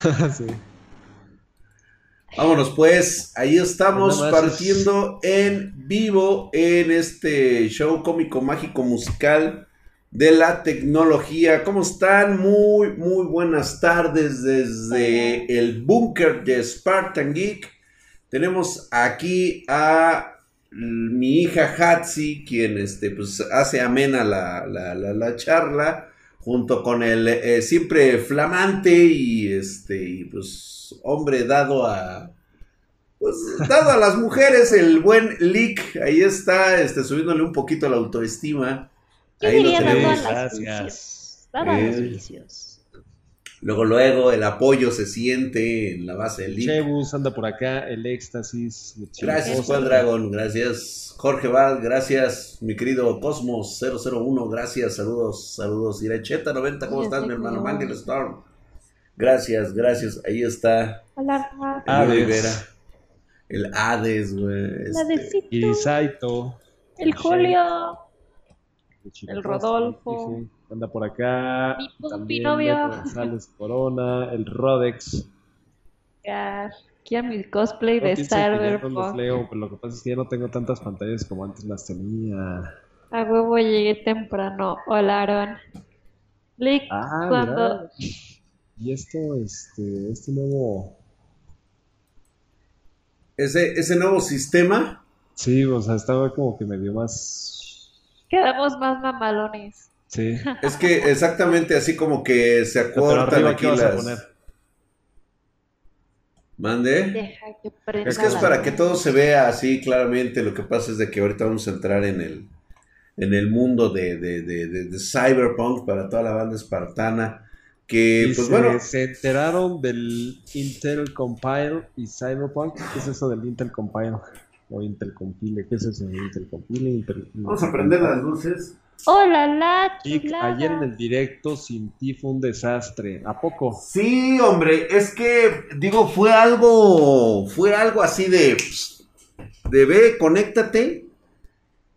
sí. Vámonos pues, ahí estamos partiendo en vivo en este show cómico mágico musical de la tecnología. ¿Cómo están? Muy, muy buenas tardes desde el búnker de Spartan Geek. Tenemos aquí a mi hija Hatsi, quien este, pues, hace amena la, la, charla, junto con el eh, siempre flamante y este, pues hombre dado a, pues, dado a las mujeres, el buen Lick, ahí está, este, subiéndole un poquito la autoestima. ahí lo tenemos. Gracias. Gracias. Luego, luego, el apoyo se siente en la base del Lick. Chebus anda por acá, el éxtasis. Gracias, Juan Dragon, gracias. Jorge Val, gracias. Mi querido Cosmos 001, gracias. Saludos, saludos. Iracheta 90, ¿cómo estás, mi hermano? Mangle Storm. Gracias, gracias. Ahí está. Hola, Rivera. El Hades, güey. Este. Irisaito. El Julio. El Rodolfo. Anda por acá. Mi novio. González Corona. El Rodex. Quiero mi cosplay de Cyberpunk. Leo, pero lo que pasa es que ya no tengo tantas pantallas como antes las tenía. A huevo llegué temprano. Hola, Aaron. Lick, ah, cuando... Y esto, este, este nuevo... Ese, ese nuevo sistema. Sí, o sea, estaba como que me dio más... Quedamos más mamalones. Sí. Es que exactamente así como que se acortan aquí las... Mande. es que es para que todo se vea así claramente. Lo que pasa es de que ahorita vamos a entrar en el, en el mundo de, de, de, de Cyberpunk para toda la banda espartana. Que, pues se, bueno. Se enteraron del Intel Compile y Cyberpunk. ¿Qué es eso del Intel Compile? O Intel Compile. ¿Qué es eso del Intel Compile? Vamos a prender las luces. Hola, la Ayer en el directo sin ti fue un desastre. ¿A poco? Sí, hombre. Es que, digo, fue algo. Fue algo así de. De ve, conéctate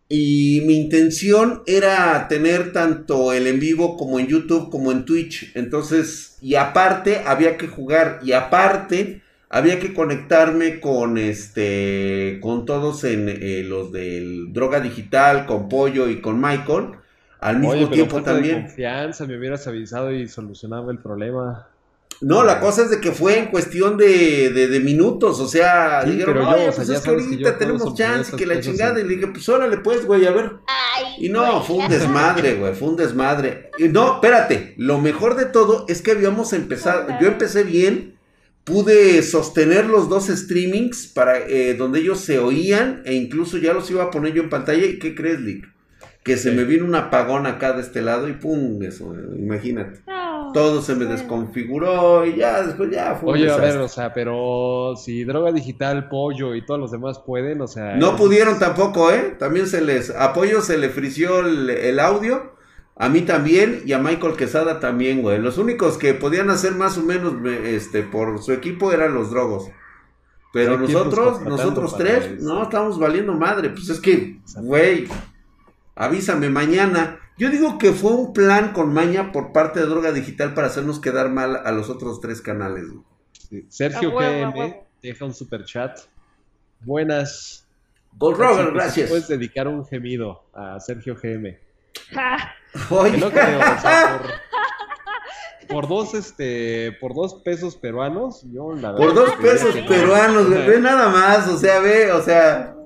y mi intención era tener tanto el en vivo como en YouTube como en Twitch. Entonces, y aparte había que jugar y aparte había que conectarme con este con todos en eh, los del droga digital, con Pollo y con Michael al mismo tiempo también. De confianza, me hubieras avisado y solucionaba el problema. No, la cosa es de que fue en cuestión de, de, minutos, o sea, dijeron, oye, pues es que ahorita tenemos chance, que la chingada, y le dije, pues órale pues, güey, a ver. y no, fue un desmadre, güey, fue un desmadre. Y no, espérate, lo mejor de todo es que habíamos empezado, yo empecé bien, pude sostener los dos streamings para eh, donde ellos se oían, e incluso ya los iba a poner yo en pantalla, ¿y qué crees, Lick? Que se me vino un apagón acá de este lado y pum, eso, imagínate todo se me desconfiguró y ya después ya fue. Oye, a ver, o sea, pero si droga digital, pollo y todos los demás pueden, o sea. No pudieron tampoco, ¿eh? También se les. Apoyo se le frició el, audio. A mí también y a Michael Quesada también, güey. Los únicos que podían hacer más o menos este, por su equipo eran los drogos. Pero nosotros, nosotros tres, no, estamos valiendo madre. Pues es que, güey, avísame mañana. Yo digo que fue un plan con maña por parte de Droga Digital para hacernos quedar mal a los otros tres canales. Sergio GM deja un super chat. Buenas. Gold Roger, gracias. Puedes dedicar un gemido a Sergio GM. por, dos este por dos pesos peruanos yo la por dos pesos peruanos ve nada más o sea ve o sea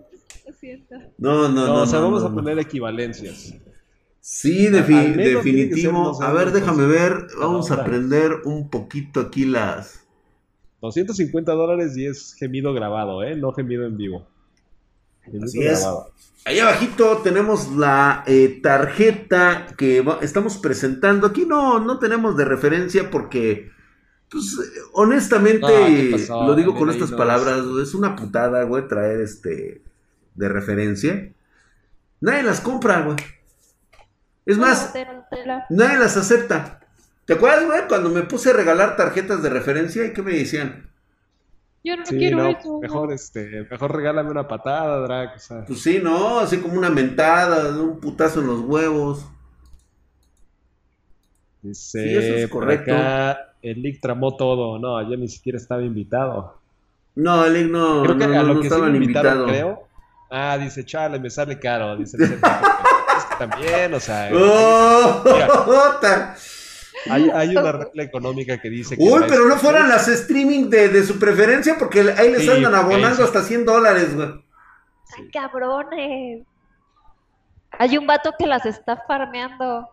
no no no, no o sea vamos a poner equivalencias Sí, definitivo. A ver, déjame ver. Vamos a aprender un poquito aquí las. 250 dólares y es gemido grabado, ¿eh? No gemido en vivo. Así es. Ahí abajito tenemos la eh, tarjeta que estamos presentando. Aquí no, no tenemos de referencia porque, pues, honestamente, lo digo con estas palabras, es una putada, güey, traer este de referencia. Nadie las compra, güey. Es más, nadie las acepta. ¿Te acuerdas, güey, cuando me puse a regalar tarjetas de referencia y qué me decían? Yo no quiero eso. Mejor, este, mejor regálame una patada, Drag. Pues sí, no, así como una mentada, un putazo en los huevos. Dice, sí, eso es correcto. el Lick tramó todo. No, yo ni siquiera estaba invitado. No, el Lick no, Creo que no, a lo no que sí me invitaron, creo. Ah, dice, chale, me sale caro. Dice, el es que también, o sea, ¡Oh! Mira. hay, hay una regla económica que dice que. Uy, pero no fueran las streaming de, de su preferencia porque ahí les Sí, andan abonando hasta 100 dólares, güey. ¡Ay, cabrones! Hay un vato que las está farmeando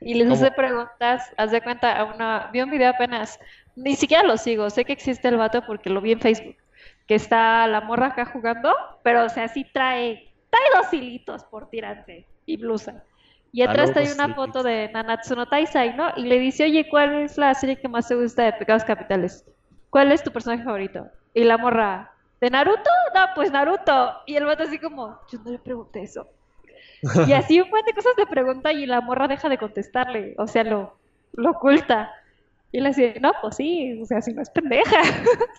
y les ¿Cómo? hace preguntas. Haz de cuenta, a una, vi un video apenas, ni siquiera lo sigo, sé que existe el vato porque lo vi en Facebook, que está la morra acá jugando, pero o sea, sí trae, trae dos hilitos por tirante y blusa. Y atrás Algo trae una cosmético. foto de Nanatsu no Taisai, ¿no? Y le dice, oye, ¿cuál es la serie que más te gusta de Pecados Capitales? ¿Cuál es tu personaje favorito? Y la morra, ¿de Naruto? No, pues Naruto. Y el vato así como, yo no le pregunté eso. Y así un montón de cosas le pregunta y la morra deja de contestarle, o sea, lo, lo oculta. Y le dice, no, pues sí, o sea, si no es pendeja,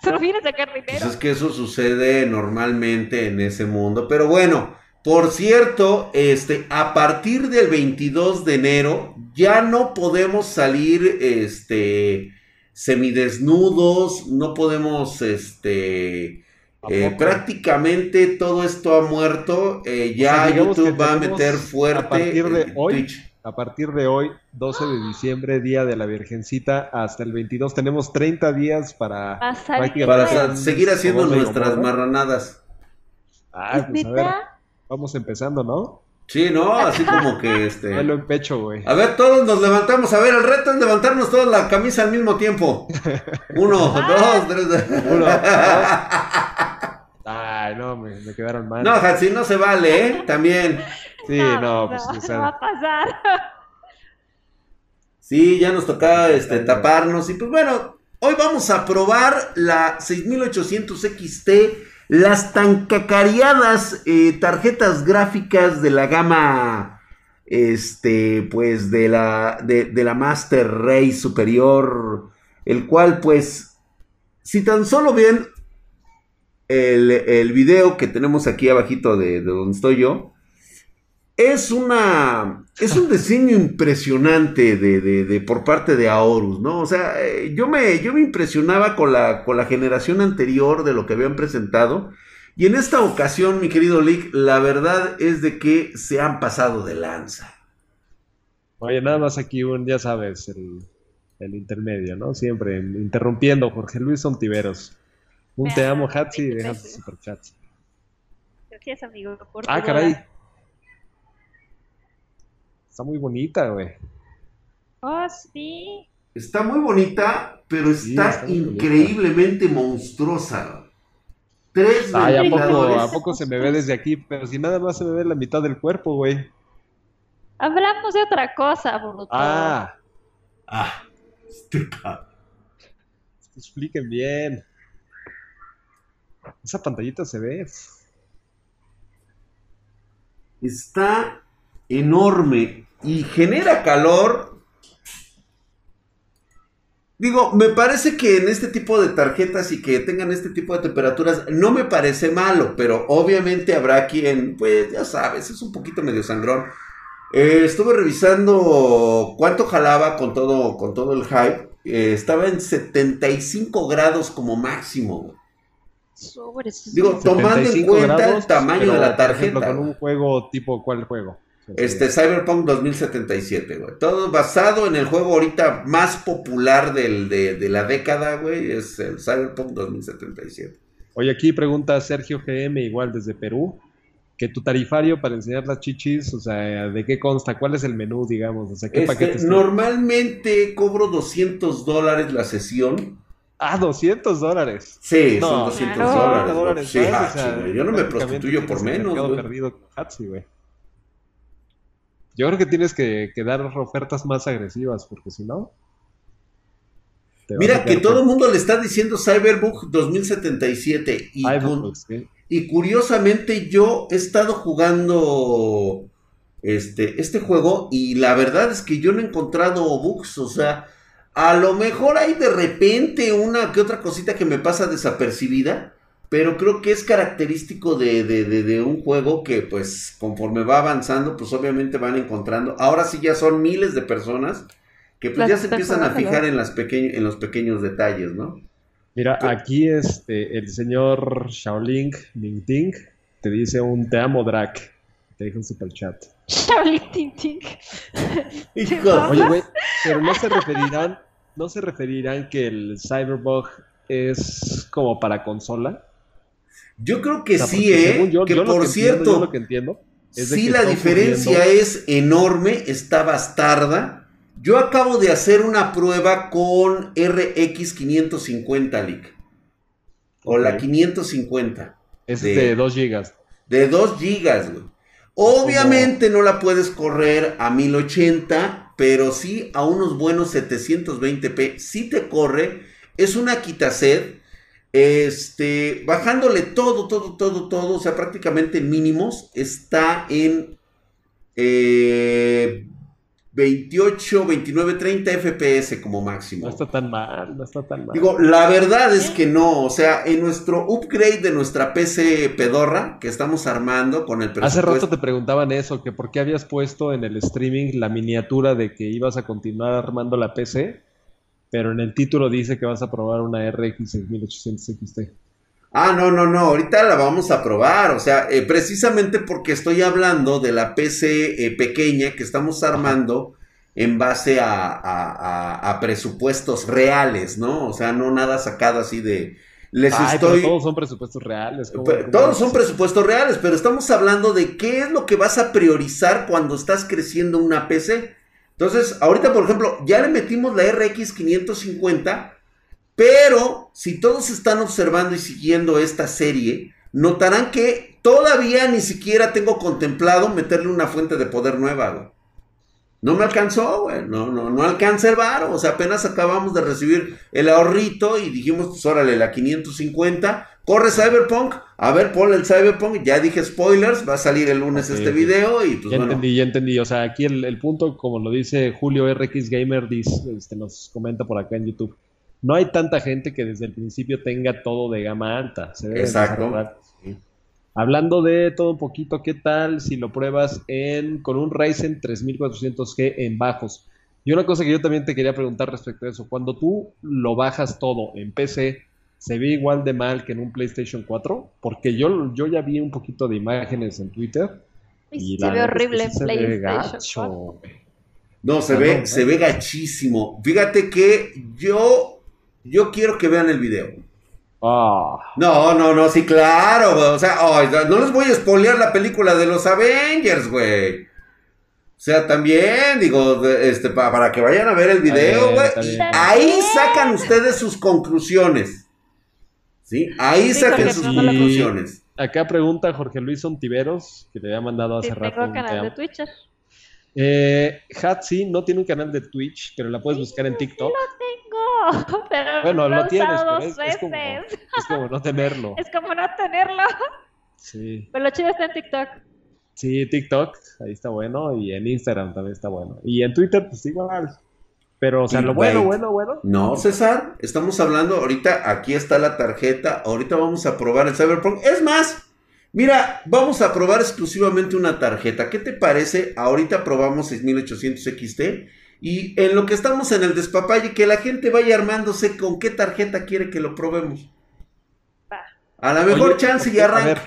solo viene a sacar Pues dinero. es que eso sucede normalmente en ese mundo. Pero bueno, por cierto, este, a partir del 22 de enero ya no podemos salir, este, semidesnudos, no podemos, este, ¿A eh, prácticamente todo esto ha muerto. eh, ya sea, digamos YouTube va a meter fuerte a partir de en hoy, Twitch. A partir de hoy, 12 de diciembre, Día de la Virgencita, hasta el 22, tenemos 30 días para Para seguir haciendo nuestras marranadas. Ah, ¿Es pues a ver? Vamos empezando, ¿no? Sí, ¿no? Así como que este. Velo en pecho, güey. A ver, todos nos levantamos. A ver, el reto es levantarnos todos la camisa al mismo tiempo. Uno, dos, tres. Uno, dos. Ay, no, me, me quedaron mal. No, Hatsi, no se vale, ¿eh? También. sí, no, pues, o no sea, va a pasar. Sí, ya nos tocaba este, taparnos. Y pues bueno, hoy vamos a probar la 6800 XT. Las tan cacareadas eh, tarjetas gráficas de la gama. Este, pues de la, de, la Master Race superior. El cual, pues, si tan solo ven el, el video que tenemos aquí abajito de, de donde estoy yo, es una. Es un diseño impresionante de, de- de- por parte de Aorus, ¿no? O sea, eh, yo me, yo me impresionaba con la, con la generación anterior de lo que habían presentado. Y en esta ocasión, mi querido Lick, la verdad es de que se han pasado de lanza. oye, nada más aquí un, ya sabes, el, el intermedio, ¿no? Siempre interrumpiendo, Jorge Luis Ontiveros. Un te amo, Hatsi, y dejas Gracias. superchats. Gracias, amigo. por Ah, caray. Está muy bonita, güey. Oh, sí. Está muy bonita, pero Sí, está, está muy bonita. increíble monstruosa. Tres Ay, ¿a poco. ¿a poco se me ve desde aquí? Pero si nada más se me ve la mitad del cuerpo, güey. Hablamos de otra cosa, bruto. Ah, Ah, cabrón. expliquen bien. Esa pantallita se ve. Está enorme y genera calor. Digo, me parece que en este tipo de tarjetas y que tengan este tipo de temperaturas no me parece malo, pero obviamente habrá quien, pues ya sabes, es un poquito medio sangrón. Eh, estuve revisando cuánto jalaba con todo, con todo el hype. Eh, estaba en 75 grados como máximo. Digo, tomando en 75 cuenta el tamaño pero, de la por ejemplo, tarjeta. con un juego tipo, ¿cuál juego? Este Cyberpunk 2077, güey. Todo basado en el juego ahorita más popular del- de, de la década, güey. Es el Cyberpunk 2077. Oye, aquí pregunta Sergio GM, igual desde Perú, que tu tarifario para enseñar las chichis, o sea, ¿de qué consta? ¿Cuál es el menú, digamos? O sea, ¿qué Este, paquetes? normalmente cobro 200 dólares la sesión. Ah, 200 dólares. Sí, No, son 200 claro. dólares. Sí, ah, o sea. Yo no me prostituyo por menos, mercado güey. perdido güey. Yo creo que tienes que, que dar ofertas más agresivas, porque si no... Mira que todo el mundo le está diciendo Cyberpunk 2077 y, Ay, con- pues, sí. Y curiosamente yo he estado jugando este, este juego y la verdad es que yo no he encontrado bugs, o sea, a lo mejor hay de repente una que otra cosita que me pasa desapercibida, pero creo que es característico de, de- de- de un juego que pues conforme va avanzando pues obviamente van encontrando, ahora sí ya son miles de personas que pues ya se empiezan a fijar en, las en los pequeños detalles, ¿no? Mira, aquí este, el señor Shaolin Mingting te dice un te amo, Drac. Te dijo un super chat. Shaolin Ting Oye, güey, pero no se referirán, no se referirán que el Cyberbug es como para consola. Yo creo que sí, ¿eh? que por cierto, lo que entiendo es sí, la diferencia es enorme, está bastarda yo acabo de hacer una prueba con RX 550 Lick. O la 550. Es de, 2 GB. De 2 GB, güey. Obviamente no la puedes correr a 1080, pero sí a unos buenos 720p. Sí te corre. Es una quitased. Este, bajándole todo, todo, todo, todo, o sea, prácticamente mínimos, está en eh, 28, 29, 30 FPS como máximo. No está tan mal, no está tan mal. Digo, la verdad es que no, o sea, en nuestro upgrade de nuestra PC pedorra que estamos armando con el presupuesto... Hace rato te preguntaban eso, que por qué habías puesto en el streaming la miniatura de que ibas a continuar armando la PC, pero en el título dice que vas a probar una RX 6800 XT. Ah, no, no, no, ahorita la vamos a probar, o sea, eh, precisamente porque estoy hablando de la PC eh, pequeña que estamos armando en base a, presupuestos reales, ¿no? O sea, no nada sacado así de... Les estoy... todos son presupuestos reales. todos son presupuestos reales, pero estamos hablando de qué es lo que vas a priorizar cuando estás creciendo una PC. Entonces, ahorita, por ejemplo, ya le metimos la RX 550 pero si todos están observando y siguiendo esta serie, notarán que todavía ni siquiera tengo contemplado meterle una fuente de poder nueva, güey. No me alcanzó, güey. No, no, no alcanza el bar. O sea, apenas acabamos de recibir el ahorrito y dijimos, pues órale, la 550. Corre Cyberpunk. A ver, ponle el Cyberpunk. Ya dije spoilers. Va a salir el lunes este video. Y pues, ya entendí, ya entendí. O sea, aquí el, punto, como lo dice Julio RX Gamer, dice, este, nos comenta por acá en YouTube no hay tanta gente que desde el principio tenga todo de gama alta. Exacto. Hablando de todo un poquito, ¿qué tal si lo pruebas en, con un Ryzen 3400G en bajos? Y una cosa que yo también te quería preguntar respecto a eso, cuando tú lo bajas todo en PC, ¿se ve igual de mal que en un PlayStation 4? Porque yo, yo ya vi un poquito de imágenes en Twitter. Y se ve horrible en PlayStation No, se ve, se ve gachísimo. Fíjate que yo yo quiero que vean el video. Ah. No, no, no, sí, claro, güey. O sea, no les voy a spoilear la película de los Avengers, güey. O sea, también, digo, este, para, que vayan a ver el video, güey. Ahí sacan ustedes sus conclusiones. ¿Sí? Ahí sacan sus conclusiones. Acá pregunta Jorge Luis Ontiveros, que le había mandado hace rato. Tengo canal de Twitch. Eh, Hatsi no tiene un canal de Twitch, pero la puedes buscar en TikTok. pero bueno, lo, tienes, pero es, como, no tenerlo. Es como no tenerlo. Sí. Pero lo chido está en TikTok. Sí, TikTok, ahí está bueno, y en Instagram también está bueno. Y en Twitter, pues igual. Pero, o sea, lo bueno, bueno, bueno. No, César, estamos hablando, ahorita aquí está la tarjeta, ahorita vamos a probar el Cyberpunk. Es más, mira, vamos a probar exclusivamente una tarjeta. ¿Qué te parece? Ahorita probamos 6800 XT y en lo que estamos en el despapalle, que la gente vaya armándose con qué tarjeta quiere que lo probemos. A la mejor chance y arranca. A ver,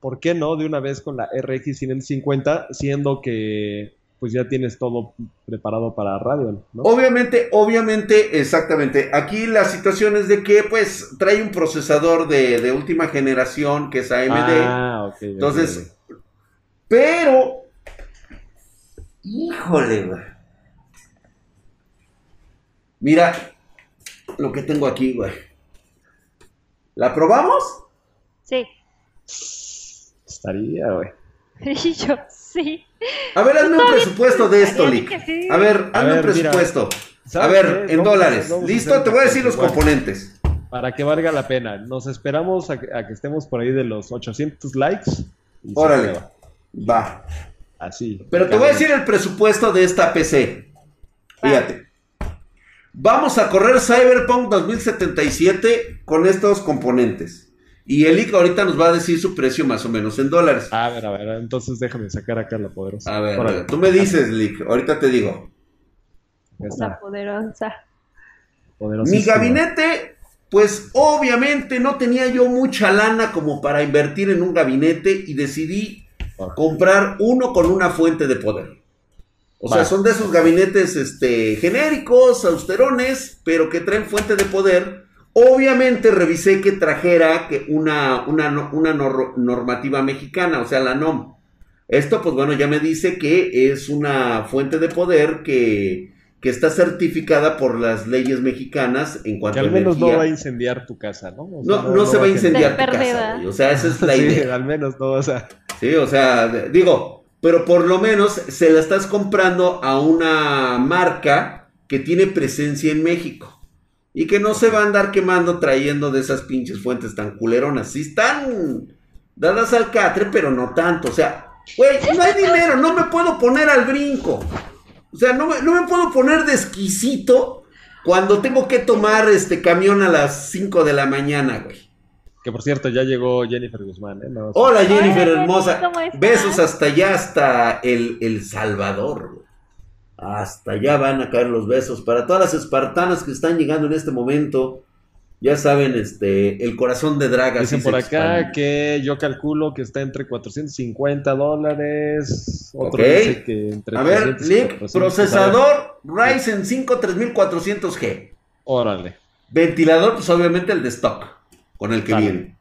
¿por qué no de una vez con la RX 50, siendo que pues ya tienes todo preparado para radio, ¿no? Obviamente, obviamente, exactamente. Aquí la situación es de que, pues, trae un procesador de, última generación que es AMD. Ah, ok. Entonces, pero, híjole, güey. Mira lo que tengo aquí, güey. ¿La probamos? Sí. Estaría, güey. Sí. A ver, hazme un presupuesto de esto, Lick. A ver, hazme un presupuesto. A ver, en dólares. ¿Listo? Te voy a decir los componentes. Para que valga la pena. Nos esperamos a que, estemos por ahí de los 800 likes. Órale. Va. Así. Pero te voy a decir el presupuesto de esta PC. Fíjate. Vamos a correr Cyberpunk 2077 con estos componentes. Y el ahorita nos va a decir su precio más o menos en dólares. A ver, a ver, entonces déjame sacar acá la poderosa. A ver, tú me dices, Lick, ahorita te digo. La poderosa. Mi gabinete, pues obviamente no tenía yo mucha lana como para invertir en un gabinete y decidí comprar uno con una fuente de poder. O sea, son de esos gabinetes este, genéricos, austerones, pero que traen fuente de poder. Obviamente revisé que trajera que una, una, una normativa mexicana, o sea, la NOM. Esto, pues bueno, ya me dice que es una fuente de poder que, que está certificada por las leyes mexicanas en cuanto que al menos no va a incendiar tu casa, ¿no? no, no, se va a incendiar tu casa, O sea, esa es la sí, idea. al menos no, o sea. Sí, o sea, digo, pero por lo menos se la estás comprando a una marca que tiene presencia en México. Y que no se va a andar quemando trayendo de esas pinches fuentes tan culeronas. Sí están dadas al catre, pero no tanto. O sea, güey, no hay dinero, no me puedo poner al brinco. O sea, no me, no me puedo poner de exquisito cuando tengo que tomar este camión a las 5 de la mañana, güey. Que por cierto, ya llegó Jennifer Guzmán, ¿eh? Hola Jennifer hermosa. Besos hasta allá, hasta el, el Salvador. Hasta allá van a caer los besos. Para todas las espartanas que están llegando en este momento, ya saben, este, el corazón de Draga. Dicen por acá que yo calculo que está entre 450 dólares. Otro dice que entre A ver, Link, procesador Ryzen 5 3400G. Órale. Ventilador, pues obviamente el de stock con el que viene.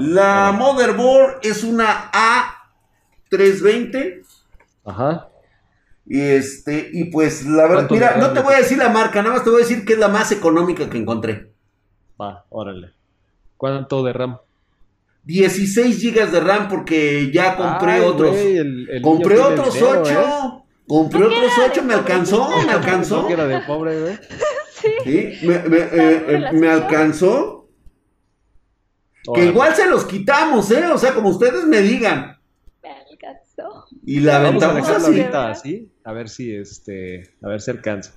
La motherboard es una A320. Ajá. Y este, y pues la verdad, mira, no te voy a decir la marca, nada más te voy a decir que es la más económica que encontré. Va, órale. ¿Cuánto de RAM? 16 GB de RAM porque ya compré otros. compré otros 8. Compré otros 8, me alcanzó, me alcanzó. que era de pobre, güey. Sí, me, me, eh, eh, me alcanzó. Que igual se los quitamos, ¿eh? O sea, como ustedes me digan. Y la aventamos así. así. A ver si este, a ver si alcanza.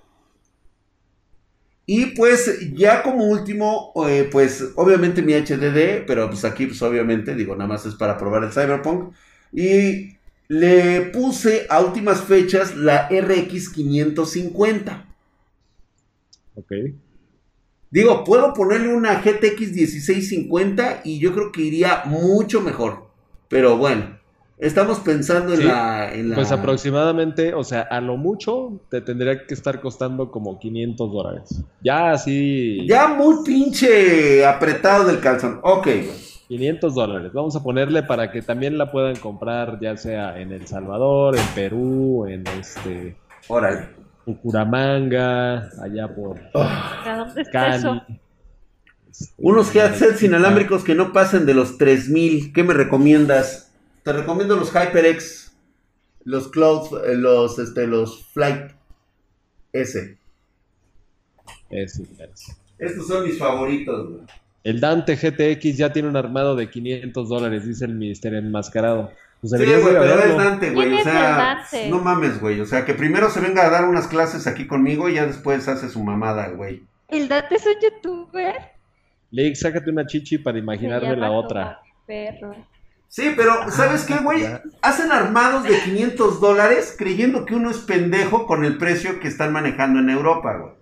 Y pues ya como último, eh, pues obviamente mi HDD, pero pues aquí pues obviamente digo, nada más es para probar el Cyberpunk. Y le puse a últimas fechas la RX 550. Ok. Digo, puedo ponerle una GTX 1650 y yo creo que iría mucho mejor. Pero bueno, estamos pensando en, la, Pues aproximadamente, o sea, a lo mucho te tendría que estar costando como 500 dólares. Ya así. Ya muy pinche apretado del calzón. Ok. 500 dólares. Vamos a ponerle para que también la puedan comprar, ya sea en El Salvador, en Perú, en este. Órale. Curamanga, allá por Cali. Unos headsets inalámbricos que no pasen de los 3000. ¿Qué me recomiendas? Te recomiendo los HyperX, los Cloud, eh, los, este, los Flight S. Estos son mis favoritos. El Dante GTX ya tiene un armado de 500 dólares, dice el Ministerio Enmascarado. Pues sí, güey, pero es Dante, güey. O sea, no mames, güey. O sea, que primero se venga a dar unas clases aquí conmigo y ya después hace su mamada, güey. ¿El Dante es un youtuber? Leik, sácate una chichi para imaginarme la otra. Perro. Sí, pero ¿sabes qué, güey? Hacen armados de 500 dólares creyendo que uno es pendejo con el precio que están manejando en Europa, güey.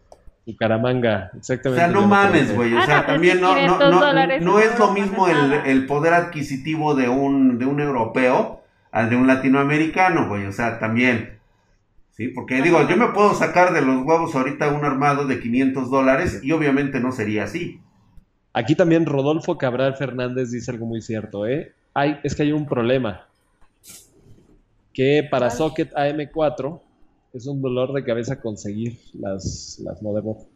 Caramanga, exactamente. O sea, no mames, güey. O sea, ah, también no, no, no, no es lo mismo el, el, poder adquisitivo de un, de un europeo al de un latinoamericano, güey. O sea, también. Sí, porque digo, yo me puedo sacar de los huevos ahorita un armado de 500 dólares y obviamente no sería así. Aquí también Rodolfo Cabral Fernández dice algo muy cierto, ¿eh? Hay, es que hay un problema. Que para Socket AM4 es un dolor de cabeza conseguir las, las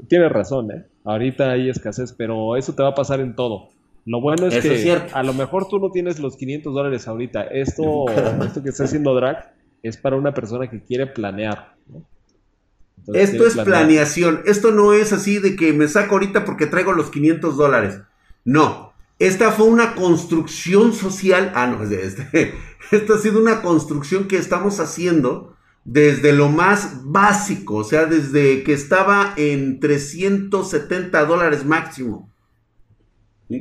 Tienes razón, ¿eh? Ahorita hay escasez, pero eso te va a pasar en todo. Lo bueno es que a lo mejor tú no tienes los 500 dólares ahorita. Esto, esto que está haciendo Drag es para una persona que quiere planear. esto es planeación. Esto no es así de que me saco ahorita porque traigo los 500 dólares. No. Esta fue una construcción social. Ah, no, este. Esta ha sido una construcción que estamos haciendo desde lo más básico, o sea, desde que estaba en 370 dólares máximo.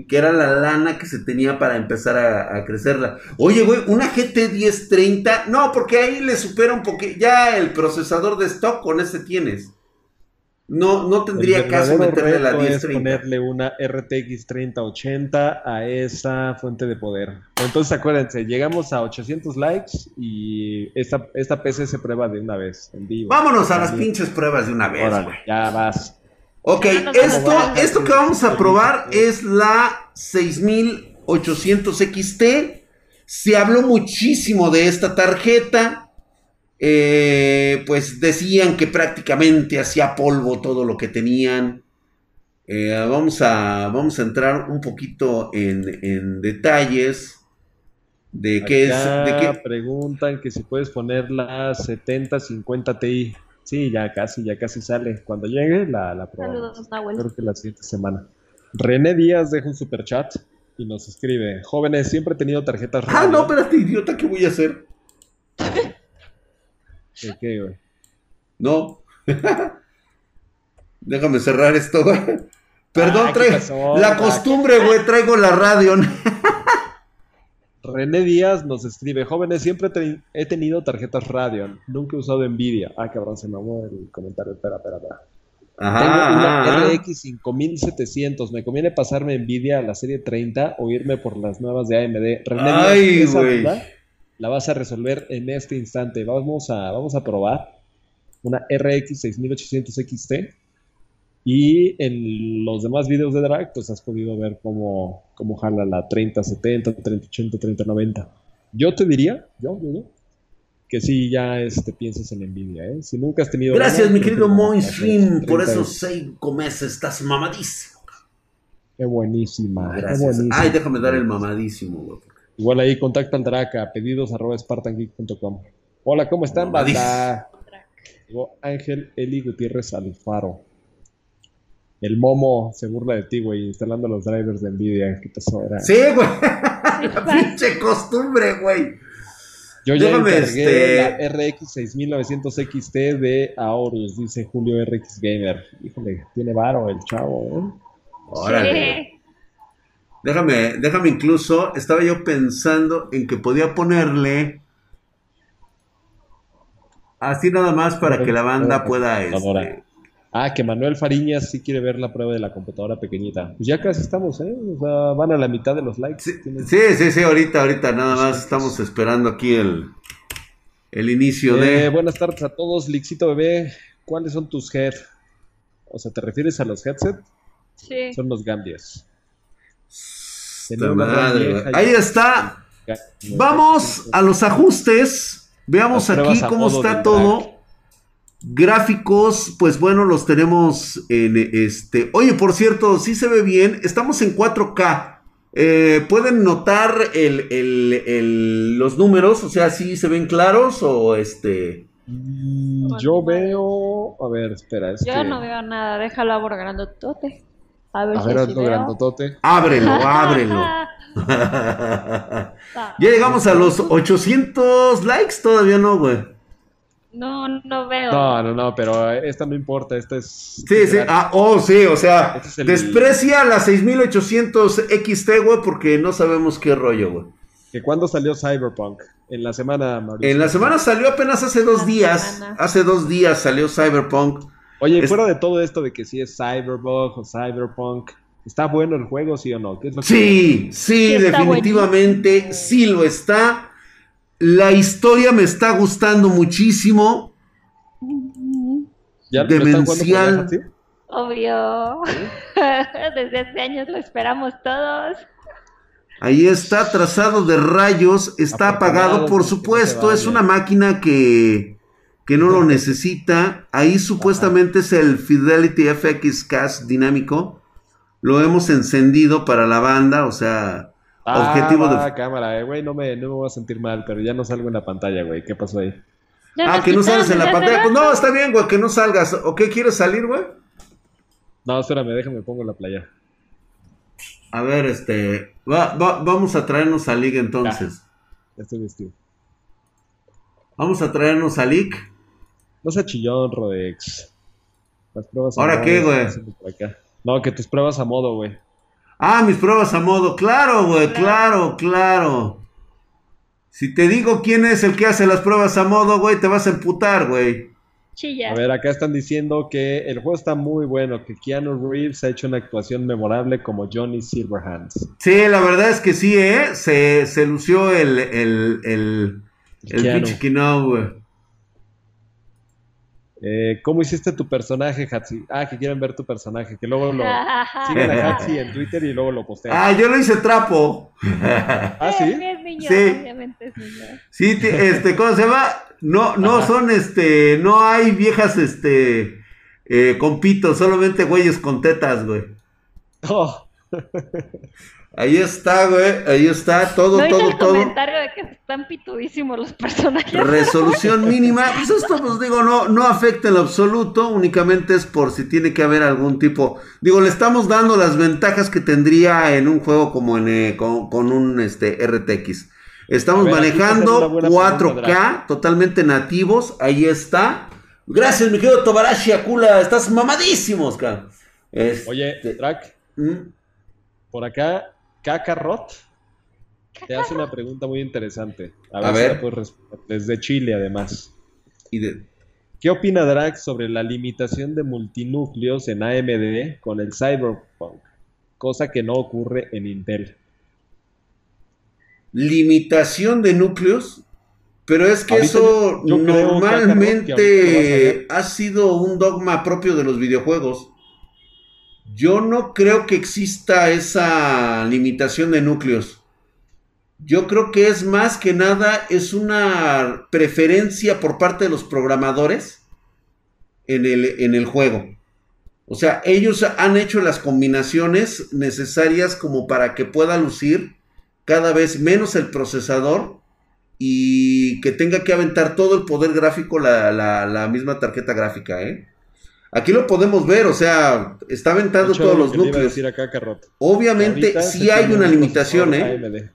Que era la lana que se tenía para empezar a, crecerla. Oye, güey, una GT 1030. No, porque ahí le supera un poquito. Ya el procesador de stock con ese tienes. No, no tendría caso meterle la 1030. Es ponerle una RTX 3080 a esa fuente de poder. Entonces acuérdense, llegamos a 800 likes y esta, esta PC se prueba de una vez en vivo. Vámonos a las pinches pruebas de una vez, güey. Ya vas. Ok, esto, esto que vamos a probar es la 6800 XT. Se habló muchísimo de esta tarjeta. Eh, pues decían que prácticamente hacía polvo todo lo que tenían. Eh, vamos, a, vamos a entrar un poquito en, detalles de qué es. De Preguntan que si puedes poner la 7050 Ti. Sí, ya casi, ya casi sale. Cuando llegue la, la Saludos, Creo que la siguiente semana. René Díaz deja un super chat y nos escribe: Jóvenes, siempre he tenido tarjetas. Ah, no, espérate, idiota, ¿qué voy a hacer? qué, güey? No. Déjame cerrar esto, güey. Perdón, ah, traigo. La costumbre, güey, traigo la radio. René Díaz nos escribe, jóvenes, siempre he tenido tarjetas Radeon, nunca he usado Nvidia. Ah, cabrón, se me mamó el comentario, espera, espera, espera. Tengo una RX 5700, me conviene pasarme Nvidia a la serie 30 o irme por las nuevas de AMD. René Ay, güey la vas a resolver en este instante. Vamos a, vamos a probar una RX 6800 XT. Y en los demás videos de drag, pues has podido ver cómo, cómo jala la 3070, 3080, 3090. Yo te diría, yo, yo, que sí ya este, pienses en Nvidia, ¿eh? Si nunca has tenido... Gracias, mi querido Moinstream, por esos seis meses estás mamadísimo. Qué buenísima. Gracias. Ay, déjame dar el mamadísimo, güey. Igual ahí contacta al Draca, pedidos arroba spartangeek.com. Hola, ¿cómo están, banda? Ángel Eli Gutiérrez Alfaro. El Momo se burla de ti, güey, instalando los drivers de Nvidia. ¿Qué pasó? Era? Sí, güey. pinche costumbre, güey. Yo ya encargué este... la RX 6900 XT de Aorus, dice Julio RX Gamer. Híjole, tiene varo el chavo, ¿eh? Órale. Déjame, déjame incluso, estaba yo pensando en que podía ponerle así nada más para que la banda pueda... Este... Ah, que Manuel Fariñas sí quiere ver la prueba de la computadora pequeñita. Pues ya casi estamos, ¿eh? O sea, van a la mitad de los likes. Sí, sí, sí, ahorita, ahorita, nada más estamos esperando aquí el, el inicio de... Eh, buenas tardes a todos, Lixito Bebé. ¿Cuáles son tus head? O sea, ¿te refieres a los headset? Sí. Son los Gambias. Ahí está. Vamos a los ajustes. Veamos aquí cómo está todo. Gráficos, pues bueno, los tenemos en este. Oye, por cierto, sí se ve bien. Estamos en 4K. Eh, ¿Pueden notar los números? O sea, ¿sí se ven claros o este? Mm, yo veo. A ver, espera. Yo no veo nada. Déjalo abordando tote. A ver, si Ábrelo, ábrelo. ya llegamos a los 800 likes, todavía no, güey. No, no veo. No, no, no, pero esta no importa, esta es... Sí, sí, ah, oh, sí, o sea, desprecia la 6800 XT, güey, porque no sabemos qué rollo, güey. ¿Que cuándo salió Cyberpunk? En la semana, Mauricio. En la semana salió apenas hace dos días. Hace dos días salió Cyberpunk. Oye, fuera de todo esto de que si es Cyberbug o Cyberpunk, ¿está bueno el juego, sí o no? sí, sí, definitivamente sí lo está. La historia me está gustando muchísimo. ¿Ya Demencial. Obvio. Desde hace años lo esperamos todos. Ahí está, trazado de rayos, está apagado, por supuesto, es una máquina que que no lo necesita. Ahí supuestamente es el Fidelity FX Cast dinámico. Lo hemos encendido para la banda, o sea, ah, objetivo de... cámara, eh, güey, no me, no me voy a sentir mal, pero ya no salgo en la pantalla, güey. ¿Qué pasó ahí? Ah, que no sales en la pantalla. Pues no, está bien, güey, que no salgas. ¿O qué quieres salir, güey? No, espérame, déjame pongo la playa. A ver, este. vamos a traernos a Lick entonces. Ya, estoy vestido. Vamos a traernos a Lick. No sea chillón, Rodex. Las pruebas ¿Ahora qué, güey? No, que tus pruebas a modo, güey. Ah, mis pruebas a modo. Claro, güey, claro, claro. Si te digo quién es el que hace las pruebas a modo, güey, te vas a emputar, güey. Chilla. A ver, acá están diciendo que el juego está muy bueno, que Keanu Reeves ha hecho una actuación memorable como Johnny Silverhands. Sí, la verdad es que sí, ¿eh? Se, se lució el, el, el, el Keanu, güey. Eh, ¿Cómo hiciste tu personaje, Hatsi? Ah, que quieren ver tu personaje, que luego lo siguen a Hatsi en Twitter y luego lo postean. Ah, yo lo hice trapo. Ah, Sí, sí. es niño, Sí. obviamente es niño. Sí, este, ¿cómo se llama? No, no Ajá. son, este, no hay viejas, este, eh, con pito, solamente güeyes con tetas, güey. Oh, Ahí está, güey, ahí está, todo, ¿No todo, el todo. comentario de que están pitudísimos los personajes? Resolución mínima, pues esto, pues digo, no, no afecta en lo absoluto, únicamente es por si tiene que haber algún tipo, digo, le estamos dando las ventajas que tendría en un juego como en, eh, con, con un, este, RTX. Estamos ver, manejando buena 4K, pregunta, totalmente nativos, ahí está. Gracias, mi querido Tobarashi Akula, estás mamadísimo, Oscar. Este, Oye, Drac, mm, por acá, Kakarot te hace una pregunta muy interesante. A ver, A si ver. la puedes responder. Desde Chile, además. y de- ¿Qué opina Drac sobre la limitación de multinúcleos en AMD con el Cyberpunk? Cosa que no ocurre en Intel. limitación de núcleos, pero es que eso que normalmente ver. ha sido un dogma propio de los videojuegos. Yo no creo que exista esa limitación de núcleos. Yo creo que es más que nada, es una preferencia por parte de los programadores en el, en el juego. O sea, ellos han hecho las combinaciones necesarias como para que pueda lucir cada vez menos el procesador y que tenga que aventar todo el poder gráfico la, la- la misma tarjeta gráfica, ¿eh? Aquí lo podemos ver, o sea, está aventando hecho, todos lo los núcleos. Obviamente, sí hay una un limitación, ¿eh? AMD.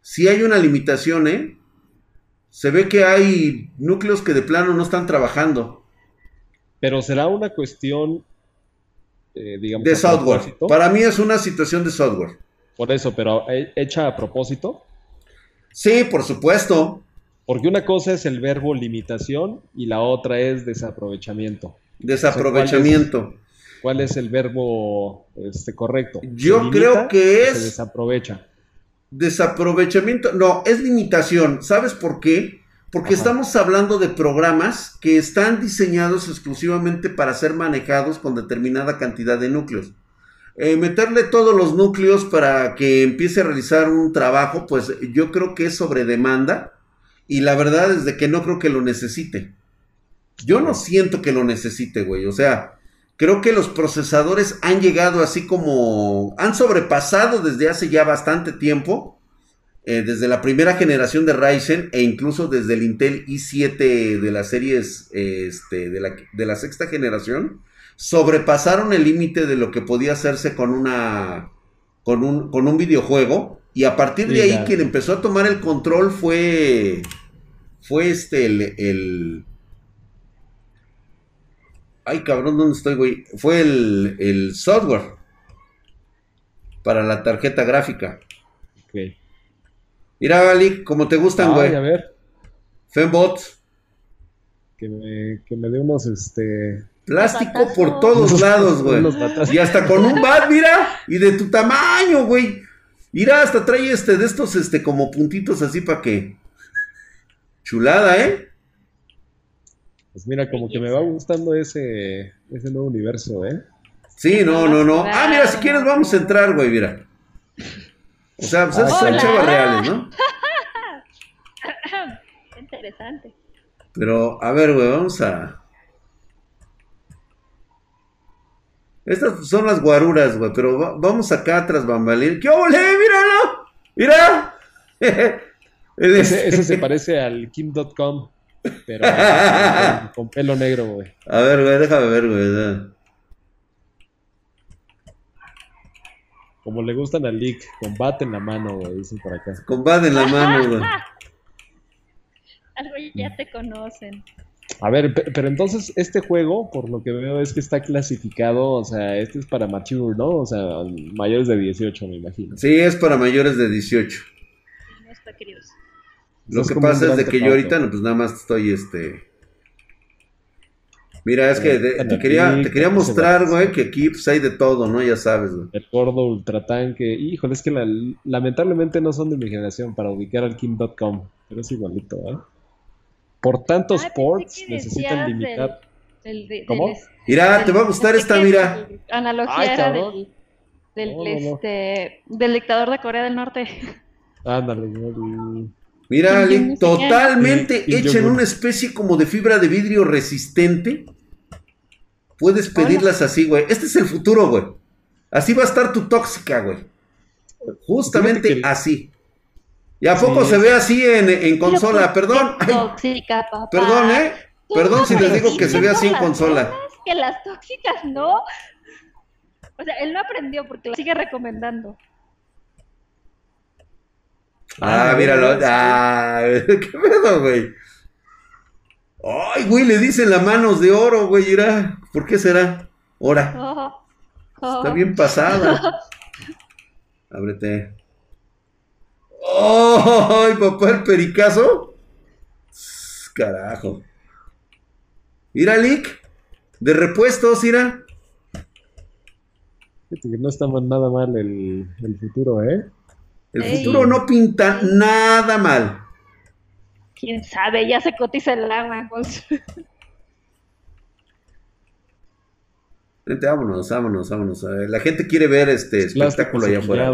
Sí hay una limitación, ¿eh? Se ve que hay núcleos que de plano no están trabajando. Pero será una cuestión, eh, digamos, De software. Para mí es una situación de software. Por eso, pero he- hecha a propósito. Sí, por supuesto. Porque una cosa es el verbo limitación y la otra es desaprovechamiento. Desaprovechamiento. ¿Cuál es el verbo este, correcto? Yo ¿Se limita creo que es- Se desaprovecha. Desaprovechamiento, no, es limitación. ¿Sabes por qué? Porque Ajá. estamos hablando de programas que están diseñados exclusivamente para ser manejados con determinada cantidad de núcleos. Eh, meterle todos los núcleos para que empiece a realizar un trabajo, pues yo creo que es sobre demanda. Y la verdad es de que no creo que lo necesite. Yo no siento que lo necesite, güey. O sea, creo que los procesadores han llegado así como... Han sobrepasado desde hace ya bastante tiempo. eh, desde la primera generación de Ryzen e incluso desde el Intel i7 de las series eh, este, de, la, de la sexta generación. Sobrepasaron el límite de lo que podía hacerse con una... Con un, con un videojuego. Y a partir de ahí quien empezó a tomar el control fue... Fue este el, el, Ay, cabrón, ¿dónde estoy, güey? Fue el, el software para la tarjeta gráfica. Ok. Mira, Gali, como te gustan, güey. a ver, Fembot, que me, que me dé unos, este... plástico por todos lados, güey. Y hasta con un bat, mira, y de tu tamaño, güey. Mira, hasta trae este de estos, este, como puntitos así para que. Chulada, ¿eh? Pues mira, como que me va gustando ese, ese nuevo universo, ¿eh? Sí, no, no, no. Ah, mira, si quieres vamos a entrar, güey, mira. O sea, pues esas son chavas reales, ¿no? Interesante. Pero, a ver, güey, vamos a. Estas son las guaruras, güey, pero va- vamos acá tras bambalín. ¡Qué ole! ¡Míralo! ¡Mira! Ese se parece al Kim.com, pero con, con pelo negro, güey. A ver, güey, déjame ver, güey. Como le gustan al Leak, combate en la mano, güey, dicen por acá. Combate en la mano, güey. Algo ya te conocen. A ver, pe- pero entonces este juego, por lo que veo, es que está clasificado, o sea, este es para mature, ¿no? O sea, mayores de 18, me imagino. Sí, es para mayores de 18. No está queridos. Lo que pasa es de que yo ahorita, no, pues nada más estoy, este... Mira, es que te, quería, te quería mostrar, güey, que aquí pues, hay de todo, ¿no? Ya sabes, güey. El gordo ultratanque. Híjole, es que lamentablemente no son de mi generación para ubicar al King.com, pero es igualito, ¿eh? Por tantos ah, ports necesitan limitar. ¿Cómo? mira, te va a gustar esta, mira. Analogía era del, del, este, del dictador de Corea del Norte. Ándale, Mira, totalmente hecha en una especie como de fibra de vidrio resistente. Puedes pedirlas así, güey. Este es el futuro, güey. Así va a estar tu tóxica, güey. Justamente así. ¿Y a poco se ve así en, consola? Perdón. tóxica, papá. Perdón, ¿eh? Perdón si les digo que se ve así en consola. Que las tóxicas no. O sea, él no aprendió porque lo sigue recomendando. Ah, míralo. Ah, ¿Qué pedo, güey? Ay, güey, le dicen las manos de oro, güey. Mira, ¿por qué será? Ora. Oh, oh. Está bien pasada. Ábrete. ¡Ay, papá, el pericazo! Carajo. Mira, Lick. De repuestos, mira. no está nada mal el, el futuro, ¿eh? El futuro no pinta nada mal. Quién sabe, ya se cotiza el agua. Vente, vámonos, vámonos, vámonos. La gente quiere ver este espectáculo allá afuera.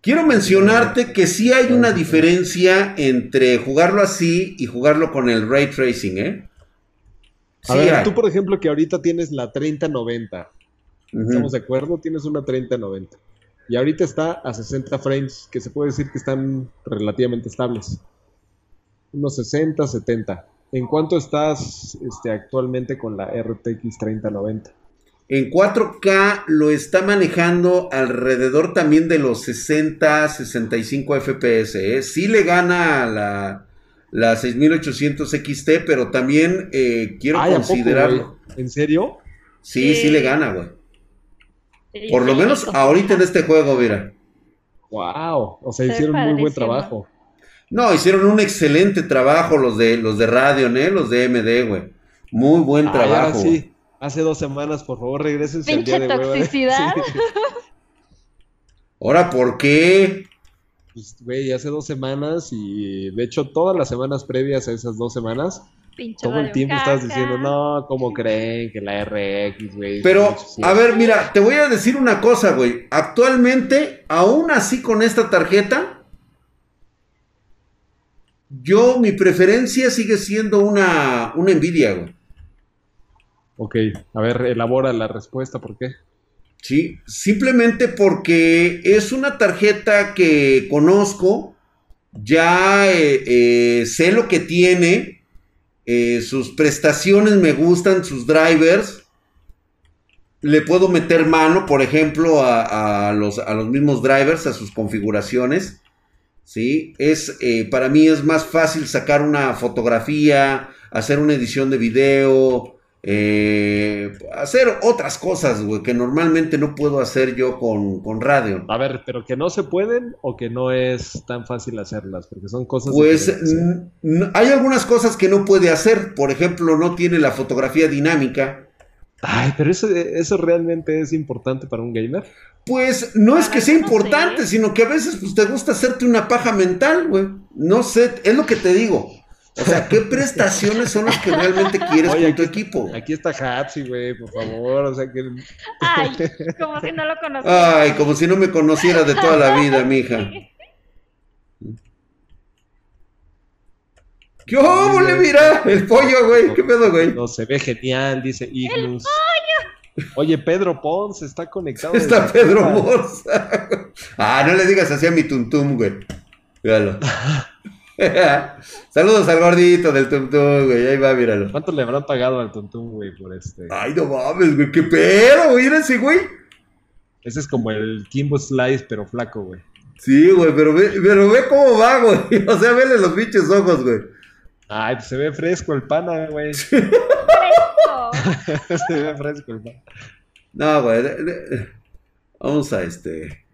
Quiero mencionarte que sí hay una diferencia entre jugarlo así y jugarlo con el ray tracing, ¿eh? a ver, tú por ejemplo que ahorita tienes la 3090. ¿Estamos de acuerdo? Tienes una 3090. Y ahorita está a 60 frames, que se puede decir que están relativamente estables. Unos 60, 70. ¿En cuánto estás este, actualmente con la RTX 3090? En 4K lo está manejando alrededor también de los 60, 65 FPS. ¿eh? Sí le gana a la, la 6800 XT, pero también eh, quiero considerarlo. ¿En serio? Sí, sí le gana, güey. Por lo menos ahorita en este juego, mira. Wow, o sea, hicieron muy buen trabajo. No, hicieron un excelente trabajo los de los de Radio, ¿eh? Los de MD, güey. Muy buen trabajo. sí. Hace dos semanas, por favor, regresen. Pinche toxicidad. ¿Ahora por qué? Pues, güey, hace dos semanas y de hecho todas las semanas previas a esas dos semanas todo el tiempo estás diciendo, no, ¿cómo creen que la RX, güey? Pero, a ver, mira, te voy a decir una cosa, güey. Actualmente, aún así con esta tarjeta, yo, mi preferencia sigue siendo una, una Nvidia, güey. Ok, a ver, elabora la respuesta, ¿por qué? Sí, simplemente porque es una tarjeta que conozco, ya eh, eh, sé lo que tiene, eh, sus prestaciones me gustan, sus drivers. Le puedo meter mano, por ejemplo, a, los, a los, mismos drivers, a sus configuraciones. ¿sí? Es, eh, para mí es más fácil sacar una fotografía, hacer una edición de video, eh, hacer otras cosas, güey, que normalmente no puedo hacer yo con, con, radio. A ver, pero que no se pueden o que no es tan fácil hacerlas, porque son cosas. Pues hay algunas cosas que no puede hacer, por ejemplo, no tiene la fotografía dinámica. Ay, pero eso, eso realmente es importante para un gamer. Pues no es que sea importante, sino que a veces pues, te gusta hacerte una paja mental, güey. No sé, es lo que te digo. O sea, ¿qué prestaciones son las que realmente quieres con tu equipo? Aquí está Hapsi, güey, por favor. O sea, que... Ay, como si no lo conociera. Ay, como si no me conociera de toda la vida, mija. ¿Qué óvole, mira? El pollo, güey. ¿Qué pedo, güey? No, se ve genial, dice Ignus. ¡El pollo! Oye, Pedro Pons está conectado. Está Pedro Pons. ah, no le digas así a mi tuntum, güey. Véalo. Saludos al gordito del Tuntum, güey. Ahí va, míralo. ¿Cuánto le habrán pagado al Tuntum, güey, por este? Ay, no mames, güey. ¿Qué pedo, güey? ese, güey? Ese es como el Kimbo Slice, pero flaco, güey. Sí, güey, pero ve, pero ve cómo va, güey. O sea, vele los bichos ojos, güey. Ay, pues se ve fresco el pana, güey. Fresco. se ve fresco el pana. No, güey. Vamos a este.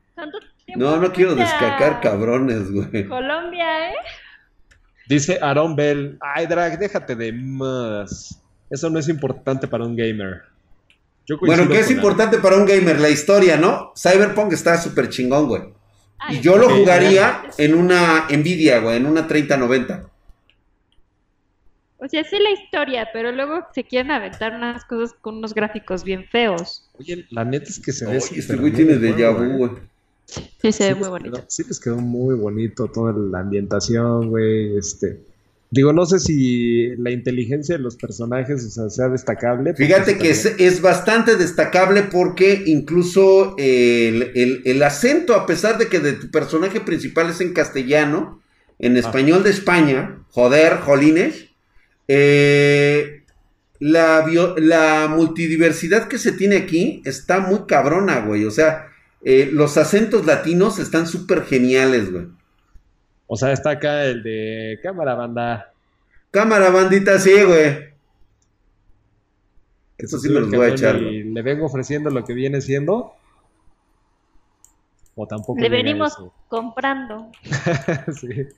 No, no quiero descacar cabrones, güey. Colombia, ¿eh? Dice Aaron Bell, ay Drag, déjate de más. Eso no es importante para un gamer. bueno, ¿qué es importante para un gamer? La historia, ¿no? Cyberpunk está súper chingón, güey. y yo lo jugaría en una Nvidia, güey, en una 3090. O sea, sí la historia, pero luego se quieren aventar unas cosas con unos gráficos bien feos. Oye, la neta es que se ve. Oye, este güey tiene de vu, güey. Sí, se ve muy bonito. sí les quedó muy bonito toda la ambientación, güey. Este. Digo, no sé si la inteligencia de los personajes sea, destacable. Fíjate que es, bastante destacable porque incluso el, acento, a pesar de que de tu personaje principal es en castellano, en español de España, joder, jolines, eh, la, la multidiversidad que se tiene aquí está muy cabrona, güey. O sea, eh, los acentos latinos están súper geniales, güey. O sea, está acá el de cámara banda. Cámara bandita, sí, güey. Eso sí me los voy a echar. ¿Le vengo ofreciendo lo que viene siendo? ¿O tampoco? Le venimos comprando. sí.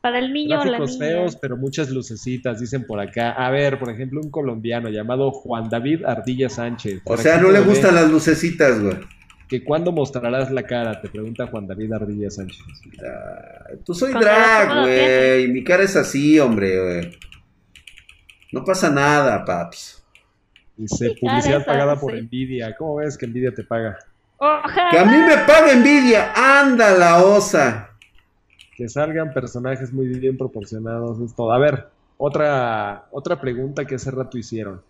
Para el niño o la niña. feos, pero muchas lucecitas, dicen por acá. A ver, por ejemplo, un colombiano llamado Juan David Ardilla Sánchez. O sea, no le gustan las lucecitas, güey. ¿Que cuándo mostrarás la cara? Te pregunta Juan David Ardilla Sánchez. tú soy drag, güey. Mi cara es así, hombre, güey. No pasa nada, paps. Dice, publicidad pagada por Nvidia. ¿Cómo ves que Nvidia te paga? Que a mí me paga Nvidia. Anda la osa que salgan personajes muy bien proporcionados, es todo. A ver, otra, otra pregunta que hace rato hicieron.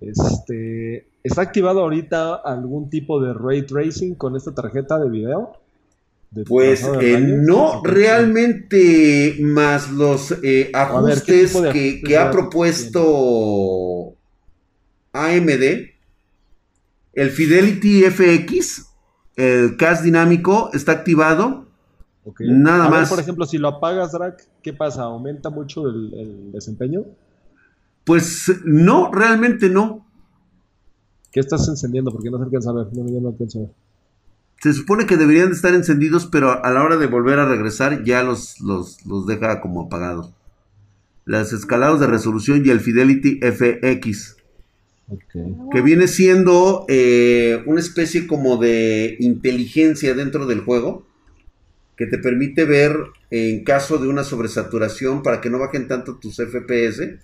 Este, ¿Está activado ahorita algún tipo de ray tracing con esta tarjeta de video? pues eh, no realmente más los eh, ajustes que, que ha propuesto AMD. El Fidelity FX, el CAS dinámico, está activado Nada más. por ejemplo, si lo apagas, Drac, ¿qué pasa? ¿Aumenta mucho el, desempeño? Pues no, realmente no. ¿Qué estás encendiendo? Porque no se alcanza a ver. No, no alcanza a ver. Se supone que deberían de estar encendidos, pero a la hora de volver a regresar ya los, los, deja como apagados. Las escalados de resolución y el Fidelity FX. Que viene siendo eh, una especie como de inteligencia dentro del juego que te permite ver en caso de una sobresaturación para que no bajen tanto tus FPS,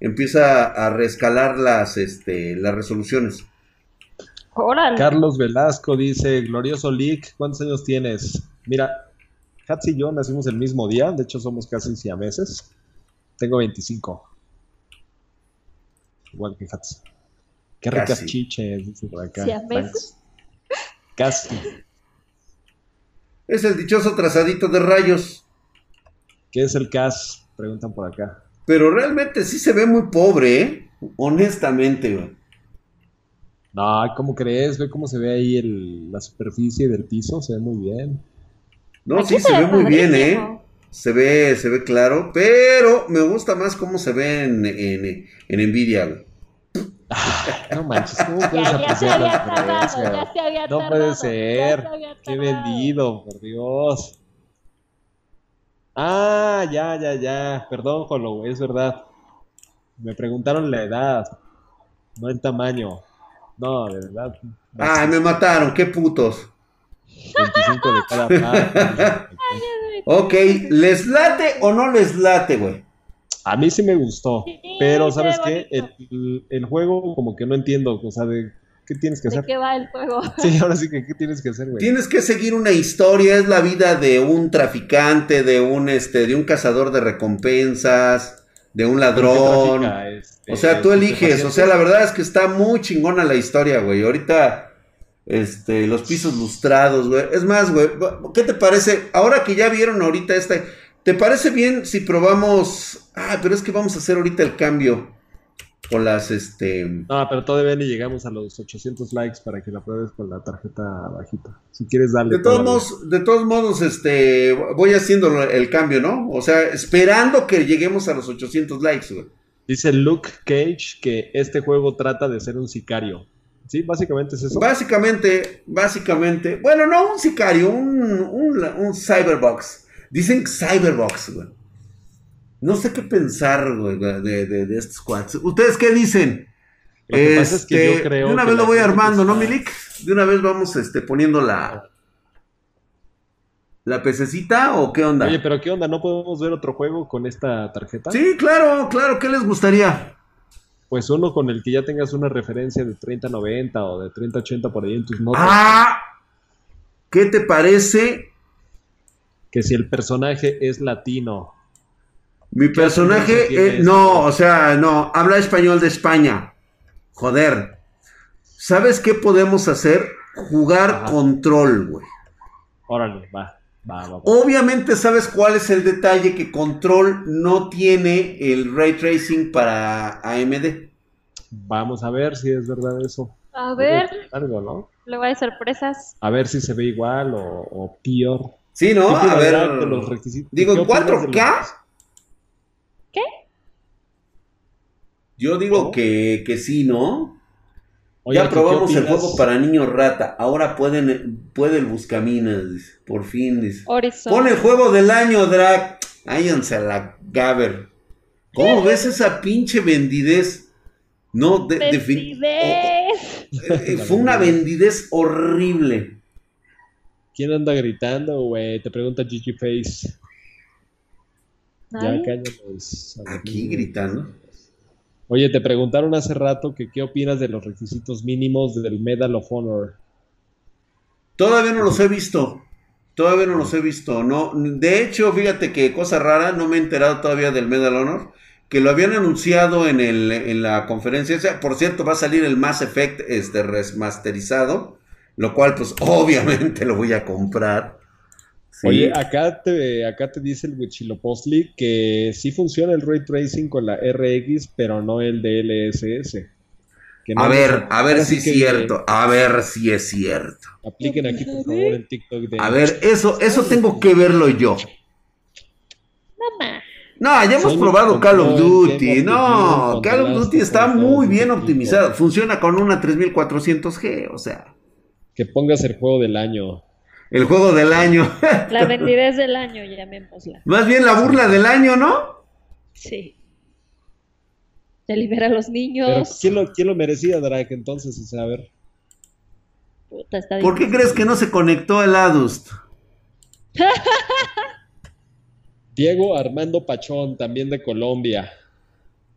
empieza a reescalar las, este, las resoluciones. Carlos Velasco dice, glorioso Lick, ¿cuántos años tienes? Mira, Hatsi y yo nacimos el mismo día, de hecho somos casi siameses. Tengo 25. Igual que Hatsi. Qué ricas chiches, dice por acá. ¿Siameses? Casi. Es el dichoso trazadito de rayos. ¿Qué es el CAS? Preguntan por acá. Pero realmente sí se ve muy pobre, ¿eh? Honestamente, güey. No, ¿cómo crees? Ve cómo se ve ahí la superficie del piso, se ve muy bien. No, sí, se, ve muy bien, ¿eh? Se ve, se ve claro, pero me gusta más cómo se ve en, en, en Nvidia, güey. No manches, ¿cómo puedes apreciar la No puede ser. Qué vendido, por Dios. Ah, ya, ya, ya. Perdón, Jolo, es verdad. Me preguntaron la edad, no el tamaño. No, de verdad. Ay, me mataron, qué putos. 25 de cada parte. ok, ¿les late o no les late, güey? A mí sí me gustó, pero ¿sabes qué? El, juego como que no entiendo, o sea, de qué tienes que hacer. ¿De qué va el juego? Sí, ahora sí que qué tienes que hacer, güey. Tienes que seguir una historia, es la vida de un traficante, de un este, de un cazador de recompensas, de un ladrón. Este, o sea, tú eliges, o sea, la verdad es que está muy chingona la historia, güey. Ahorita este, los pisos lustrados, güey. Es más, güey, ¿qué te parece? Ahora que ya vieron ahorita este ¿Te parece bien si probamos? Ah, pero es que vamos a hacer ahorita el cambio con las, este... No, pero todavía ni llegamos a los 800 likes para que la pruebes con la tarjeta bajita. Si quieres darle... De todos modos, de todos modos, este, voy haciendo el cambio, ¿no? O sea, esperando que lleguemos a los 800 likes, güey. Dice Luke Cage que este juego trata de ser un sicario. Sí, básicamente es eso. Básicamente, básicamente, bueno, no un sicario, un, un, un cyberbox. Dicen Cyberbox, güey. No sé qué pensar, güey, de, de, estos cuads. ¿Ustedes qué dicen? este, de una vez lo voy armando, ¿no, Milik? De una vez vamos este, poniendo la, la pececita o qué onda? Oye, pero qué onda, ¿no podemos ver otro juego con esta tarjeta? Sí, claro, claro, ¿qué les gustaría? Pues uno con el que ya tengas una referencia de 30-90 o de 30-80 por ahí en tus notas. ¡Ah! ¿Qué te parece? Que si el personaje es latino. Mi personaje, no, o sea, no, habla español de España. Joder. ¿Sabes qué podemos hacer? Jugar control, güey. Órale, va, va, va, Obviamente sabes cuál es el detalle que Control no tiene el ray tracing para AMD. Vamos a ver si es verdad eso. A ver. Algo, ¿no? Luego hay sorpresas. A ver si se ve igual o, o peor. Sí, ¿no? A ver. Digo, ¿en 4K? ¿Qué? Yo digo que, que sí, ¿no? ya probamos el juego para niños rata. Ahora pueden, puede el Buscaminas, dice. Por fin, dice. Pon el juego del año, Drag. Áyanse a la Gaber. ¿Cómo ves esa pinche vendidez? No, de, vendidez. Oh, eh, fue una vendidez horrible. ¿Quién anda gritando, güey? Te pregunta Gigi Face. Ya Aquí gritando. Oye, te preguntaron hace rato que qué opinas de los requisitos mínimos del Medal of Honor. Todavía no los he visto. Todavía no los he visto. No, de hecho, fíjate que cosa rara, no me he enterado todavía del Medal of Honor. Que lo habían anunciado en, el, en la conferencia. por cierto, va a salir el Mass Effect este, remasterizado. Lo cual, pues, obviamente lo voy a comprar. Oye, acá te, acá te dice el Wichilopostli que sí funciona el ray tracing con la RX, pero no el DLSS. a ver, a ver si es cierto, a ver si es cierto. Apliquen aquí, por favor, en TikTok. De... A ver, eso, eso tengo que verlo yo. Mamá. No, ya hemos probado Call of Duty. No, Call of Duty está muy bien optimizado. Funciona con una 3400G, o sea. Que pongas el juego del año. El juego del año. La vendidez del año, llamémosla. Más bien la burla del año, ¿no? Sí. Ya libera a los niños. ¿quién, lo, ¿quién, lo, merecía, Drake, entonces? O sea, a ver. Puta, está ¿Por qué crees que no se conectó el Adust? Diego Armando Pachón, también de Colombia,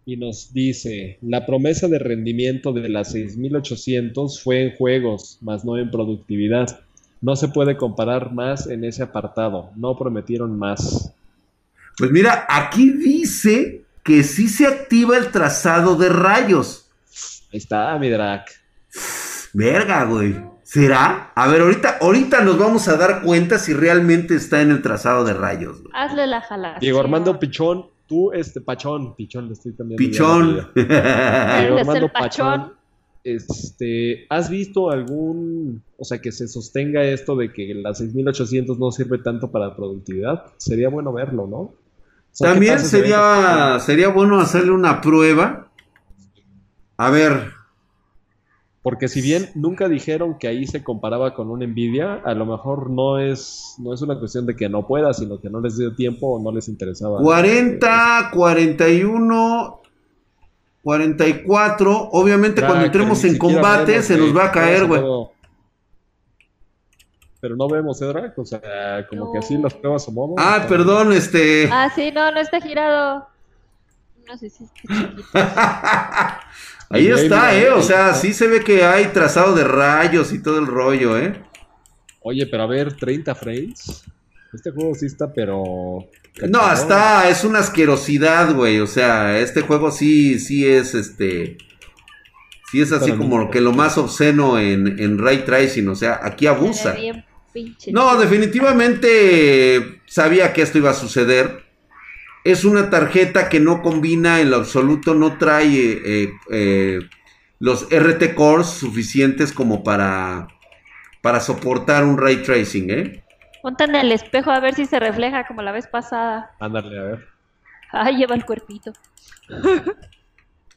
y nos dice, la promesa de rendimiento de las 6800 fue en juegos, más no en productividad. No se puede comparar más en ese apartado. No prometieron más. Pues mira, aquí dice que sí se activa el trazado de rayos. Ahí está, mi drag. Verga, güey. ¿Será? A ver, ahorita, ahorita nos vamos a dar cuenta si realmente está en el trazado de rayos. Hazle la jalada. Diego Armando Pichón, tú, este, Pachón, Pichón, le estoy cambiando. Pichón. Armando Pachón este, ¿has visto algún, o sea, que se sostenga esto de que la 6800 no sirve tanto para productividad? Sería bueno verlo, ¿no? También sería, sería bueno hacerle una prueba. A ver. Porque si bien nunca dijeron que ahí se comparaba con un Nvidia, a lo mejor no es, no es una cuestión de que no pueda, sino que no les dio tiempo o no les interesaba. 40, 41, 44. Obviamente, cuando entremos en combate, se nos va a caer, güey. Pero no vemos, ¿eh, O sea, como que así las pruebas o modo. Ah, perdón, este. Ah, sí, no, no está girado. Ahí está, ¿eh? O sea, sí se ve que hay trazado de rayos y todo el rollo, ¿eh? Oye, pero a ver, 30 frames. Este juego sí está, pero. No, está, es una asquerosidad, güey. O sea, este juego sí, sí es este. Sí es así como que lo más obsceno en, en Ray Tracing. O sea, aquí abusa. No, definitivamente sabía que esto iba a suceder. Es una tarjeta que no combina en lo absoluto, no trae eh, eh, los RT cores suficientes como para, para soportar un ray tracing, ¿eh? Ponte en el espejo a ver si se refleja como la vez pasada. Ándale, a ver. Ay, lleva el cuerpito.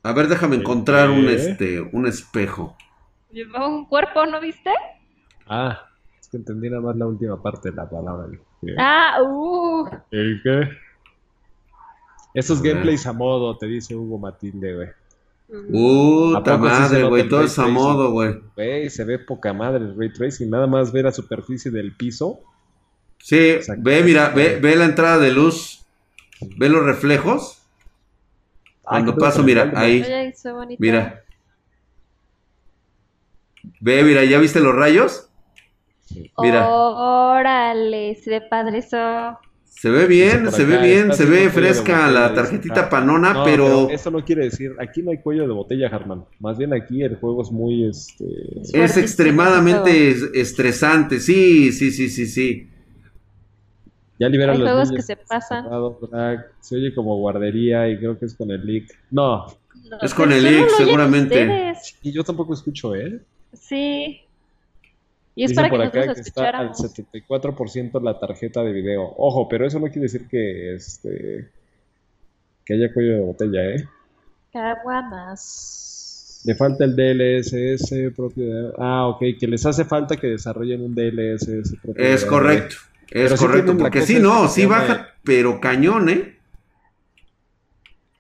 A ver, déjame encontrar un este un espejo. Lleva un cuerpo, ¿no viste? Ah, que entendí nada más la última parte de la palabra. Ah, uh. ¿El qué? Esos gameplays a modo, te dice Hugo Matilde, güey. Uh, madre, güey, todo es a modo, güey. Güey, se ve poca madre el ray tracing, nada más ver la superficie del piso. Sí, ve, mira, ve, ve la entrada de luz, ve los reflejos. Cuando paso, mira, ahí. Mira. Ve, mira, ¿ya viste los rayos? Mira. Órale, se ve padre eso. Se ve bien, se ve bien, se ve fresca la tarjetita panona, pero... Eso no quiere decir, aquí no hay cuello de botella, Harman. Más bien aquí el juego es muy, este... Es extremadamente estresante, sí, sí, sí, sí, sí. Ya liberan los juegos que se pasan. Se oye como guardería y creo que es con el leak. No. es con el leak, seguramente. Y yo tampoco escucho, ¿eh? Sí. Y es para que acá que está al 74% la tarjeta de video. Ojo, pero eso no quiere decir que este que haya cuello de botella, ¿eh? Caguamas. Le falta el DLSS propio de... Ah, ok, que les hace falta que desarrollen un DLSS propio Es correcto, es correcto, porque sí, no, sí baja, pero cañón, ¿eh?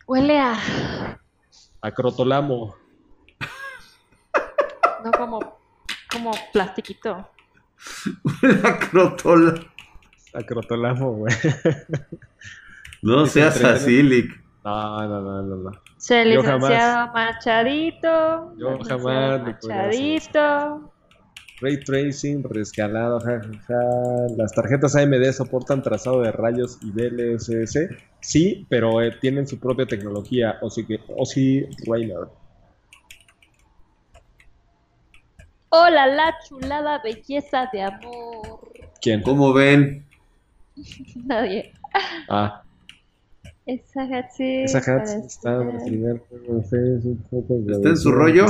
Huele a... A crotolamo. No como como plastiquito. La crotola. Acrotolamo, güey. No seas así, Lick. No, no, no, no, no. Se licenciado Machadito. Yo jamás. Machadito. Ray tracing, rescalado, jajaja. Las tarjetas AMD soportan trazado de rayos y DLSS. Sí, pero eh, tienen su propia tecnología. O sí, o sí, Rainer. Hola, la chulada belleza de amor. ¿Quién? ¿Cómo ven? Nadie. Ah. Esa Hatsi. Esa Hatsi está en el primer. ¿Está en su rollo?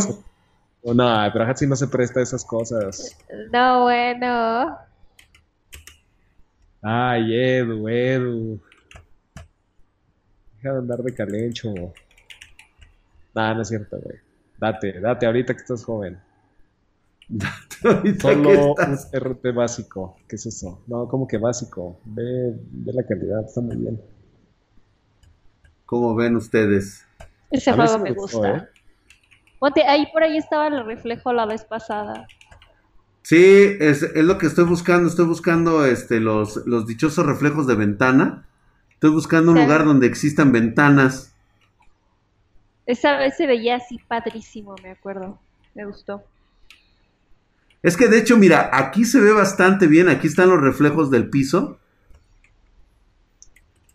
Oh, no, pero Hatsi no se presta a esas cosas. No, bueno. Ay, Edu, Edu. Deja de andar de calencho. Nah, no es cierto, güey. Date, date ahorita que estás joven. Solo un RT básico. ¿Qué es eso? No, como que básico. Ve, ve la calidad, está muy bien. ¿Cómo ven ustedes? Ese juego me, gusta. ¿eh? ahí por ahí estaba el reflejo la vez pasada. Sí, es, es lo que estoy buscando. Estoy buscando este, los, los dichosos reflejos de ventana. Estoy buscando un lugar donde existan ventanas. Esa vez se veía así padrísimo, me acuerdo. Me gustó. Es que de hecho, mira, aquí se ve bastante bien, aquí están los reflejos del piso.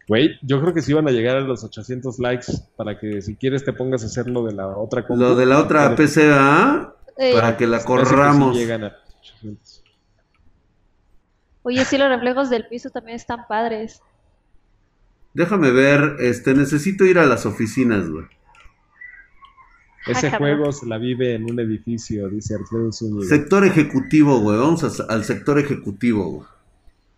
Güey, yo creo que sí van a llegar a los 800 likes para que si quieres te pongas a hacer lo de la otra Lo de la otra PCA para que la corramos. Oye, sí, los reflejos del piso también están padres. Déjame ver, este, necesito ir a las oficinas, güey. Ese juego se la vive en un edificio, dice Alfredo Zúñiga. Sector ejecutivo, güey. Vamos al sector ejecutivo, güey.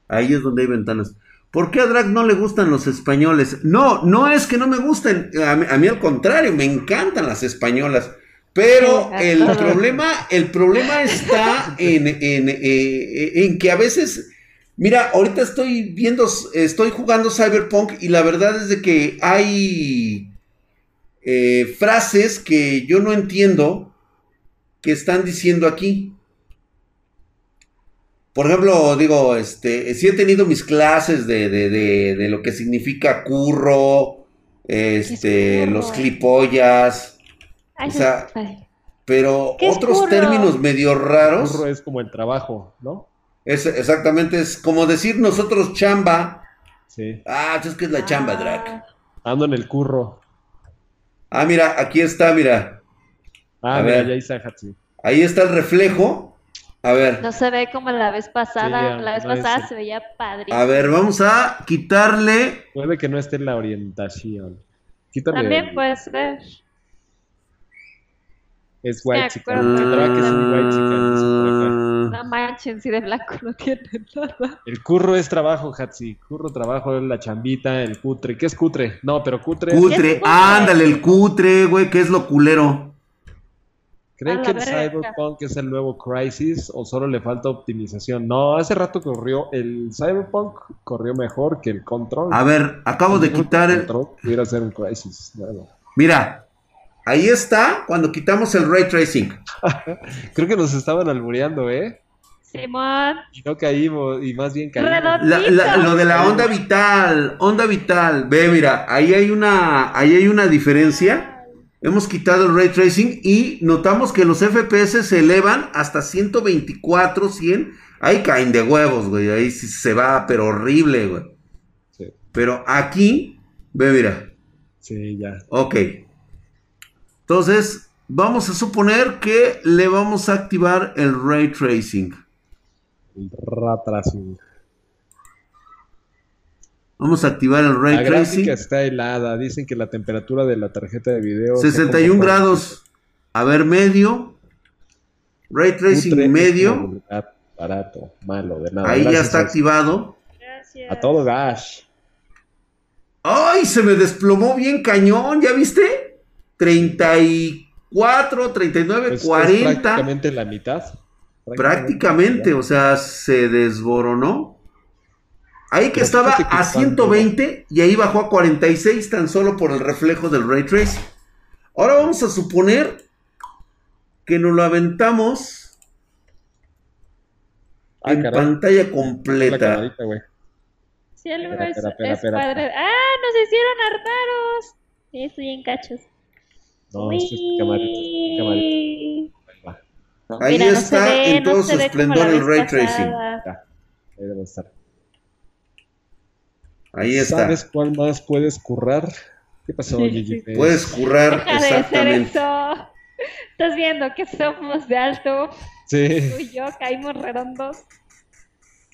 Ahí es donde hay ventanas. ¿Por qué a Drag no le gustan los españoles? No, no es que no me gusten. A mí, al contrario, me encantan las españolas. Pero el problema, el problema está en, en, eh, en que a veces. Mira, ahorita estoy viendo, estoy jugando Cyberpunk y la verdad es de que hay eh, frases que yo no entiendo que están diciendo aquí. Por ejemplo, digo, este, sí he tenido mis clases de, de, de, lo que significa curro, este, los clipollas, o sea, pero otros términos medio raros. Curro es como el trabajo, ¿no? Es, exactamente, es como decir nosotros chamba. Sí. Ah, es que es la chamba, Drac. Ah. Ando en el curro. Ah, mira, aquí está, mira. Ah, a ver. ya está Ahí está el reflejo. A ver. No se ve como la vez pasada. la vez pasada se veía padre. A ver, vamos a quitarle. Puede que no esté en la orientación. Quítale. También puede ser. Es white chicken. que es un white chicken. No manchen, si de blanco no tiene nada. El curro es trabajo, Hatsi. Curro, trabajo, la chambita, el cutre. ¿Qué es cutre? No, pero cutre. Cutre, ándale, el cutre, güey, ¿qué es lo culero? ¿Creen que el Cyberpunk es el nuevo Crisis o solo le falta optimización? No, hace rato corrió, el Cyberpunk corrió mejor que el Control. A ver, acabo de quitar el... Control pudiera ser un Crisis. Mira, ahí está cuando quitamos el Ray Tracing. Creo que nos estaban albureando, ¿eh? Simón. Y no caímos, y más bien caímos. lo de la onda vital, onda vital. Ve, mira, ahí hay una, ahí hay una diferencia Hemos quitado el ray tracing y notamos que los FPS se elevan hasta 124, 100. Ahí caen de huevos, güey. Ahí se va, pero horrible, güey. Sí. Pero aquí, ve, mira. Sí, ya. Ok. Entonces, vamos a suponer que le vamos a activar el ray tracing. El ray tracing. Vamos a activar el ray la tracing. La está helada. Dicen que la temperatura de la tarjeta de video. 61 grados. A ver, medio. Ray tracing medio. Barato, malo, de nada. Ahí ya está activado. Gracias. A todo gas. ¡Ay! Se me desplomó bien cañón, ¿ya viste? 34, 39, 40. prácticamente la mitad. prácticamente o sea, se desboronó. Ahí que estaba a 120 y ahí bajó a 46 tan solo por el reflejo del ray tracing. Ahora vamos a suponer que nos lo aventamos ah, en pantalla completa. Sí, es, padre. ¡Ah! Nos hicieron hartaros. Estoy en cachos. No, es camarita, Ahí está en todo su esplendor el ray tracing. ahí debe estar. Ahí está. ¿Sabes cuál más puedes currar? ¿Qué pasó, Gigi? Puedes currar exactamente. Estás viendo que somos de alto. Sí. Tú y yo caímos redondos.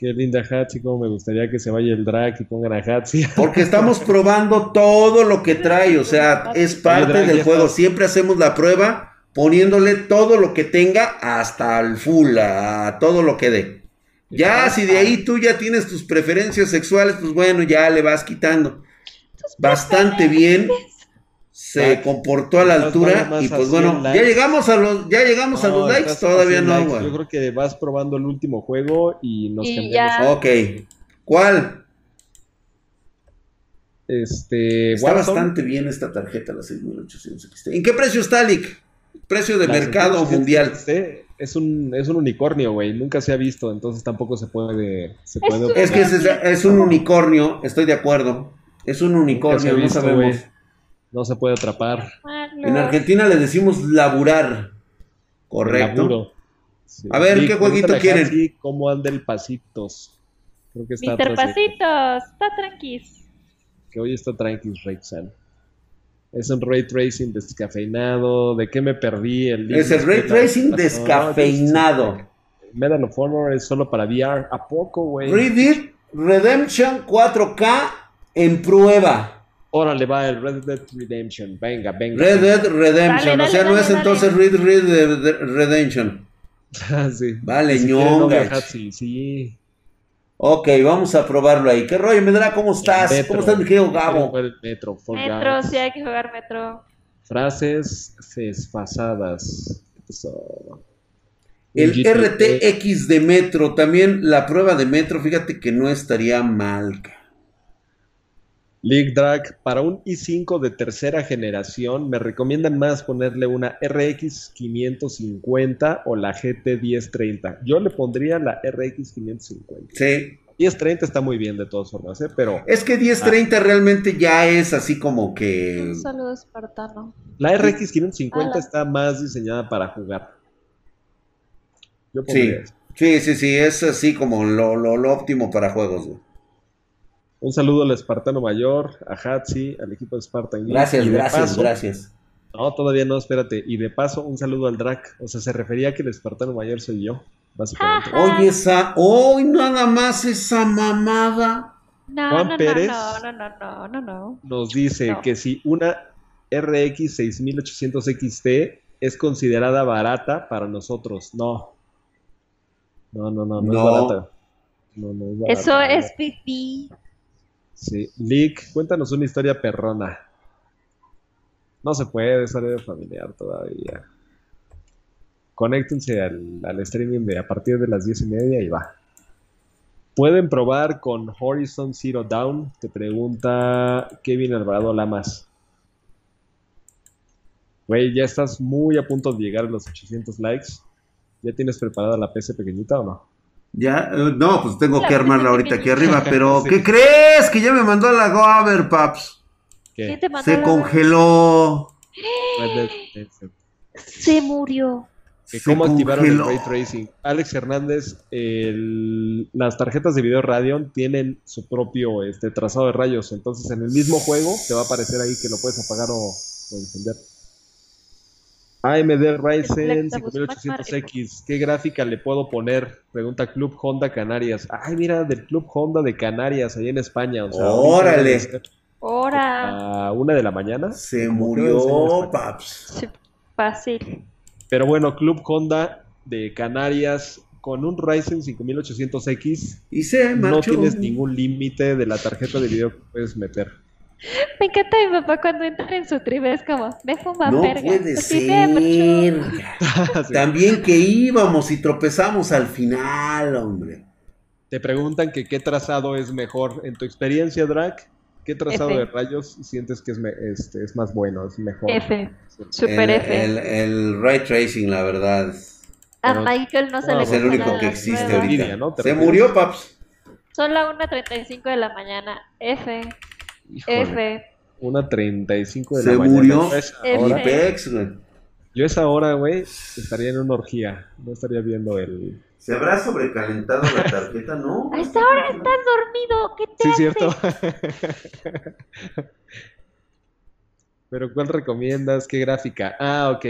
Qué linda Hatsi, como me gustaría que se vaya el drag y pongan a Hatsi. Porque estamos probando todo lo que trae, o sea, es parte del juego. Siempre hacemos la prueba poniéndole todo lo que tenga hasta el full, a todo lo que dé. Ya, si de ahí tú ya tienes tus preferencias sexuales, pues bueno, ya le vas quitando. Bastante bien. Se comportó a la altura y pues bueno, ya llegamos a los ya llegamos a los likes, todavía no, güey. Yo creo que vas probando el último juego y nos y Ok. ¿Cuál? Este, está bastante bien esta tarjeta la 6800 ¿En qué precio está, Lick? Precio de mercado mundial es un, es un unicornio, güey. Nunca se ha visto, entonces tampoco se puede. Se puede es que es, un unicornio, estoy de acuerdo. Es un unicornio, no sabemos. No se puede atrapar. En Argentina le decimos laburar. Correcto. A ver, ¿qué jueguito quieren? ¿Cómo anda el Pasitos? Creo que está Mister Pasitos, está tranquis. Que hoy está tranquis, Rexan. Es un ray tracing descafeinado. ¿De qué me perdí? El es el ray tracing descafeinado. Medal of Honor es solo para VR. ¿A poco, güey? Red Dead Redemption 4K en prueba. Órale, va el Red Dead Redemption. Venga, venga. Red Dead Redemption. o sea, no es entonces Red Dead Redemption. Ah, sí. Vale, ñonga. Sí, sí. Ok, vamos a probarlo ahí. ¿Qué rollo, Medra? ¿Cómo estás? ¿Cómo estás, mi querido Gabo? Metro, metro sí hay que jugar Metro. Frases desfasadas. El RTX de Metro, también la prueba de Metro, fíjate que no estaría mal. League Drag, para un i5 de tercera generación, me recomiendan más ponerle una RX 550 o la GT 1030. Yo le pondría la RX 550. Sí. 1030 está muy bien de todas formas, ¿eh? pero... Es que 1030 realmente ya es así como que... Un saludo espartano. La RX 550 está más diseñada para jugar. Yo sí. sí, sí, sí, es así como lo, lo, óptimo para juegos. Un saludo al Espartano Mayor, a Hatsi, al equipo de Spartan. Gracias, gracias, gracias. No, todavía no, espérate. Y de paso, un saludo al Drac. O sea, se refería a que el Espartano Mayor soy yo, básicamente. Oye, esa, hoy nada más esa mamada. No, Juan no, Pérez no, no, no, no, no, nos dice que si una RX 6800 XT es considerada barata para nosotros, no. No, no, no, no, es barata. No, no es barata. Eso es pipí. Sí, Lick, cuéntanos una historia perrona. No se puede, es de familiar todavía. conéctense al, al streaming de a partir de las 10 y media y va. Pueden probar con Horizon Zero Down, te pregunta Kevin Alvarado Lamas. Güey, ya estás muy a punto de llegar a los 800 likes. ¿Ya tienes preparada la PC pequeñita o no? Ya, eh, no, pues tengo que armarla ahorita aquí arriba, pero ¿qué crees? Que ya me mandó la Gover, paps. ¿Quién te mandó Se la- congeló. Se murió. Se ¿Cómo activaron el. Ray Tracing? Alex Hernández, el- las tarjetas de video Radeon tienen su propio este, trazado de rayos. Entonces, en el mismo juego te va a aparecer ahí que lo puedes apagar o, o encender. AMD Ryzen Flexible 5800X. ¿Qué gráfica le puedo poner? Pregunta Club Honda Canarias. Ay, mira, del Club Honda de Canarias, ahí en España. O sea, Órale. Ahora. A una de la mañana. Se murió, paps. Sí, Fácil. Pero bueno, Club Honda de Canarias con un Ryzen 5800X Y se no tienes ningún límite de la tarjeta de video que puedes meter. Me encanta mi papá cuando entra en su tribu, es como, me fuma No verga. puede de, macho. ser. También que íbamos y tropezamos al final, hombre. Te preguntan que qué trazado es mejor. En tu experiencia, Drac, ¿qué trazado F. de rayos sientes que es, me- este, es más bueno, es mejor? F. Super el, F. El, el ray tracing, la verdad. A Pero- Michael no se No, le Es el único nada que existe ahorita. ¿no? ¿Te Se refieres? murió, paps. Son las 1.35 de la mañana. F. Híjole, F. Una 35 de Se la mañana. murió. Yo esa hora- güey. Yo a esa hora, güey, estaría en una orgía. No estaría viendo el... ¿Se habrá sobrecalentado la tarjeta? No. A esta hora estás dormido. ¿Qué te Sí, hace? cierto. Pero ¿cuál recomiendas? ¿Qué gráfica? Ah, ok.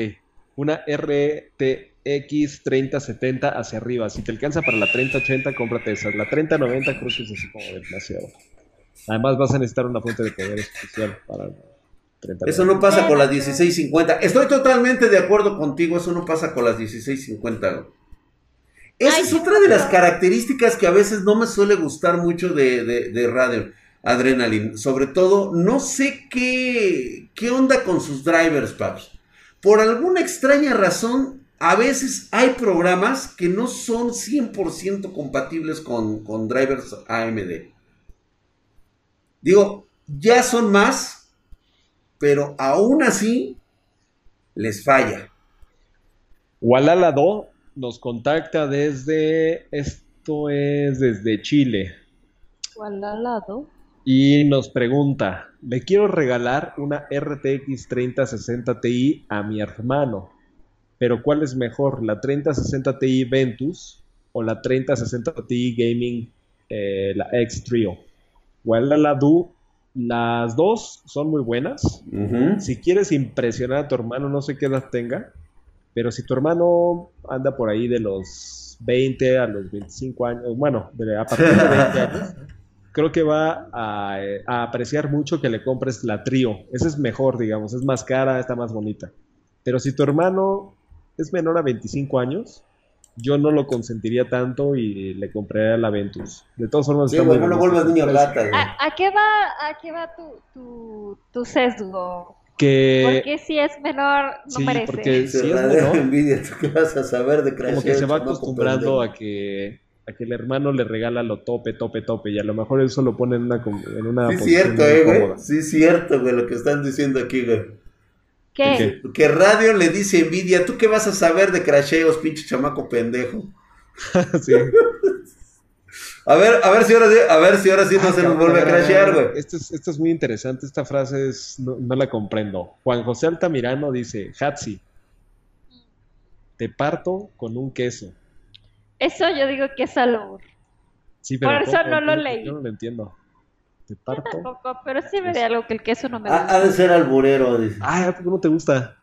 Una RTX 3070 hacia arriba. Si te alcanza para la 3080, cómprate esa. La 3090 creo que es así como demasiado. Además vas a necesitar una fuente de poder especial para 3090. Eso no pasa con las 1650. Estoy totalmente de acuerdo contigo, eso no pasa con las 1650. güey. Esa Ay, es otra de las características que a veces no me suele gustar mucho de, de, de Radio Adrenaline. Sobre todo, no sé qué, qué onda con sus drivers, paps. Por alguna extraña razón, a veces hay programas que no son 100% compatibles con, con drivers AMD. Digo, ya son más, pero aún así les falla. Walalado nos contacta desde... Esto es desde Chile. ¿Cuál al lado? Y nos pregunta, le quiero regalar una RTX 3060 Ti a mi hermano, pero ¿cuál es mejor, la 3060 Ti Ventus o la 3060 Ti Gaming, eh, la X Trio? Walaladu, las dos son muy buenas. Si quieres impresionar a tu hermano, no sé qué edad tenga, pero si tu hermano anda por ahí de los 20 a los 25 años, bueno, de- a partir de 20 años, creo que va a, a apreciar mucho que le compres la trío. Esa es mejor, digamos, es más cara, está más bonita. Pero si tu hermano es menor a 25 años, yo no lo consentiría tanto y le compraría la Ventus. De todas formas, Sí, muy no lo vuelvas niño rata, güey. ¿A, a qué va, a qué va tu, tu, tu sesgo? Que Porque si es menor, no sí, merece. porque Se si es menor, envidia, ¿tú qué vas a saber de como que se va acostumbrando a que a que el hermano le regala lo tope, tope, tope, y a lo mejor eso lo pone en una, com- en una Sí, cierto, eh, güey. Sí, es cierto, güey, lo que están diciendo aquí, güey. ¿Qué? ¿Qué? Que Radio le dice envidia, ¿tú qué vas a saber de crasheos, pinche chamaco pendejo? Sí. A ver, a ver si ahora sí, a ver si ahora sí no se nos vuelve a crashear, güey. Esto es, esto es muy interesante, esta frase es, no, no la comprendo. Juan José Altamirano dice, Hatsi, te parto con un queso. Eso yo digo que es albur. Sí, pero Por eso no lo leí. Yo no lo entiendo. ¿Te Yo parto? tampoco, pero sí me de algo que el queso no me Ha, gusta. ha de ser alburero, dice. Ah, ¿por qué no te gusta?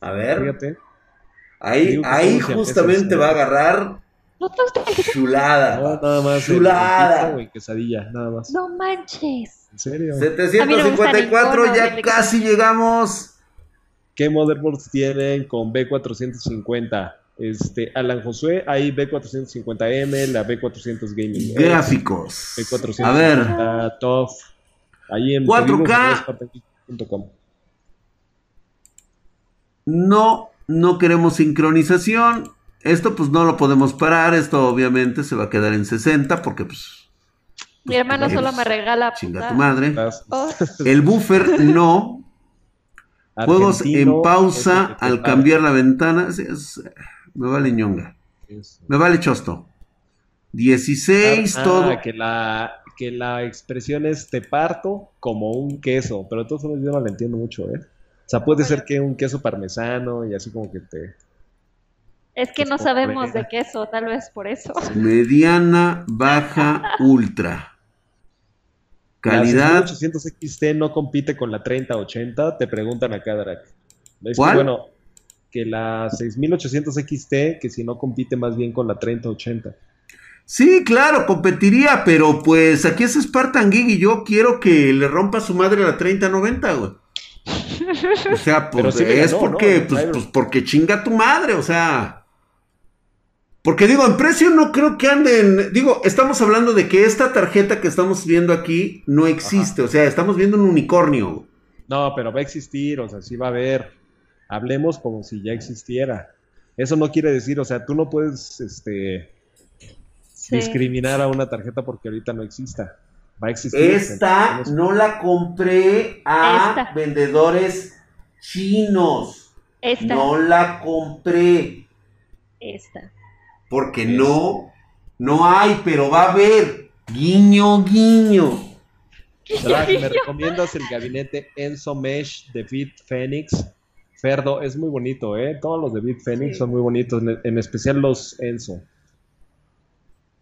A ver, Fíjate. ahí, ahí justamente ¿no? va a agarrar ¿No te gusta el queso? chulada. No, nada más. el- el Chulada. quesadilla, nada más. No manches. ¿En serio? A mí no me gusta 754, ninguno, ya casi llegamos. ¿Qué motherboards tienen con B450? Este, Alan Josué, hay B450M, la B400 Gaming. Gráficos. B450 A ver, TOF. Ahí en 4K. pedidos.com. no no queremos sincronización. Esto pues no lo podemos parar, esto obviamente se va a quedar en 60 porque pues... Mi hermano pues, solo me regala... Chinga tu madre. Oh. El buffer no. Juegos en pausa al cambiar la ventana. Me vale ñonga. Me vale chosto. 16, ah, todo. Que la, que la expresión es te parto como un queso, pero de todos modos yo no la entiendo mucho, ¿eh? O sea, puede ser que un queso parmesano y así como que te... Es que no sabemos de queso, tal vez por eso. Mediana, baja, ultra. Calidad. La 800 XT no compite con la 3080, te preguntan acá, Drac. ¿Cuál? bueno, que la 6800 XT, que si no compite más bien con la 3080. Sí, claro, competiría, pero pues aquí es Spartan Gig y yo quiero que le rompa su madre a la 3090, güey. O sea, pues es porque, pues, pues, porque chinga tu madre, o sea. Porque digo, en precio no creo que anden. Digo, estamos hablando de que esta tarjeta que estamos viendo aquí no existe. O sea, estamos viendo un unicornio. No, pero va a existir, o sea, sí va a haber. Hablemos como si ya existiera. Eso no quiere decir, o sea, tú no puedes este, discriminar a una tarjeta porque ahorita no exista. Va a existir. Esta no la compré a vendedores chinos. Esta. No la compré. Esta. Porque no, no hay, pero va a haber. Guiño, guiño. ¿me recomiendas el gabinete Enso Mesh de Bit Phoenix? Ferdo, es muy bonito, ¿eh? Todos los de Bit Phoenix son muy bonitos, en especial los Enso.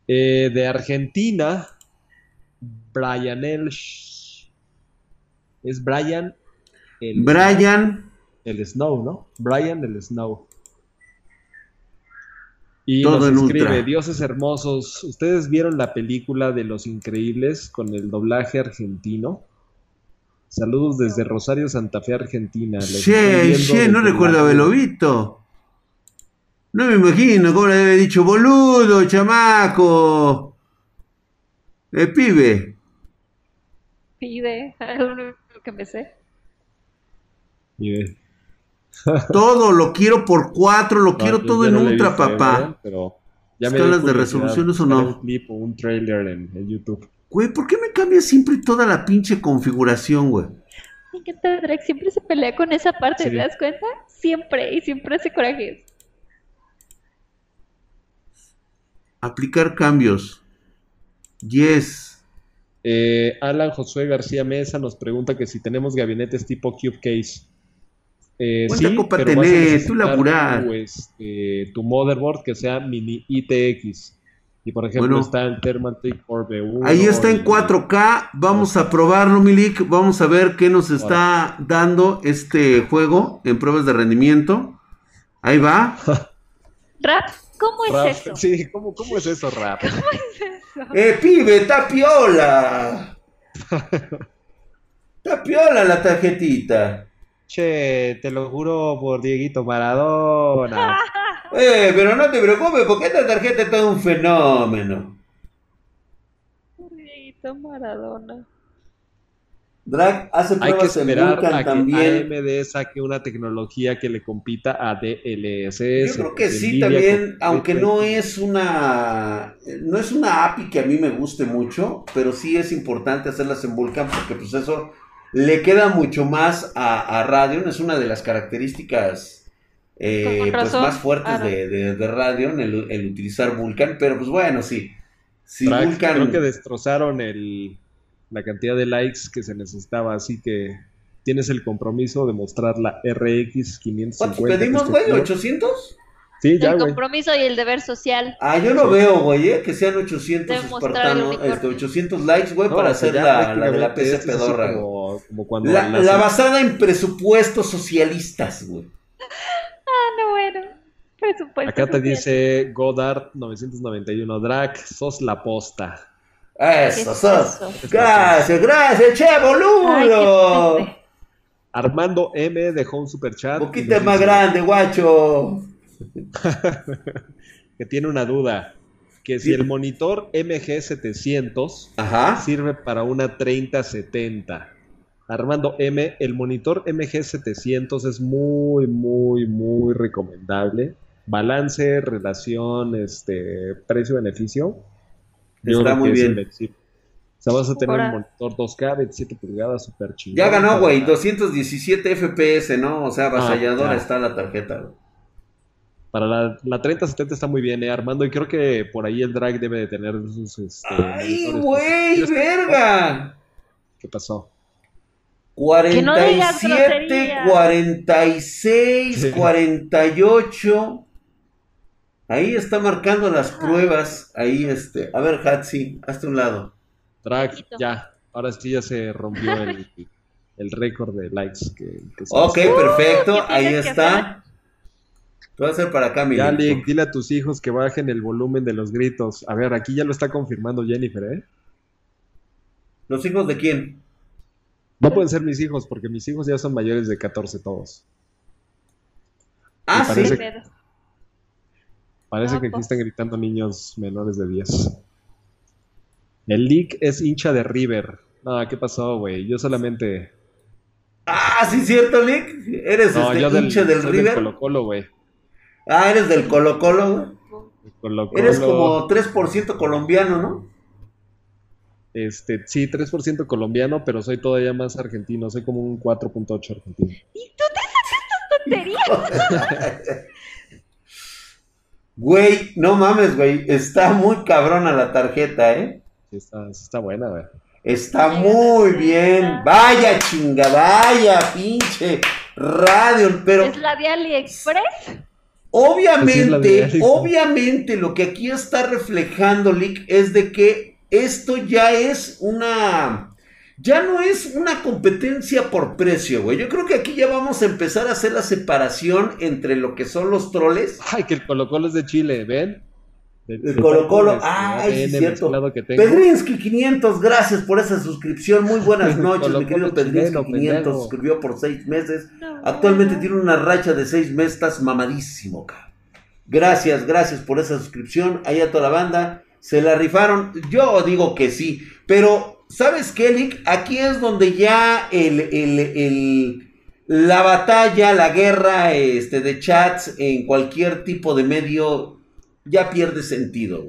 Eh, de Argentina, Brian Elsh. Es Brian. El Brian. El Snow, ¿no? Brian el Snow. Y nos escribe, Dioses hermosos, ¿ustedes vieron la película de Los Increíbles con el doblaje argentino? Saludos desde Rosario, Santa Fe, Argentina. Che, che, no recuerdo haberlo visto. No me imagino cómo le debe dicho, boludo, chamaco. El pibe. Pibe, es lo único que empecé. Pibe. todo lo quiero por cuatro, lo quiero todo en ultra, papá. Pero ya ¿Escalas de resolución o no? Un clip o un trailer en, YouTube. Güey, ¿por qué me cambia siempre toda la pinche configuración, güey? Me encanta Drake, siempre se pelea con esa parte, ¿te das cuenta? Siempre, y siempre hace corajes. Aplicar cambios. Yes. Eh, Alan Josué García Mesa nos pregunta que si tenemos gabinetes tipo Cube Case. Eh, sí, copa tenés? Tú laburar. Este, tu motherboard que sea mini ITX. Y por ejemplo está el Thermaltake Orbe 1. Ahí está en 4K. Vamos a probarlo, Milik. Vamos a ver qué nos está dando este juego en pruebas de rendimiento. Ahí va. Rap, ¿cómo es eso? Sí, ¿cómo, ¿cómo, es eso, Rap? ¿Cómo es eso? ¡Eh, pibe, tapiola! tapiola la tarjetita. Che, te lo juro por Dieguito Maradona. Eh, pero no te preocupes porque esta tarjeta es todo un fenómeno. Dieguito Maradona. Drag hace pruebas Hay que esperar en a también. que AMD saque una tecnología que le compita a DLSS. Yo creo que sí también, aunque no es una no es una API que a mí me guste mucho, pero sí es importante hacerlas en Vulkan porque pues eso le queda mucho más a, a Radeon, es una de las características eh, pues más fuertes de, de, Radeon, el, utilizar Vulkan, pero pues bueno, sí. Creo que destrozaron el, la cantidad de likes que se necesitaba, así que tienes el compromiso de mostrar la RX 550. ¿Cuánto pedimos, güey? ¿800? Sí, ya, El compromiso y el deber social. Ah, yo lo veo, güey, ¿eh? que sean 800 espartanos, este, 800 likes, güey, para hacer la, la, de la PC pedorra. Como, como cuando la, la, basada en presupuestos socialistas, güey. Presupuesto Acá te dice Godard 991, Drac, sos la posta. Eso, sos. Gracias, gracias, che, boludo. Armando M dejó un super chat. Un poquito más grande, guacho. que tiene una duda. Que si el monitor MG700 sirve para una 3070. Armando M, el monitor MG700 es muy, muy, muy recomendable. Balance, relación, este, precio-beneficio. Está muy bien. O sea, vas a tener un monitor 2K, 27 pulgadas, super chingón. Ya ganó, güey, 217 FPS, ¿no? O sea, ah, avasalladora está la tarjeta, Para la, la 3070 está muy bien, ¿eh, Armando? Y creo que por ahí el drag debe de tener sus... Este, ¡Ay, güey, verga! ¿Qué pasó? 47, 46, 48. Ahí está marcando las pruebas. Ahí, este. A ver, Hatsi, hazte un lado. Drag, ya. Ahora sí ya se rompió el, el récord de likes. Que, ok, perfecto. Ahí está. Te voy a hacer para acá, Ya, dile a tus hijos que bajen el volumen de los gritos. A ver, aquí ya lo está confirmando Jennifer, ¿eh? ¿Los hijos de quién? No pueden ser mis hijos, porque mis hijos ya son mayores de 14 todos. Ah, sí. Parece que aquí están gritando niños menores de 10. El leak es hincha de River. No, ¿qué pasó, güey? Yo solamente. Ah, sí, cierto, Leak. Eres no, este, del, hincha del River. Del Colo Colo, güey. Ah, eres del Colo Colo, Colo -Colo. Eres como 3% colombiano, ¿no? Este, sí, 3% colombiano, pero soy todavía más argentino, soy como un 4.8 argentino. ¿Y tú te sacas tonterías? güey, no mames, güey, está muy cabrona la tarjeta, ¿eh? Sí, está, está buena, güey. Está muy bien. Vaya chinga, vaya pinche radio, pero... ¿Es la de AliExpress? Obviamente, obviamente lo que aquí está reflejando, Lick, es de que esto ya es una... Ya no es una competencia por precio, güey. Yo creo que aquí ya vamos a empezar a hacer la separación entre lo que son los troles. Ay, que el Colo Colo es de Chile, ¿ven? El Colo Colo, ay, es cierto. Pedrinsky 500, gracias por esa suscripción. Muy buenas noches, mi querido Pedrinsky 500. Suscribió por seis meses. Actualmente tiene una racha de seis meses. Estás mamadísimo, cabrón. Gracias, gracias por esa suscripción. Ahí a toda la banda. ¿Se la rifaron? Yo digo que sí. Pero, ¿sabes qué, Lick? Aquí es donde ya el, el, la batalla, la guerra este, de chats en cualquier tipo de medio ya pierde sentido.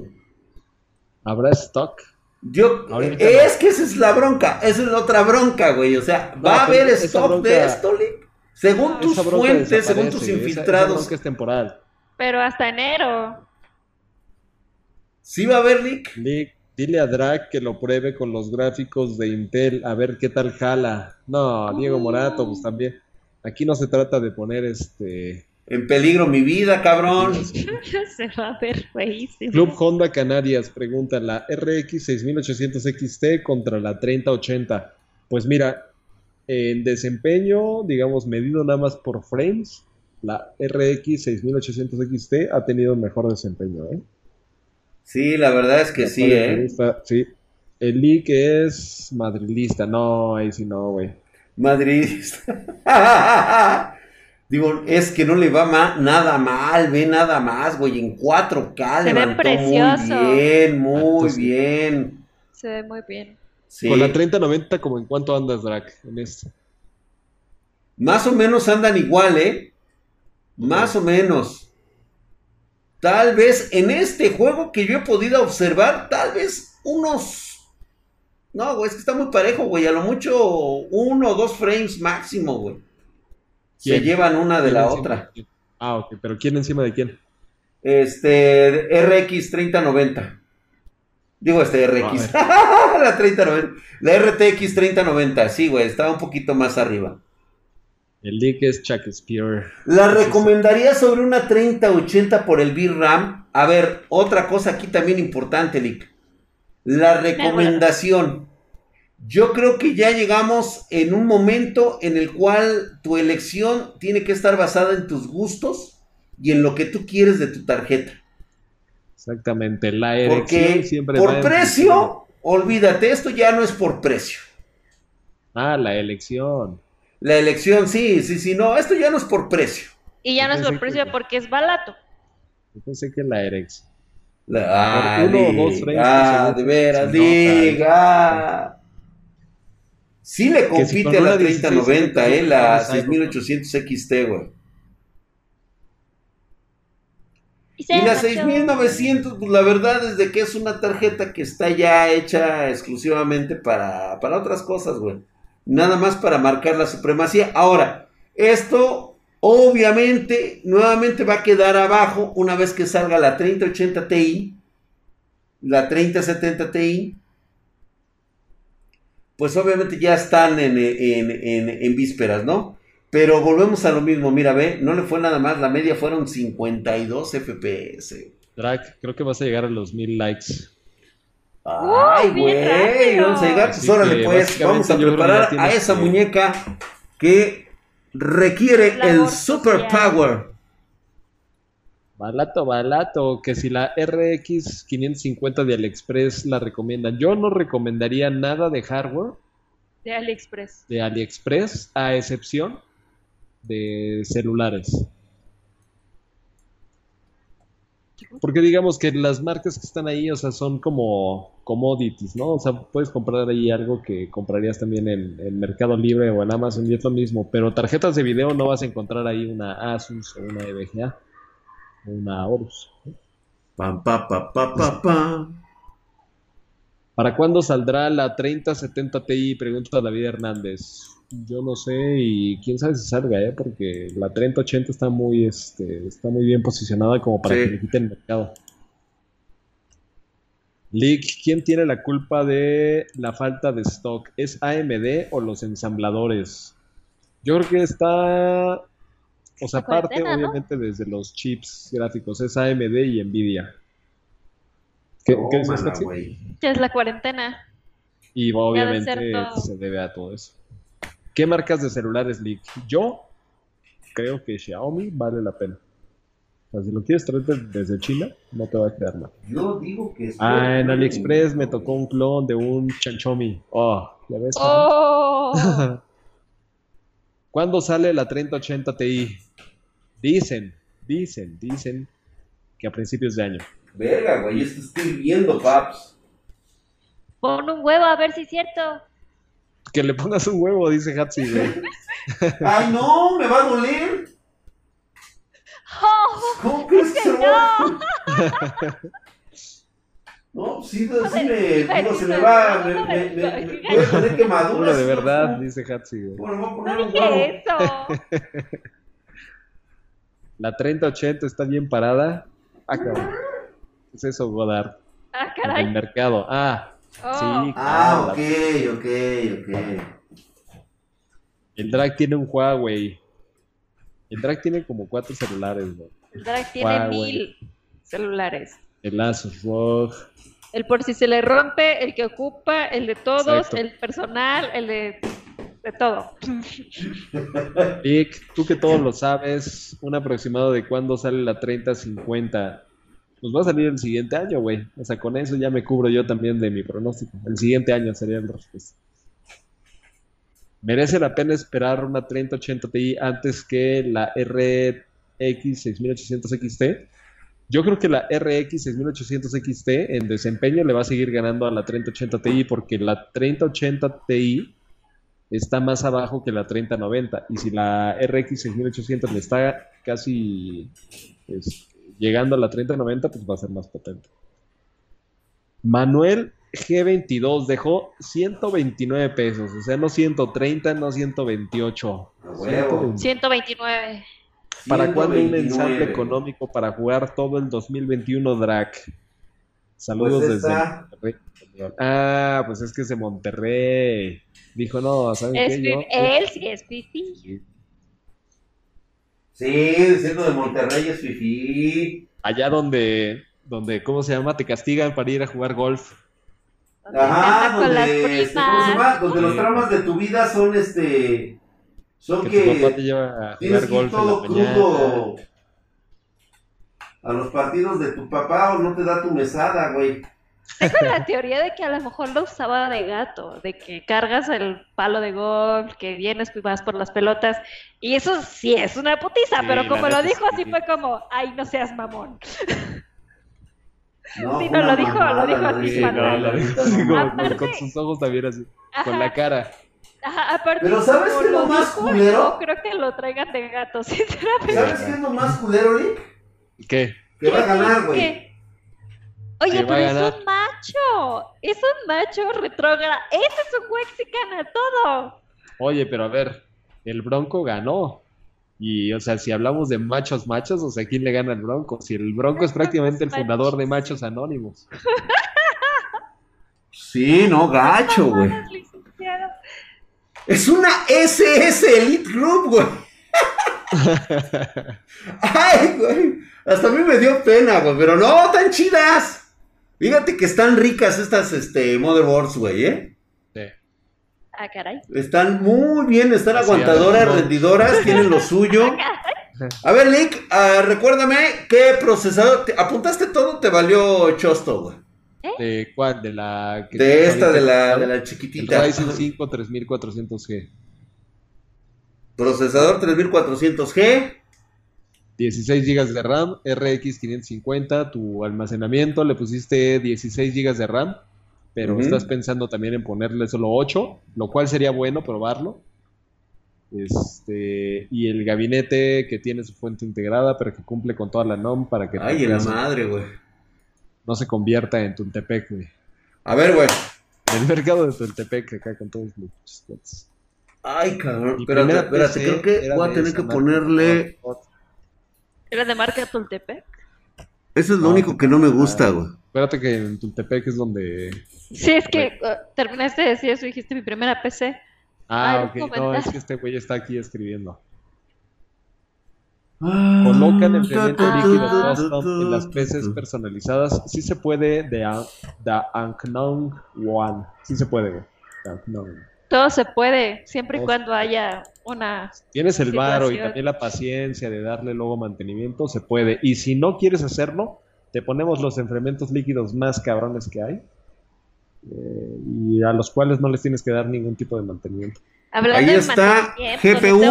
¿Habrá stock? Yo, es que esa es la bronca, esa es la otra bronca, güey. O sea, ¿va a haber stock de esto, Lick? Según tus fuentes, según tus infiltrados. es temporal. Pero hasta enero. ¿Sí va a haber Nick? Nick, dile a Drag que lo pruebe con los gráficos de Intel, a ver qué tal jala. No, Diego Morato, pues también. Aquí no se trata de poner este. En peligro mi vida, cabrón. se va a ver feísimo. Club Honda Canarias pregunta: la RX 6800 XT contra la 3080. Pues mira, en desempeño, digamos, medido nada más por frames, la RX 6800 XT ha tenido mejor desempeño, ¿eh? Sí, la verdad es que sí, ¿eh? Sí. El Lee que es madrilista. No, ahí sí no, güey. Madridista. Digo, es que no le va nada mal, ve nada más, güey. En 4K Se ve precioso. Muy bien, muy bien. Se ve muy bien. Con la 3090, ¿como en cuánto andas, Drac? En esto? Más o menos andan igual, ¿eh? Más o menos. Tal vez en este juego que yo he podido observar, tal vez unos... No, güey, es que está muy parejo, güey. A lo mucho uno o dos frames máximo, güey. Se llevan una de la otra. Ah, ok, pero ¿quién encima de quién? Este, RX 3090. Digo, este RX. la 3090. La RTX 3090, sí, güey, estaba un poquito más arriba. El leak es Shakespeare. La recomendaría sobre una 3080 por el VRAM. A ver, otra cosa aquí también importante, Lick. La recomendación. Yo creo que ya llegamos en un momento en el cual tu elección tiene que estar basada en tus gustos y en lo que tú quieres de tu tarjeta. Exactamente, la elección Porque siempre por precio, olvídate, esto ya no es por precio. Ah, la elección. La elección, sí, sí, sí, no, esto ya no es por precio. Y ya no es por precio porque es barato. Yo pensé que la Erex. La, ah, uno o dos frames ah, de veras, diga. Sí le compite a la 3090, eh, la 6800 XT, güey. Y la 6900, pues la verdad es de que es una tarjeta que está ya hecha exclusivamente para, para otras cosas, güey. Nada más para marcar la supremacía. Ahora, esto obviamente nuevamente va a quedar abajo una vez que salga la 3080 Ti, la 3070 Ti. Pues obviamente ya están en, en, en vísperas, ¿no? Pero volvemos a lo mismo, mira, ve, no le fue nada más, la media fueron 52 FPS. Drake, creo que vas a llegar a los mil likes. Ay, güey, vamos a llegar, pues órale pues, vamos a preparar a esa muñeca que requiere el super power. Balato, balato, que si la RX 550 de AliExpress la recomiendan. Yo no recomendaría nada de hardware. De AliExpress. De AliExpress, a excepción de celulares. Porque digamos que las marcas que están ahí, o sea, son como commodities, ¿no? O sea, puedes comprar ahí algo que comprarías también en, Mercado Libre o en Amazon y es lo mismo. Pero tarjetas de video no vas a encontrar ahí una Asus o una EVGA o una Horus. Pa, pa, pa, pa, pa, pa. ¿Para cuándo saldrá la 3070 Ti? Pregunta David Hernández. Yo no sé y quién sabe si salga, ¿eh? Porque la 3080 está muy, este, está muy bien posicionada como para que le quiten el mercado. Lick, ¿quién tiene la culpa de la falta de stock? ¿Es AMD o los ensambladores? Yo creo que está, o sea, aparte obviamente desde los chips gráficos, es AMD y Nvidia. ¿Qué, es esto? ¿Qué es la cuarentena? Y obviamente se debe a todo eso. ¿Qué marcas de celulares leak? Yo creo que Xiaomi vale la pena. O sea, si lo quieres traer desde China, no te va a quedar mal. Yo digo que Ah, en AliExpress me tocó un clon de un Chanchomi. Oh, ¿ya ves? Oh. ¿Cuándo sale la 3080 Ti? Dicen, dicen, dicen que a principios de año. Verga, güey, esto estoy viendo, paps. Pon un huevo a ver si es cierto. Que le pongas un huevo, dice Hatsi, güey. ¡Ay, no! ¡Me va a doler! Oh, ¿Cómo crees que se va? No, sí, sí me, digo, se me va, me, me, me, voy a tener quemaduras. de verdad, dice Hatsi, güey. Bueno, voy a poner un huevo. eso? La 3080 está bien parada. Ah, cabrón. ¿Qué es eso, Godard? Ah, caray. El mercado. Ah, Oh. Ah, ok, ok, ok. El drag tiene un Huawei. El drag tiene como cuatro celulares, ¿no? El drag tiene mil celulares. El Asus ROG. El por si se le rompe, el que ocupa, el de todos, el personal, el de, de todo. Vic, tú que todo lo sabes, un aproximado de cuándo sale la 3050 pues va a salir el siguiente año, güey. O sea, con eso ya me cubro yo también de mi pronóstico. El siguiente año sería el respuesta. ¿Merece la pena esperar una 3080 Ti antes que la RX 6800 XT? Yo creo que la RX 6800 XT en desempeño le va a seguir ganando a la 3080 Ti porque la 3080 Ti está más abajo que la 3090 y si la RX 6800 le está casi pues, llegando a la 3090, pues va a ser más potente. Manuel G22 dejó 129 pesos, o sea, no 130, no 128. 129. ¿Para cuándo un ensamble económico para jugar todo el 2021 Drac? Saludos pues desde Monterrey. Ah, pues es que es de Monterrey. Dijo, no, ¿saben qué? Yo, él sí es fifi. Sí, diciendo de Monterrey es fifi. Allá donde, donde, ¿cómo se llama? Te castigan para ir a jugar golf. Ajá, donde, este, ¿cómo se llama? Donde los traumas de tu vida son este. Son que, tu papá te lleva a jugar golf todo crudo a los partidos de tu papá o no te da tu mesada, güey. Tengo la teoría de que a lo mejor lo usaba de gato, de que cargas el palo de golf, que vienes y vas por las pelotas, y eso sí es una putiza, pero como lo dijo así fue como, ay, no seas mamón. No, sí, no, lo dijo, lo dijo así, sí, no, lo dijo así con sus ojos también así, con la cara. aparte, Pero ¿sabes qué es lo más culero? No creo que lo traigan de gato, sinceramente. ¿Sabes qué es lo más culero, Lick? ¿Qué? Que va a ganar, güey. Oye, pero es un macho. Es un macho retrógrado. Ese es un gana todo. Oye, pero a ver, el Bronco ganó. Y, o sea, si hablamos de machos machos, o sea, ¿quién le gana al Bronco? Si el Bronco es prácticamente el fundador de Machos Anónimos. Sí, no, gacho, güey. Es una SS Elite Group, güey. Ay, güey. Hasta a mí me dio pena, güey. Pero no, tan chidas. Fíjate que están ricas estas este, motherboards, güey, ¿eh? Sí. Ah, caray. Están muy bien, están aguantadoras, rendidoras, tienen lo suyo. Ah, a ver, Link, uh, recuérdame qué procesador. Te, ¿Apuntaste todo te valió Chosto, güey? ¿Eh? ¿De cuál? De la. de esta, de la, de la chiquitita. El Ryzen 5 3400G. Procesador 3400G. 16 GB de RAM, RX 550, tu almacenamiento le pusiste 16 GB de RAM, pero estás pensando también en ponerle solo 8, lo cual sería bueno probarlo. Este, y el gabinete que tiene su fuente integrada, pero que cumple con toda la NOM para que... Ay, la madre, güey. No se convierta en Tultepec, güey. A ver, güey. El mercado de Tultepec acá con todos los... Ay, cabrón. Espérate, espérate, creo que voy a tener que ponerle... ¿Era de marca Tultepec? Eso es lo único que no me gusta, güey. Espérate que en Tultepec es donde... Sí, es que uh, terminaste de decir eso, dijiste mi primera PC. Ah, ok. No, es que este güey está aquí escribiendo. Ah, Colocan enfriamiento líquido custom en las PCs personalizadas. Sí se puede de The Unknown One. Sí se puede, güey. Todo se puede, siempre y cuando haya una. Tienes el varo y también la paciencia de darle luego mantenimiento, se puede. Y si no quieres hacerlo, te ponemos los enfriamientos líquidos más cabrones que hay. Eh, y a los cuales no les tienes que dar ningún tipo de mantenimiento. Ahí está GPU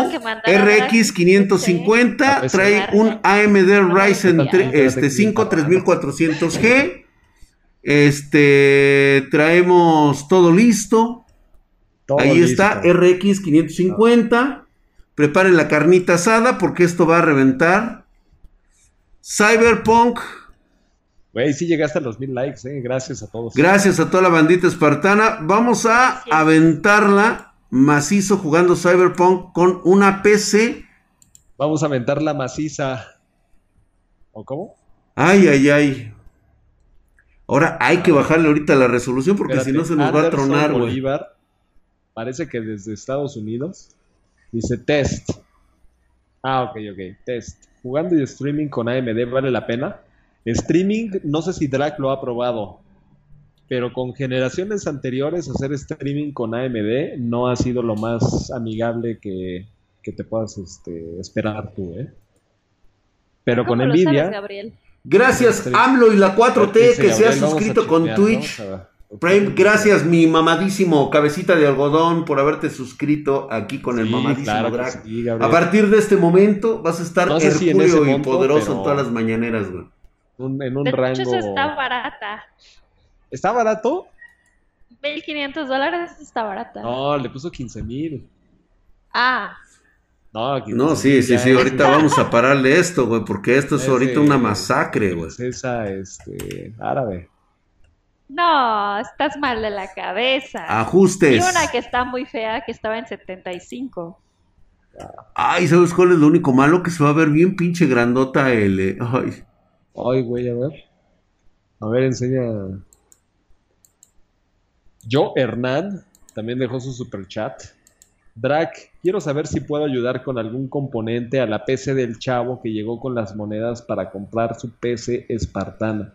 RX 550, trae un AMD Ryzen este 5 3400G. Este traemos todo listo. Ahí está, RX 550. Preparen la carnita asada porque esto va a reventar. Cyberpunk. Güey, sí llegaste a los mil likes, eh. Gracias a todos. Gracias a toda la bandita espartana. Vamos a aventarla macizo jugando Cyberpunk con una PC. Vamos a aventarla maciza. ¿O cómo? Ay, ay, ay. Ahora hay que bajarle ahorita la resolución porque si no se nos va a tronar, güey parece que desde Estados Unidos, dice test. Ah, ok, ok, test. Jugando y streaming con AMD vale la pena. Streaming, no sé si Drac lo ha probado, pero con generaciones anteriores hacer streaming con AMD no ha sido lo más amigable que, te puedas este, esperar tú, ¿eh? Pero con Nvidia... Gracias AMLO y la 4T que se ha suscrito con Twitch. Prime, gracias mi mamadísimo cabecita de algodón por haberte suscrito aquí con el mamadísimo drag. a partir de este momento vas a estar no y poderoso en todas las mañaneras, güey. en un de rango... Hecho, está barata. ¿Está barato? 1500 dólares está barata. No, le puso 15 mil. Ah. No, no sí, sí, sí, ahorita vamos a pararle esto, güey, porque esto es ahorita una masacre, güey. Es esa, este, árabe. No, estás mal de la cabeza. Ajustes. Y una que está muy fea, que estaba en 75. Ay, ¿sabes cuál es lo único malo? Que se va a ver bien pinche grandota L. Ay. Ay, güey, a ver. A ver, enseña. Yo, Hernán, también dejó su super chat. Drac, quiero saber si puedo ayudar con algún componente a la PC del chavo que llegó con las monedas para comprar su PC espartana.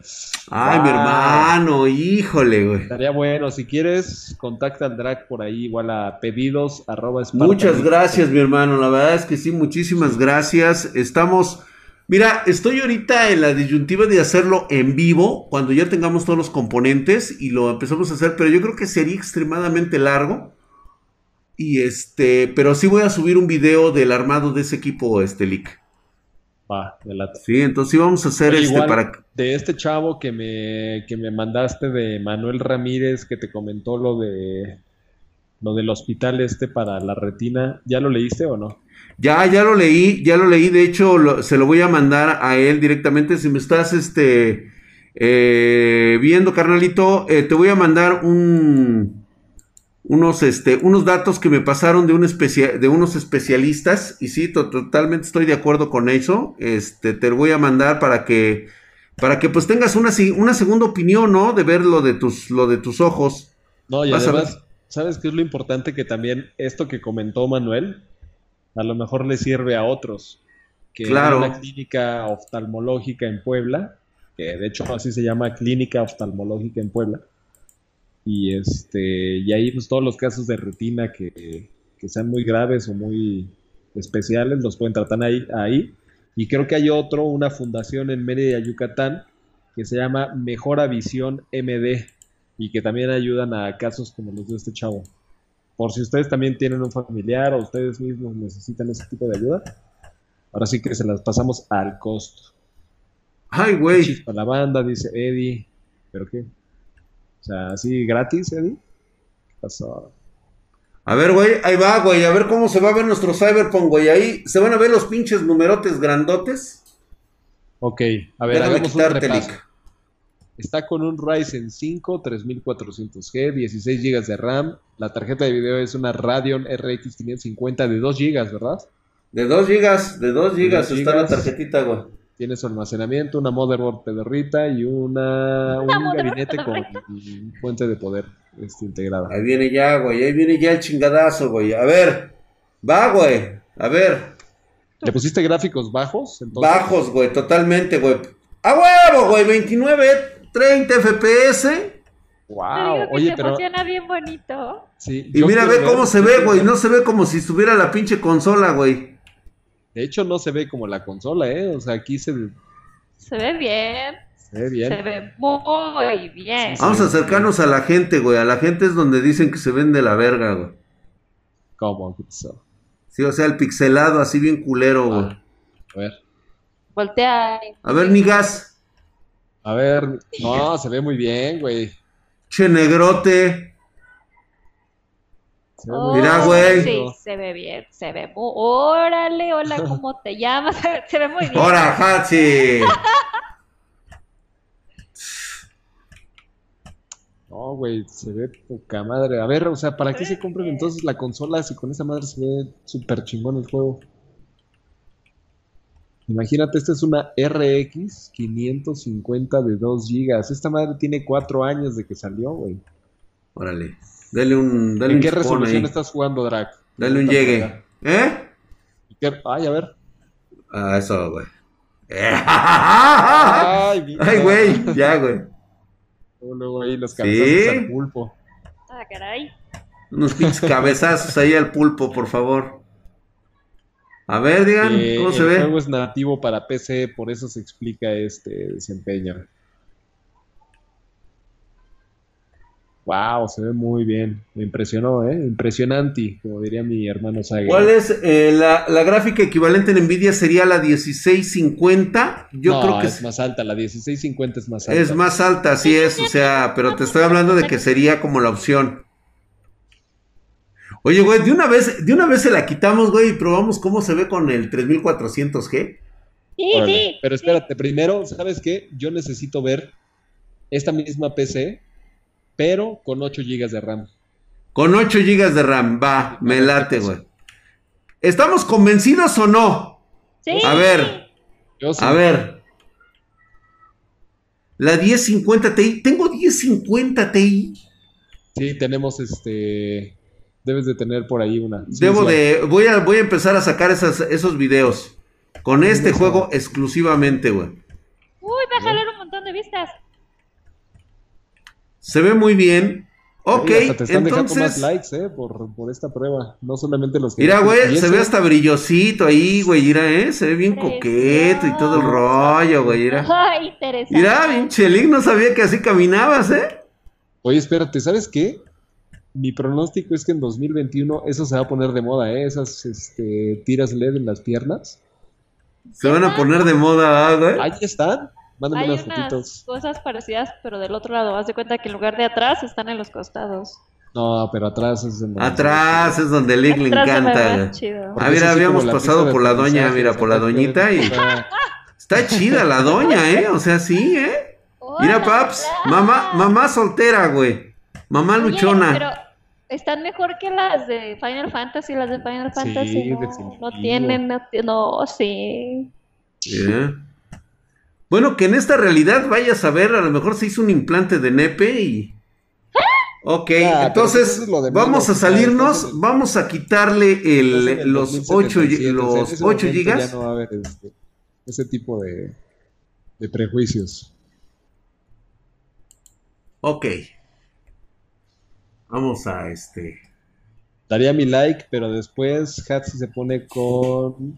Ay, mi hermano, híjole, güey. Estaría bueno, si quieres, contacta al Drac por ahí, igual a pedidos Muchas gracias, mi hermano, la verdad es que sí, muchísimas gracias. Estamos, mira, estoy ahorita en la disyuntiva de hacerlo en vivo, cuando ya tengamos todos los componentes y lo empezamos a hacer, pero yo creo que sería extremadamente largo. Y este, pero sí voy a subir un video del armado de ese equipo, este leak. Va, la... Sí, entonces sí vamos a hacer este para. De este chavo que me, que me mandaste de Manuel Ramírez, que te comentó lo de lo del hospital este para la retina, ¿ya lo leíste o no? Ya, ya lo leí, ya lo leí, de hecho se lo voy a mandar a él directamente, si me estás este, eh, viendo, carnalito, eh, te voy a mandar un, unos, este, unos datos que me pasaron de, un de unos especialistas, y sí, totalmente estoy de acuerdo con eso, este, te lo voy a mandar para que, para que pues tengas una, una segunda opinión, ¿no? De ver lo de tus, lo de tus ojos. No, y además, ¿sabes qué es lo importante? Que también esto que comentó Manuel, a lo mejor le sirve a otros. Que claro. una clínica oftalmológica en Puebla, que de hecho así se llama Clínica Oftalmológica en Puebla. Y este y ahí pues todos los casos de retina que, que sean muy graves o muy especiales los pueden tratar ahí, ahí. Y creo que hay otro, una fundación en Mérida, Yucatán, que se llama Mejora Visión MD y que también ayudan a casos como los de este chavo. Por si ustedes también tienen un familiar o ustedes mismos necesitan ese tipo de ayuda, ahora sí que se las pasamos al costo. Ay, güey. Para la banda, dice Eddie. ¿Pero qué? O sea, así gratis, Eddie. ¿Qué pasó? A ver, güey, ahí va, güey. A ver cómo se va a ver nuestro Cyberpunk, güey. Ahí se van a ver los pinches numerotes grandotes. Ok, a ver, hagamos un repaso. Está con un Ryzen 5 3400G, 16 GB de RAM. La tarjeta de video es una Radeon RX 550 de 2 GB, ¿verdad? De 2 GB, de 2 GB está la tarjetita, güey. Tiene su almacenamiento, una motherboard pedorrita y una, un gabinete con fuente de poder este, integrada. Ahí viene ya, güey, ahí viene ya el chingadazo, güey. A ver, va, güey, a ver. ¿Le pusiste gráficos bajos? Bajos, güey, totalmente, güey. ¡A huevo, güey! 29 30 FPS. Wow, oye, pero funciona bien bonito. Sí, y mira, ve cómo se ve, güey. No se ve como si estuviera la pinche consola, güey. De hecho, no se ve como la consola, ¿eh? O sea, aquí se. Se ve bien. Se ve bien. Se ve muy bien. Vamos a acercarnos a la gente, güey. A la gente es donde dicen que se ven de la verga, güey. ¿Cómo? Sí, o sea, el pixelado así bien culero, güey. Ah, a ver. Voltea. A ver, ni gas. A ver, no, se ve muy bien, güey. Che negrote. Mira, güey. Sí, se ve bien, se ve muy... Órale, hola, ¿cómo te llamas? Se ve muy bien. ¡Hola, Hachi! No, güey, se ve poca madre. A ver, o sea, ¿para qué se compran entonces la consola si con esa madre se ve súper chingón el juego? Imagínate, esta es una RX 550 de 2 GB. Esta madre tiene 4 años de que salió, güey. Órale. Dale un. Dale ¿En qué resolución estás jugando, Drac? Dale un llegue. ¿Eh? Ay, a ver. Ah, eso, güey. Ay, güey. Ya, güey. Luego ahí los cabezazos al pulpo. Ah, caray. Unos pinches cabezazos ahí al pulpo, por favor. A ver, digan, ¿cómo se ve? El juego es nativo para PC, por eso se explica este desempeño. Wow, se ve muy bien. Me impresionó, ¿eh? Impresionante, como diría mi hermano Saga. ¿Cuál es eh, la, gráfica equivalente en Nvidia? ¿Sería la 1650? Yo creo que es más alta. La 1650 es más alta. Es más alta, sí es. O sea, pero te estoy hablando de que sería como la opción. Oye, güey, de una vez, de una vez se la quitamos, güey, y probamos cómo se ve con el 3400G. Sí, sí. Pero espérate, primero, ¿sabes qué? Yo necesito ver esta misma PC, pero con 8 GB de RAM. Con 8 GB de RAM, va, me late, güey. ¿Estamos convencidos o no? Sí. A ver. A ver. La 1050 Ti. ¿Tengo 1050 Ti? Sí, tenemos este debes de tener por ahí una. Debo de, voy a, voy a empezar a sacar esos videos. Con este juego exclusivamente, güey. Uy, va a jalar un montón de vistas. Se ve muy bien. Ok, te están entonces... más likes, eh, por, por, esta prueba. No solamente los que... Mira, güey, se ve hasta brillosito ahí, güey, mira, eh, se ve bien coqueto y todo el rollo, güey, mira. Ay, interesante. Mira, bien chelín, no sabía que así caminabas, eh. Oye, espérate, ¿sabes qué? mi pronóstico es que en 2021 eso se va a poner de moda, ¿eh? Esas este, tiras LED en las piernas. Se van a poner de moda, güey. Ahí están. Mándame unas, fotitos. cosas parecidas, pero del otro lado. Haz de cuenta que en lugar de atrás están en los costados. No, pero atrás es donde... Atrás es donde Lick le encanta. Ah, mira, habíamos pasado por la doña, mira, por la doñita y- está- chida la doña, ¿eh? O sea, sí, ¿eh? Mira, paps, mamá, mamá soltera, güey. Mamá luchona. pero están mejor que las de Final Fantasy, las de Final Sí, Fantasy no, tienen, no, ti- no, sí. Bueno, que en esta realidad vayas a ver, a lo mejor se hizo un implante de nepe y... Ok, Ah, pero entonces es vamos a salirnos, vamos a quitarle el, el los 8, 2077, o sea, en los ese 8 momento gigas. Ya no va a haber este, ese tipo de, de prejuicios. Ok. Vamos a este... Daría mi like, pero después Hatsi se pone con.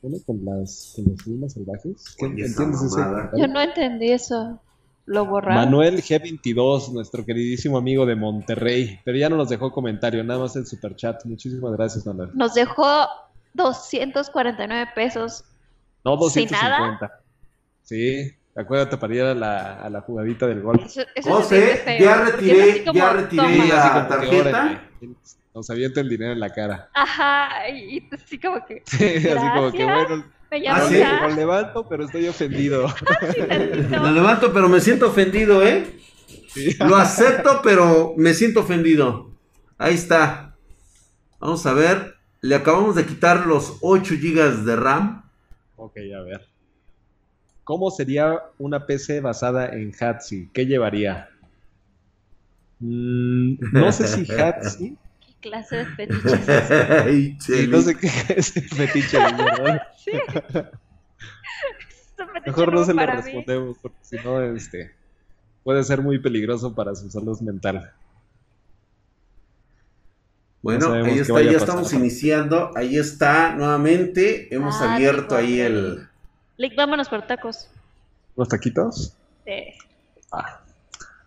¿Se pone con las, con las líneas salvajes? ¿Qué- Oye, esa ¿Entiendes comentario? Yo no entendí eso. Lo borraron. Manuel G22, nuestro queridísimo amigo de Monterrey, pero ya no nos dejó comentario, nada más el superchat. Muchísimas gracias, Manuel. Nos dejó 249 pesos. No, ¿Sin 250. Sí, acuérdate para ir a la, a la jugadita del gol. Eso, eso feo, ya retiré- como, ya retiré la- tarjeta. órale, Nos avienta el dinero en la cara. Ajá, y y así como que Así como que bueno, me ¿Ah, llamo sí? ya. lo levanto, pero estoy ofendido. Lo levanto, pero me siento ofendido, ¿eh? Sí. Lo acepto, pero me siento ofendido. Ahí está. Vamos a ver. Le acabamos de quitar los 8 GB de RAM. Ok, a ver. ¿Cómo sería una PC basada en Hatsi? ¿Qué llevaría? Mm, no sé si Hatsi. ¿Qué clase de fetiches? Ay, Sí, no sé qué es el fetiche, la verdad. Sí. Es un fetiche Mejor no se lo mí. respondemos, porque si no, este, puede ser muy peligroso para su salud mental. Bueno, No ahí está, ya estamos iniciando. Ahí está, nuevamente. Hemos Ah, abierto ahí el. Lick, vámonos por tacos. ¿Los taquitos? Sí. Ah,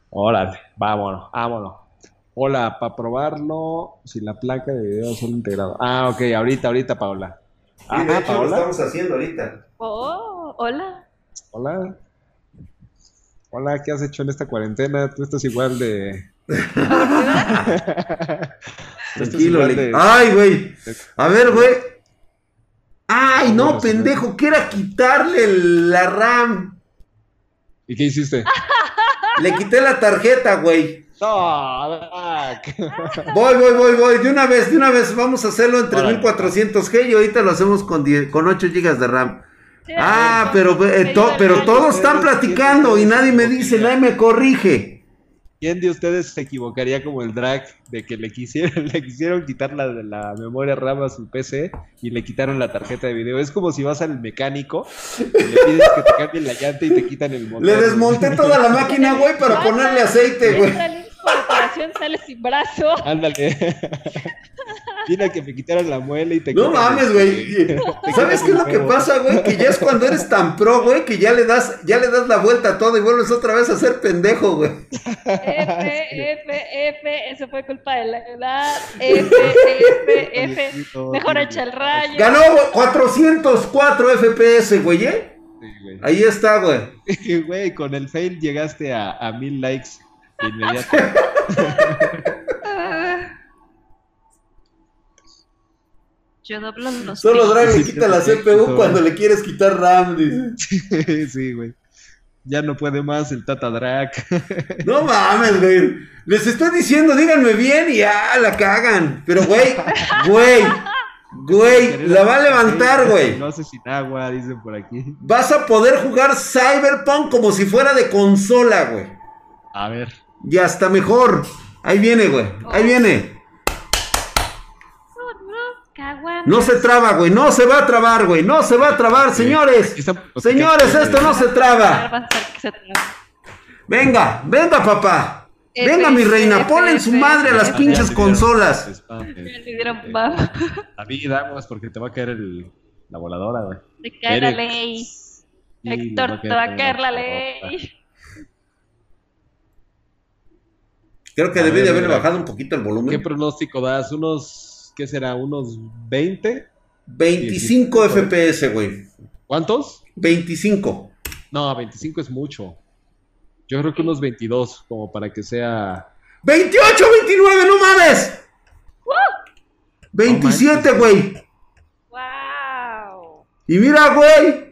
órale, vámonos, vámonos. Hola, para probarlo, si la placa de video son integrado. Ah, ok, ahorita, ahorita, Paola. Ah, Paola. haciendo ahorita. Oh, hola. Hola. Hola, ¿qué has hecho en esta cuarentena? Tú estás igual de. Tranquilo, Lick. de- Ay, güey. A ver, güey. Ay, no, pendejo, que era quitarle la RAM. ¿Y qué hiciste? Le quité la tarjeta, güey. No, Voy, voy, voy, voy. De una vez, de una vez. Vamos a hacerlo en Órale. 3400G y ahorita lo hacemos con, 10 con 8 GB de RAM. Sí, Ah, pero, eh, to- pero todos están platicando y nadie me dice, nadie me corrige. ¿Quién de ustedes se equivocaría como el drag de que le quisieron, le quisieron quitar la, la memoria RAM a su PC y le quitaron la tarjeta de video? Es como si vas al mecánico y le pides que te cambien la llanta y te quitan el motor. Le desmonté toda la máquina, güey, para ponerle aceite, güey. Operación, sale sin brazo. Ándale. Mira que me quitaron la muela y te No mames, güey. ¿Sabes qué es lo que pasa, güey? Que ya es cuando eres tan pro, güey, que ya le das, ya le das la vuelta a todo y vuelves otra vez a ser pendejo, güey. F, F, F, eso fue culpa de la edad. F, F, F. Mejor echa el rayo. Ganó 404 FPS, güey, ¿eh? Sí, güey. Ahí está, güey. Güey, con el fail llegaste a, a mil likes inmediato. Yo doblo los Solo. Drag le quita la CPU cuando le quieres quitar RAM, dice. sí, güey. Ya no puede más el Tata Drag. No mames, güey. Les estoy diciendo, díganme bien y ya la cagan. Pero, güey, güey, güey, la va a levantar, güey. No hace sin agua, dicen por aquí. Vas a poder jugar Cyberpunk como si fuera de consola, güey. A ver. Y hasta mejor. Ahí viene, güey. Ahí viene. No se traba, güey. No se va a trabar, güey. No se va a trabar, señores. Señores, esto no se traba. A. Venga, venga, papá. Venga, mi reina. Ponle en su madre a las pinches consolas. baba. David, aguas porque te va a caer el, la voladora, güey. Te cae la ley. Héctor, te va a caer la ley. Creo que A debí ver, de mira. bajado un poquito el ¿Qué volumen. pronóstico das? ¿Unos, qué será? ¿Unos 20? 25 FPS, güey. ¿Cuántos? 25. No, 25 es mucho. Yo creo que unos 22, como para que sea 28, 29, no mames. 27, güey. ¡Wow! Y mira, güey.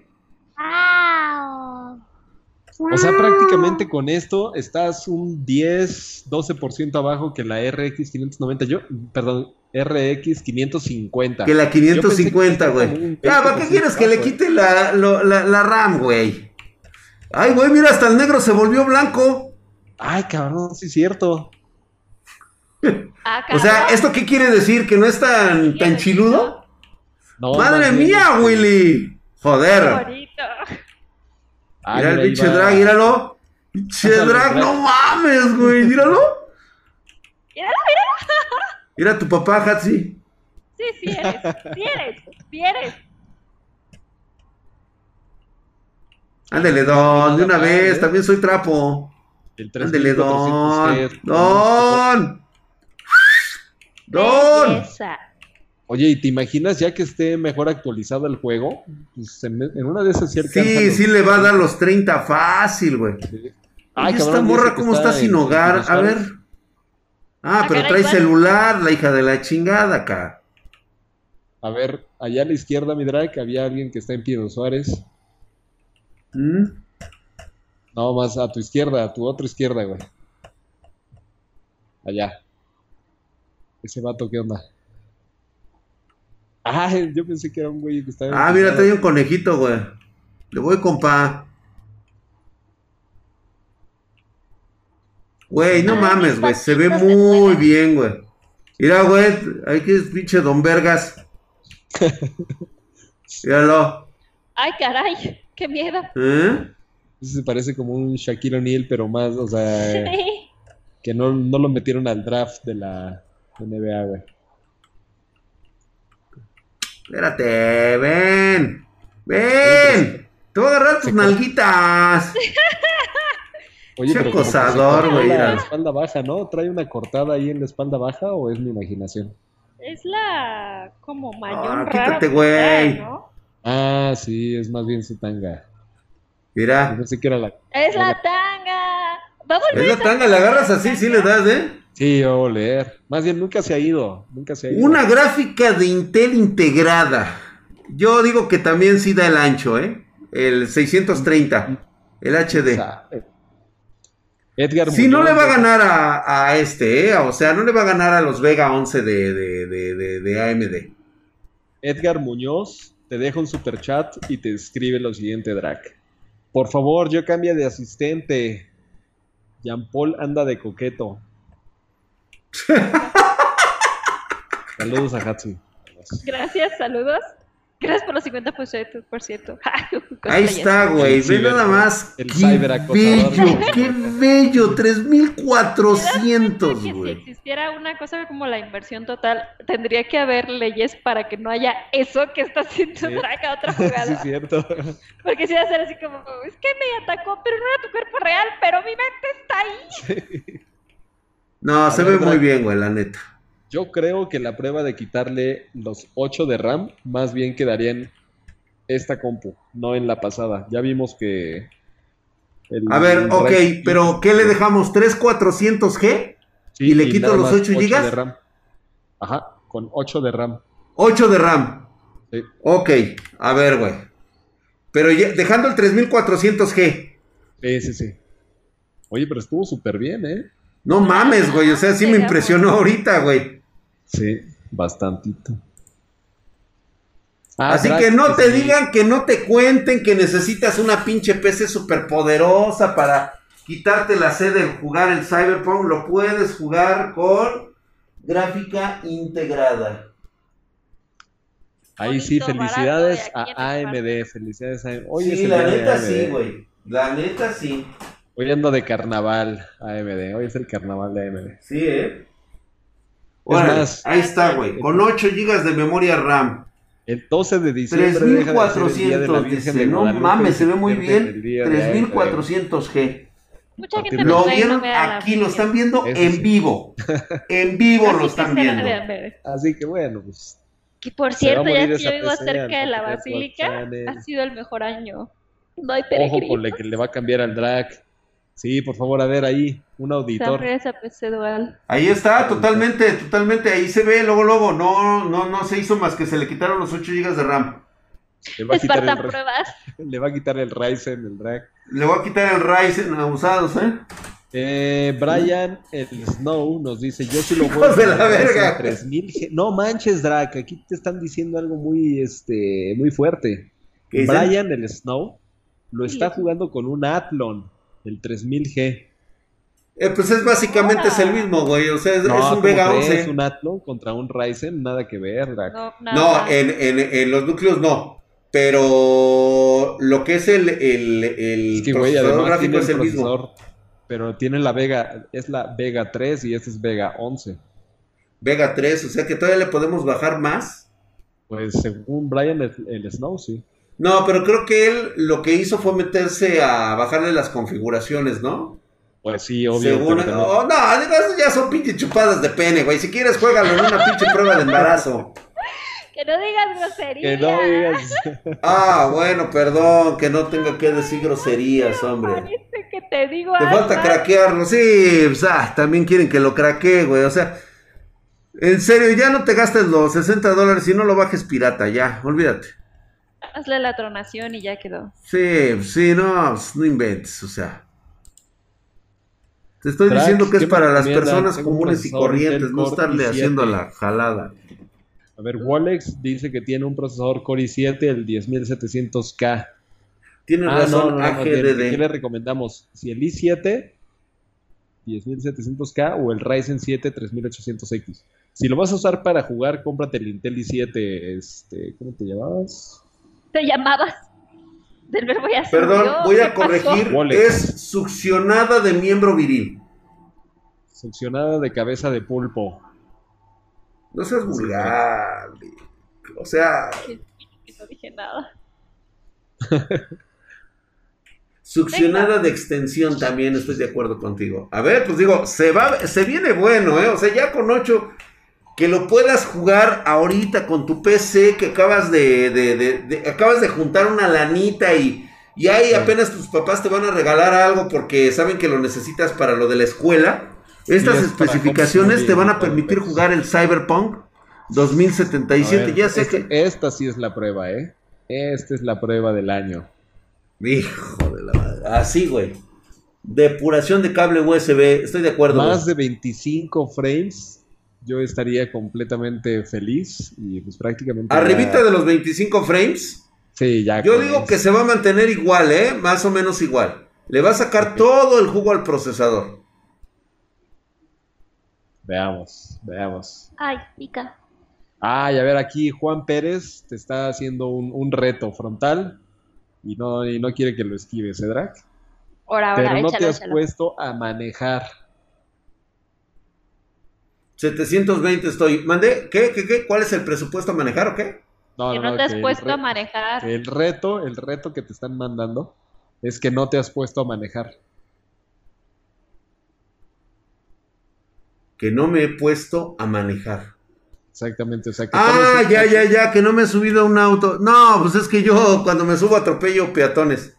¡Wow! O sea, prácticamente con esto estás un 10, 12% abajo que la RX 590. Yo, perdón, RX 550. Que la 550, Yo pensé que güey. Ya, ¿para qué 20% quieres que le quite la, lo- la, la RAM, güey? Ay, güey, mira, hasta el negro se volvió blanco. Ay, cabrón, sí es cierto. Ah, O sea. ¿esto qué quiere decir? ¿Que no es tan, tan chiludo? No, ¡Madre mía, este, Willy! Qué Joder. bonito. Ah, Mira el pinche drag, míralo. Pinche drag, no mames, güey, míralo. Míralo, míralo. Mira tu papá, Hatsi. Sí, sí eres. Sí eres. Sí eres. Ándele, don, de una vez, ¿eh? también soy trapo. El Ándele, 3400 don. Don. Don. Belleza. Oye, ¿y te imaginas ya que esté mejor actualizado el juego? Pues en, en una de esas alcanza Sí, los- sí le va a dar los 30 fácil, güey. Sí. Ay, esta morra, ¿cómo está, sin en- hogar? en A ver. Ah, Ah, pero caray, trae ¿cuál? celular, la hija de la chingada acá. A ver, allá a la izquierda, mi drag, había alguien que está en Pino Suárez. ¿Mm? No, más a tu izquierda, a tu otra izquierda, güey. Allá. Ese vato, ¿qué onda? Ah, yo pensé que era un güey que estaba... Ah, mira, trae un conejito, güey. Le voy, compa. Güey, no mames, güey. Se ve muy bien, güey. Mira, güey. Ahí que es pinche Don Vergas. Míralo. Ay, caray. Qué miedo. ¿Eh? Ese se parece como un Shaquille O'Neal, pero más, o sea, Sí. que no, no lo metieron al draft de la NBA, güey. Espérate, ven. Ven. Te voy a agarrar tus nalguitas. Oye, se acosador, güey, La espalda baja, ¿no? ¿Trae una cortada ahí en la espalda baja o es mi imaginación? Es la como mayor Ah, quítate, güey. ¿no? Ah, sí, es más bien su tanga. Mira. pensé que era la... Es la tanga. Va a volver Es la tanga, la agarras así, sí le das, ¿eh? Sí, yo voy a leer. Más bien, nunca se ha ido. Nunca se ha ido. Una gráfica de Intel integrada. Yo digo que también sí da el ancho, ¿eh? El 630, el HD. Sabe. Edgar Sí, no le va a ganar a, a este, ¿eh? O sea, no le va a ganar a los Vega 11 de, de, de, de, de AMD. Edgar Muñoz te deja un super chat y te escribe lo siguiente, Drac. Por favor, yo cambia de asistente. Jean Paul anda de coqueto. Saludos a Hatsu. Gracias, saludos. Gracias por los 50%. por ciento. Ahí está, güey. Ve nada más. el Qué bello, qué bello. ¿Te das cuenta 3400, que si güey. existiera una cosa como la inversión total, tendría que haber leyes para que no haya eso que está haciendo Sí. Drake a otra sí, jugada. es cierto. Porque si va a ser así como, es que me atacó, pero no era tu cuerpo real, pero mi mente está ahí. No, se ve muy bien, güey, la neta. Yo creo que la prueba de quitarle los 8 de RAM más bien quedaría en esta compu, no en la pasada. Ya vimos que... el- A ver, el ok, pero ¿qué le dejamos? ¿3400G? Sí, ¿Y le quito nada los más 8 8 gigas? de RAM. Ajá, con 8 de RAM. 8 de RAM. Sí. Ok, a ver, güey. Pero ya- dejando el 3400G. Sí, sí, sí. Oye, pero estuvo súper bien, ¿eh? No mames, güey. O sea, sí me impresionó ahorita, güey. Sí, bastantito. Ah, Así que no te sí. digan, que no te cuenten que necesitas una pinche PC super poderosa para quitarte la sed de jugar el Cyberpunk. Lo puedes jugar con gráfica integrada. Ahí sí, felicidades a AMD, felicidades a Hoy es sí, la neta AMD. sí, güey. La neta sí. Hoy ando de carnaval AMD, hoy es el carnaval de AMD. Sí, ¿eh? Órale, más- ahí está, güey. Con 8 GB de memoria RAM. El 12 de diciembre deja de ser el día de la 3400, Virgen dice. de No mames, se ve muy bien. el día de AMD. 3400G. Mucha gente de- Lo vieron aquí, lo están viendo Eso en sí. vivo. En vivo lo están viendo. de. Así que bueno, pues Que por cierto, ya que yo vivo cerca de la basílica, ha sido el mejor año. No hay ojo con la que le va a cambiar al drag. Sí, por favor, a ver ahí, un auditor. PC dual. Ahí está, totalmente, totalmente, ahí se ve, luego, luego, no, no, no se hizo más que se le quitaron los 8 GB de RAM. Le va, a quitar el, pruebas. le va a quitar el Ryzen, el drag. Le va a quitar el Ryzen abusados, ¿eh? Eh, Brian el Snow nos dice, yo sí lo voy de la verga. 3000 No manches, Drake, aquí te están diciendo algo muy este muy fuerte. Brian el Snow lo está jugando con un Athlon el 3000G. Eh, pues es básicamente es el mismo, güey. O sea, es, un Vega 11. Es un Athlon contra un Ryzen, nada que ver. No, en, en, en, los núcleos no. Pero lo que es el, el, el procesador gráfico es el mismo. Pero tiene la Vega, es la Vega 3 y este es Vega 11. Vega 3, o sea que todavía le podemos bajar más. Pues según Brian, el, el Snow, sí. No, pero creo que él lo que hizo fue meterse a bajarle las configuraciones, ¿no? Pues sí, obvio. Según... Oh, no, ya son pinches chupadas de pene, güey. Si quieres, juégalo en una pinche prueba de embarazo. Que no digas groserías. Que no digas. Ah, bueno, perdón, que no tenga que decir groserías, hombre. Parece que te digo Te falta craquearlo, sí, pues, ah, también quieren que lo craquee, güey. O sea, en serio, ya no te gastes los 60 dólares y no lo bajes pirata, ya, olvídate. Hazle la tronación y ya quedó. Sí, sí, no, pues, no inventes, o sea. Te estoy diciendo que es para las personas comunes y corrientes, no estarle haciendo la jalada. A ver, Wallex dice que tiene un procesador Core i7, el 10700K. Tiene ah, razón, no, ¿Qué le recomendamos? Si el i7, 10700K o el Ryzen 7 3800X. Si lo vas a usar para jugar, cómprate el Intel i7, este, ¿cómo te llamabas? Te llamabas del verbo ya Perdón, voy a corregir. Es succionada de miembro viril. Succionada de cabeza de pulpo. No seas vulgar. O sea. No dije nada. Succionada de extensión también, estoy de acuerdo contigo. A ver, pues digo, se va, se viene bueno, ¿eh? O sea, ya con 8 que lo puedas jugar ahorita con tu PC que acabas de, de, acabas de juntar una lanita y, y ahí apenas tus papás te van a regalar algo porque saben que lo necesitas para lo de la escuela. Estas especificaciones te van a permitir jugar el Cyberpunk 2077. ya sé que esta sí es la prueba, ¿eh? Esta es la prueba del año. Hijo de la madre. Así, güey. Depuración de cable USB, estoy de acuerdo. Más de 25 frames yo estaría completamente feliz y pues prácticamente... Arribita de los 25 frames. Sí, ya. Yo digo que se va a mantener igual, ¿eh? Más o menos igual. Le va a sacar todo el jugo al procesador. Veamos, veamos. Ay, pica. Ay, a ver, aquí Juan Pérez te está haciendo un, reto frontal y no, y no quiere que lo esquives, ¿eh, Drac? Ahora, Pero no te has puesto a manejar. 720 estoy. ¿Mandé? ¿Qué? ¿Qué? ¿Qué? ¿Cuál es el presupuesto a manejar o qué? No, que no, te has puesto a manejar. El reto, el reto que te están mandando es que no te has puesto a manejar. Que no me he puesto a manejar. Exactamente, o sea Ah, ya, ya, ya, que no me he subido a un auto. No, pues es que yo cuando me subo atropello peatones.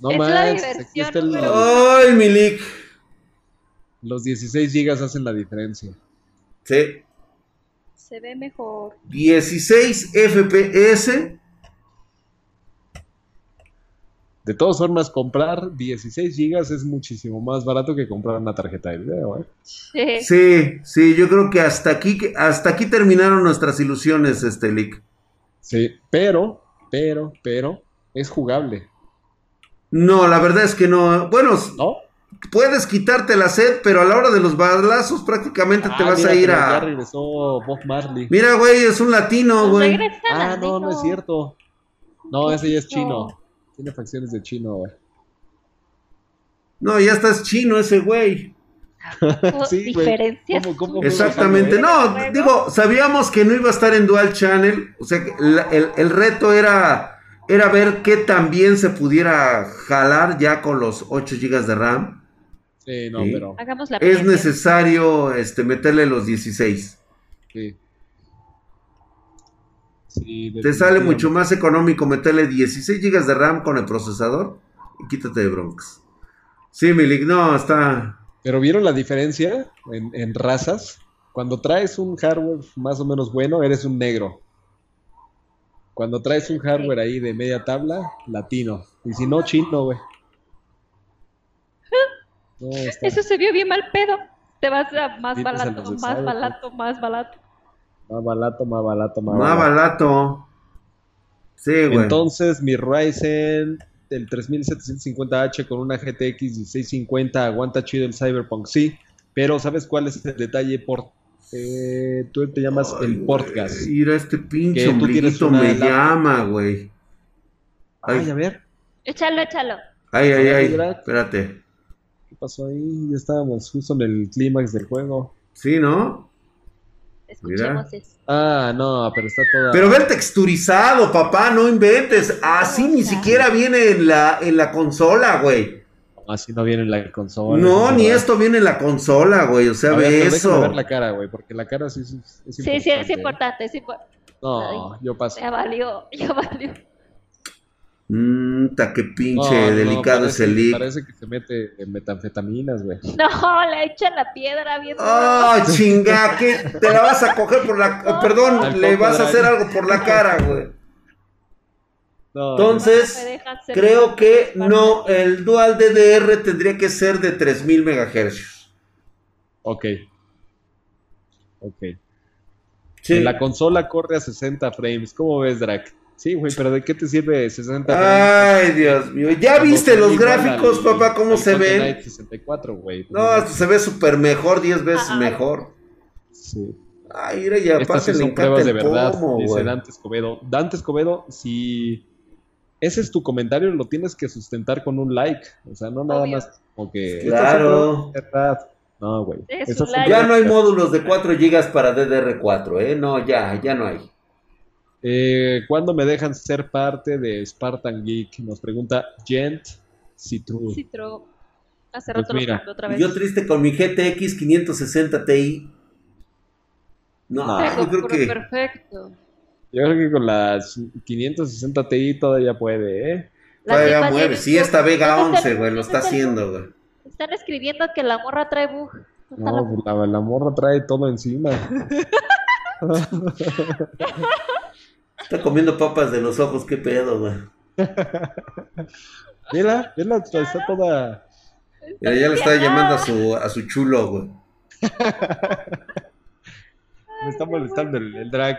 No más. Ay, Milik. Los 16 gigas hacen la diferencia. Sí. Se ve mejor. 16 FPS. De todas formas, comprar 16 gigas es muchísimo más barato que comprar una tarjeta de video, ¿eh? Sí. sí, sí, yo creo que hasta aquí, hasta aquí terminaron nuestras ilusiones, este leak. Sí, pero, pero, pero, es jugable. No, la verdad es que no. Bueno, ¿No? Puedes quitarte la sed, pero a la hora de los balazos prácticamente te ah, vas a ir a. Ya regresó Bob Marley. Mira, güey, es un latino, güey. Ah, no, no es cierto. No, ese ya es chino. Tiene facciones de chino, güey. No, ya estás chino ese güey. sí, diferencias. Exactamente. No, digo, sabíamos que no iba a estar en Dual Channel. O sea, el, el reto era, era ver qué también se pudiera jalar ya con los 8 GB de RAM no, pero... es necesario este, meterle los 16. Sí. Te sale mucho más económico meterle 16 GB de RAM con el procesador y quítate de broncas. Sí, Milik, no, está. Pero ¿vieron la diferencia en, en razas? Cuando traes un hardware más o menos bueno, eres un negro. Cuando traes un hardware ahí de media tabla, latino. Y si no, chino, güey. No, Eso se vio bien mal pedo. Te vas a más barato, más barato, más barato. Más barato, más barato, más, más barato. Sí, güey. Entonces, mi Ryzen el 3750H con una GTX 1650 aguanta chido el Cyberpunk, sí. Pero ¿sabes cuál es el detalle? Por, eh, tú te llamas el Portgas. Mira, este pinche ombliguito me llama, güey. Ay, a ver. Échalo, échalo. Ay, ay, ay. Espérate. ¿Qué pasó ahí? Ya estábamos justo en el clímax del juego. Sí, ¿no? Escuchemos eso. Ah, no, pero está toda. Pero ve el texturizado, papá, no inventes. Así ni siquiera viene en la, en la consola, güey. Así no viene en la consola. No, ni esto viene en la consola, güey. O sea, ve eso. ver la cara, güey, porque la cara sí es, es Sí, sí, es importante, es importante. No, yo paso. Ya valió, ya valió. Mmm, ta qué pinche delicado es el leak. Parece que se mete en metanfetaminas, güey. No, le echa la piedra bien. ¡Oh, chinga! ¿Qué? ¿Te la vas a coger por la. perdón, le vas a hacer algo por la cara, güey. Entonces, creo que no, el dual DDR tendría que ser de 3000 MHz. Ok. Ok. Sí. la consola corre a 60 frames. ¿Cómo ves, Drac? Sí, güey, pero ¿de qué te sirve 60 Ay, Dios mío. ¿Ya viste los gráficos, papá, cómo se ven? 64, güey. No, esto se ve súper mejor, 10 veces mejor. Sí. Ay, mira, ya Estas sí son pruebas de verdad, dice Dante Escobedo. Dante Escobedo, si ese es tu comentario, lo tienes que sustentar con un like. O sea, no nada más como que... Claro. No, güey. Ya no hay módulos de 4 GB para DDR4, ¿eh? No, ya, ya no hay. Eh, ¿Cuándo me dejan ser parte de Spartan Geek? Nos pregunta Gent Citru. Citru. Hace pues rato lo otra vez. Yo triste con mi GTX 560 Ti. No, yo creo que. Perfecto. Yo creo que con las 560 Ti todavía puede, ¿eh? todavía mueve. Sí, esta Vega 11, güey, lo está haciendo, güey. Están escribiendo que la morra trae bug. No, pues la, la morra trae todo encima. Está comiendo papas de los ojos, qué pedo, güey. mira, mira, está toda. Mira, ya le está llamando a su, a su chulo, güey. Me está molestando el, drag.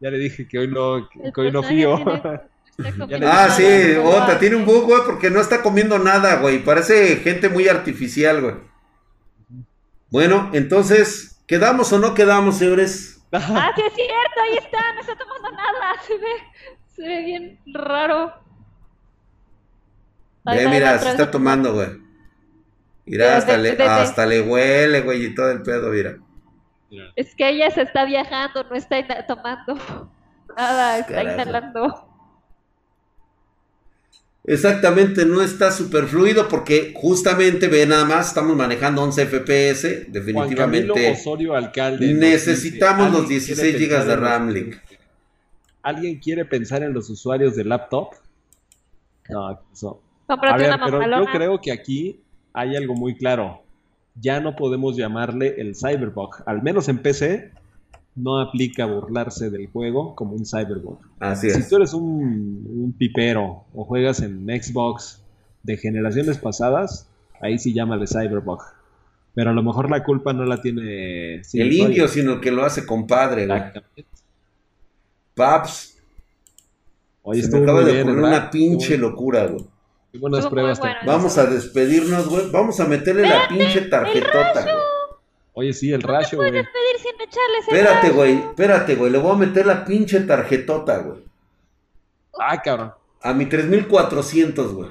Ya le dije que hoy no, que hoy no fío. ah, sí, otra, tiene un bug, güey, porque no está comiendo nada, güey. Parece gente muy artificial, güey. Bueno, entonces, ¿quedamos o no quedamos, señores? Ah, sí es cierto, ahí está, no está tomando nada, se ve, se ve bien raro. Ve, mira, se está tomando, güey. Mira, hasta, le, hasta le huele, güey, y todo el pedo, mira. Es que ella se está viajando, no está tomando nada, está inhalando. Exactamente, no está super fluido porque justamente, ve nada más, estamos manejando 11 FPS, definitivamente. Osorio, alcalde, necesitamos los 16 GB de RAM link. ¿Alguien quiere pensar en los usuarios de laptop? No, eso. A ver, pero yo creo que aquí hay algo muy claro. Ya no podemos llamarle el Cyberbug, al menos en PC no aplica burlarse del juego como un cyberbug. Así es. Si tú eres un, pipero o juegas en Xbox de generaciones pasadas, ahí sí llámale cyberbug. Pero a lo mejor la culpa no la tiene el indio, sino que lo hace compadre. Exactamente. Paps. Oye, se me acaba de poner una pinche locura, güey. Qué buenas pruebas. Vamos a despedirnos, güey. Vamos a meterle la pinche tarjetota, güey. Oye, sí, el rayo, güey. No pedir sin echarle Espérate, güey, espérate, güey. Le voy a meter la pinche tarjetota, güey. Ah, cabrón. A mi 3400, güey.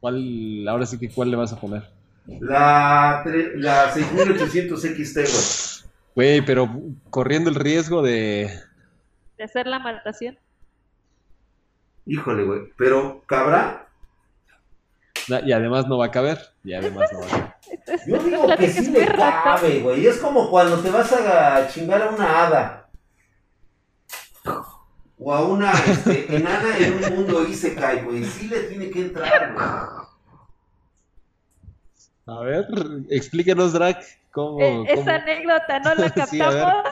¿Cuál, ahora sí que cuál le vas a poner? La, la 6800 XT, güey. Güey, pero corriendo el riesgo de... De hacer la matación. Híjole, güey. Pero, ¿cabrá? Y además no va a caber. Y además no va a caber. Yo digo que sí le cabe, güey. Es como cuando te vas a chingar a una hada. O a una este, enana en un mundo y se cae, güey. Sí le tiene que entrar, güey. A ver, explíquenos, Drac, cómo. Eh, esa anécdota, ¿no la captamos?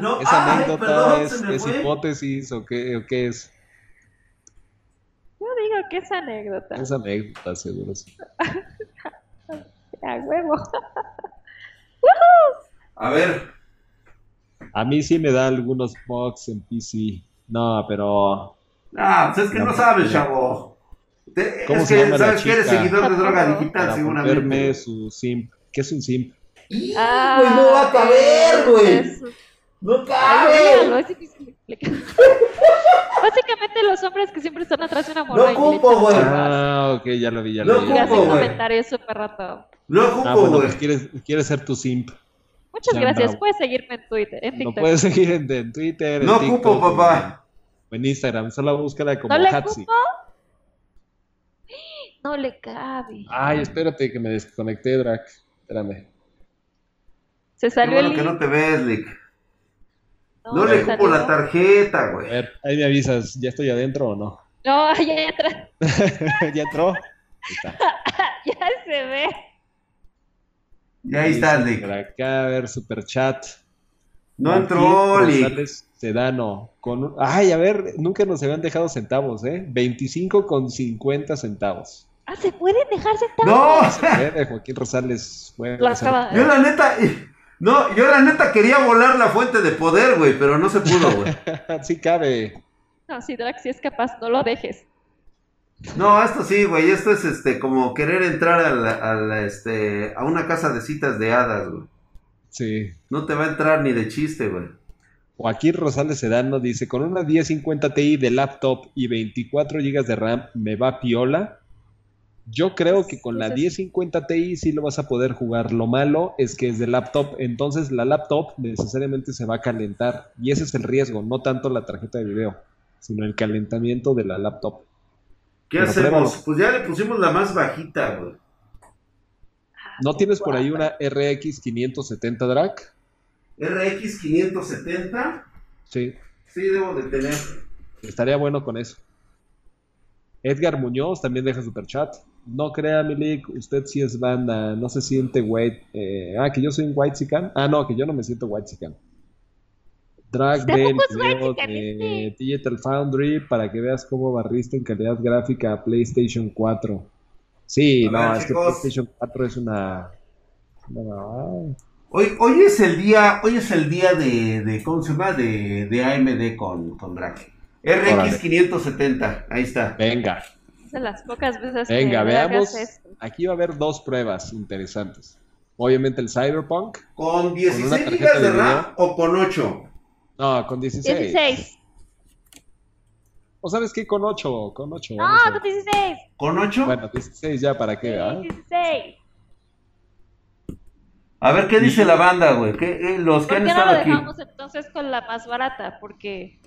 no, esa anécdota es, hipótesis o qué, o qué es. Yo digo que es anécdota. Es anécdota, seguro sí. A huevo. A ver. A mí sí me da algunos bugs en PC. No, pero. Ah, pues es que no, sabes, chavo. ¿Cómo es se que llama sabes que eres seguidor de droga digital, seguramente. su simp. ¿Qué es un simp? Ah, pues no va a caber, güey. No cabe. Básicamente los hombres que siempre están atrás de una morra. No cupo, güey. Ah, ok, ya lo vi, ya lo vi. Y hace comentarios súper rato. No ocupo, ah, bueno, pues quieres, quieres ser tu simp. Muchas gracias. Puedes seguirme en Twitter, en TikTok. No puedes seguir en, Twitter, en No ocupo, papá. En Instagram, solo búscala como ¿No le Hatsi. No le cabe. Ay, espérate que me desconecté, Drac. Espérame. Se salió Qué bueno que no te ves, Lick. No, le ocupo la tarjeta, güey. A ver, ahí me avisas, ¿ya estoy adentro o no? No, ya entró. ¿Ya entró? ya se ve. Y ahí está, Nick. Por acá, a ver, super chat. No entró, Nick. Sedano. Con... Ay, a ver, nunca nos habían dejado centavos, ¿eh? 25 con 50 centavos. Ah, ¿se pueden dejar centavos? No, se puede, Joaquín Rosales. Yo la neta, no, yo la neta quería volar la fuente de poder, güey, pero no se pudo, güey. sí cabe. No, si Drax si es capaz, no lo dejes. No, esto sí, güey, esto es este como querer entrar a, la, este, a una casa de citas de hadas, güey. Sí. No te va a entrar ni de chiste, güey. Joaquín Rosales Sedano dice, con una 1050 Ti de laptop y 24 GB de RAM, ¿me va piola? Yo creo que con la 1050 Ti sí lo vas a poder jugar. Lo malo es que es de laptop, entonces la laptop necesariamente se va a calentar. Y ese es el riesgo, no tanto la tarjeta de video, sino el calentamiento de la laptop. ¿Qué hacemos? Pues ya le pusimos la más bajita, güey. ¿No tienes por ahí una RX 570 Drag? RX 570. Sí. Sí, debo de tener. Estaría bueno con eso. Edgar Muñoz también deja super chat. No crea, Milik, usted sí es banda, no se siente white. Eh, ah, que yo soy un white sican. Ah, no, que yo no me siento white sican. Drag del video de Digital Foundry para que veas cómo barriste en calidad gráfica a PlayStation 4. Sí, no, es que PlayStation 4 es una. Hoy, hoy es el día, hoy es el día de, de ¿cómo se llama? De, de AMD con, con Drag. RX 570, ahí está. Venga. De las pocas veces Venga, veamos. Aquí va a haber dos pruebas interesantes. Obviamente el Cyberpunk. ¿Con 16 GB de RAM o con 8? No, con 16. 16. ¿O sabes qué? Con 8, con 8. No, con 16. ¿Con 8? Bueno, 16 ya para qué, ¿ah? 16. A ver, ¿qué dice la banda, güey? ¿Qué, eh, los que ¿Por qué no lo dejamos entonces con la más barata? Porque...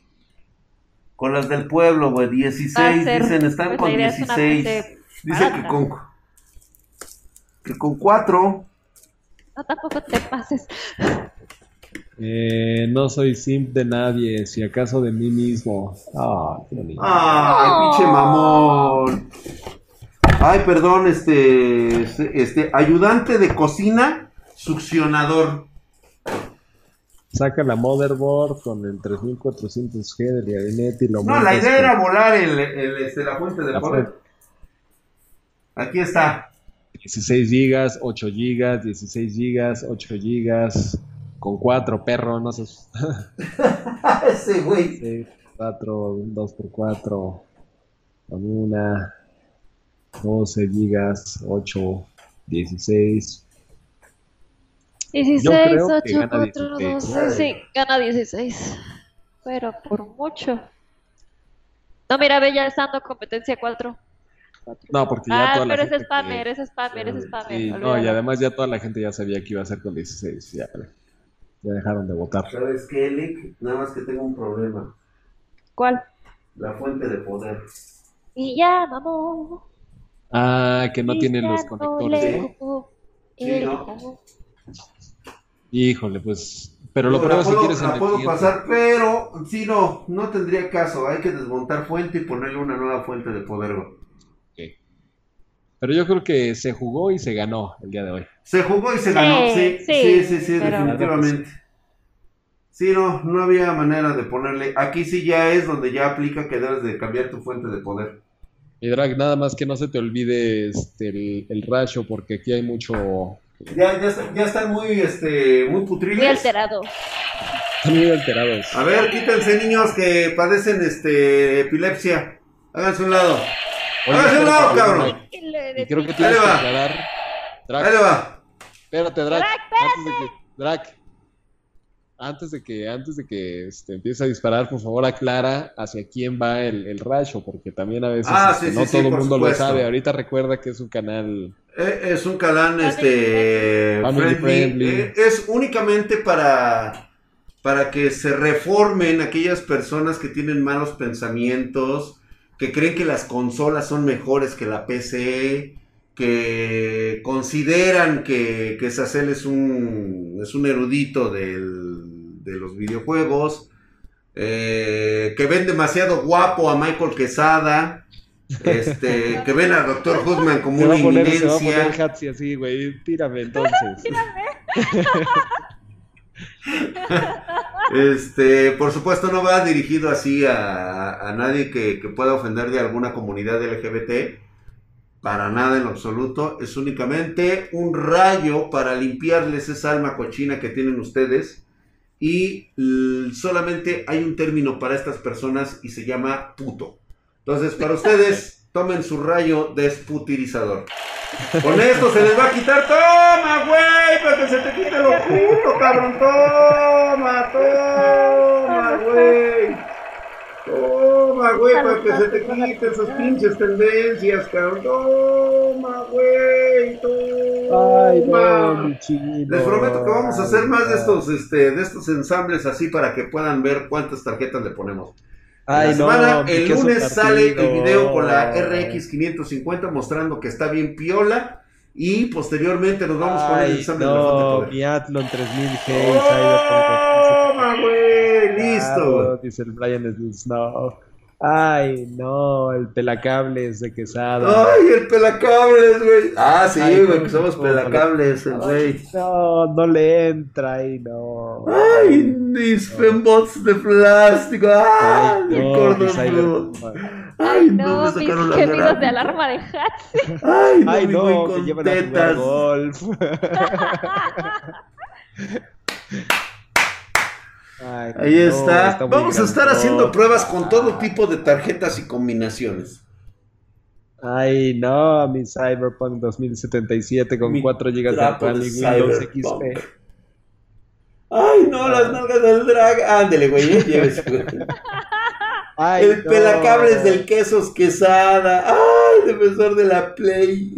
Con las del pueblo, güey, 16, dicen, están pues con 16. Dice que con, que con 4. No, tampoco te pases. Eh, no soy simp de nadie, si acaso de mí mismo. Ah, qué bonito. Ay, pinche mamón. Ay, perdón, este, este, este, ayudante de cocina, succionador. Saca la motherboard con el 3400G del gabinete y lo No, la idea era volar el, el, este, la fuente de poder. Aquí está. 16 GB, 8 GB, 16 GB, 8 GB, con 4, perro, no sé. Ese güey. 4, 2 por 4, con una, 12 GB, 8, 16, 16, 8, 4, 12. Sí, gana 16. Pero por mucho. No, mira, ve ya estando competencia 4. No, porque ya ah, toda la pero gente es spammer, que... es spammer, es spammer. Sí, no, y además ya toda la gente ya sabía que iba a ser con 16. Ya, ya dejaron de votar. ¿Sabes qué, Lick? Nada más que tengo un problema. ¿Cuál? La fuente de poder. Y ya, vamos. Ah, que no y tiene los conectores. ¿no? Sí, ¿no? Híjole, pues. Pero lo pruebo si quieres La puedo pasar, pero si no, no tendría caso. Hay que desmontar fuente y ponerle una nueva fuente de poder. Pero yo creo que se jugó y se ganó el día de hoy. Se jugó y se ganó, sí, sí, sí, sí, definitivamente. Sí, no, no había manera de ponerle. Aquí sí ya es donde ya aplica que debes de cambiar tu fuente de poder. Y Drag, nada más que no se te olvide este, el, el rayo, porque aquí hay mucho. Ya, ya, están muy, este, muy putriles. Muy alterados. Están muy alterados. A ver, quítense niños que padecen este epilepsia. Háganse un lado. Háganse un lado, cabrón. Y creo que tienes que aclarar. Drag. Ahí le va. Espérate, de que, Drag, antes de que, antes de que este, empiece a disparar, por favor aclara hacia quién va el, el rayo, porque también a veces ah, este, no todo el mundo lo sabe. Ahorita recuerda que es un canal. Eh, es un canal este, friendly. Eh, es únicamente para, para que se reformen aquellas personas que tienen malos pensamientos, que creen que las consolas son mejores que la PC, que consideran que, que Sacel es un, es un erudito del de los videojuegos, eh, que ven demasiado guapo a Michael Quesada, este, que ven al Dr. Hoodman como una inminencia. así, güey, tírame entonces. este, por supuesto no va dirigido así a, a nadie que, que, pueda ofender de alguna comunidad LGBT. Para nada en lo absoluto. Es únicamente un rayo para limpiarles esa alma cochina que tienen ustedes y solamente hay un término para estas personas y se llama puto. Entonces, para ustedes, tomen su rayo desputirizador. Con esto se les va a quitar. ¡Toma, güey! Para que se te quite lo puto, cabrón. ¡Toma, toma, güey! Toma, güey, para que se te quiten sus pinches tendencias, cabrón. Toma, güey, toma. Ay, no, Les prometo que vamos a hacer más de estos, este, de estos ensambles así para que puedan ver cuántas tarjetas le ponemos. Ay, la semana, el lunes sale el video con la RX 550 mostrando que está bien piola. Y posteriormente nos vamos con el ensamble no, de la fuente de Biathlon 3000 ¡Toma, güey! ¡Listo! Dice el Brian Snow. Ay, no, el pelacables de quesada. Ay, el pelacables, güey. Ah, sí, güey, que somos pelacables, güey. No, no le entra ahí, no. Ay, mis fembots de plástico. Ay, Ay no, Ay, no, me sacaron mis gemidos de alarma de Hatsi. Ay, no, Ay, no con que tetas. golf. Ahí está. Vamos a estar haciendo pruebas con todo tipo de tarjetas y combinaciones. Ay, no, mi Cyberpunk 2077 con 4 GB de RAM y Windows XP. Ay, no, las nalgas del drag. Ándele, güey, el pelacables del quesos quesada. Ay, defensor de la Play.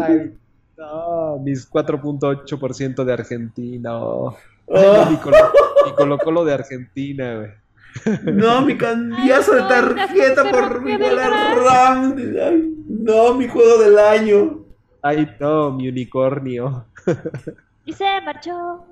Ay, no, mis 4.8% de Argentina. Oh. Mi, Colo, Colo de Argentina, güey. No, mi cambiazo de tarjeta por mi RAM. no, mi juego del año. Ay, no, mi unicornio. Y se marchó.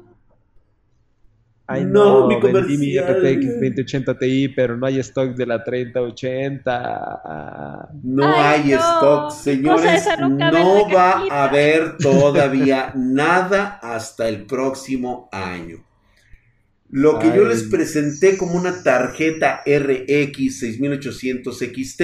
Ay, no, mi vendí mi RTX 2080 Ti, pero no hay stock de la 3080. No hay stock, señores. no va a haber todavía nada hasta el próximo año. Lo que yo les presenté como una tarjeta RX 6800 XT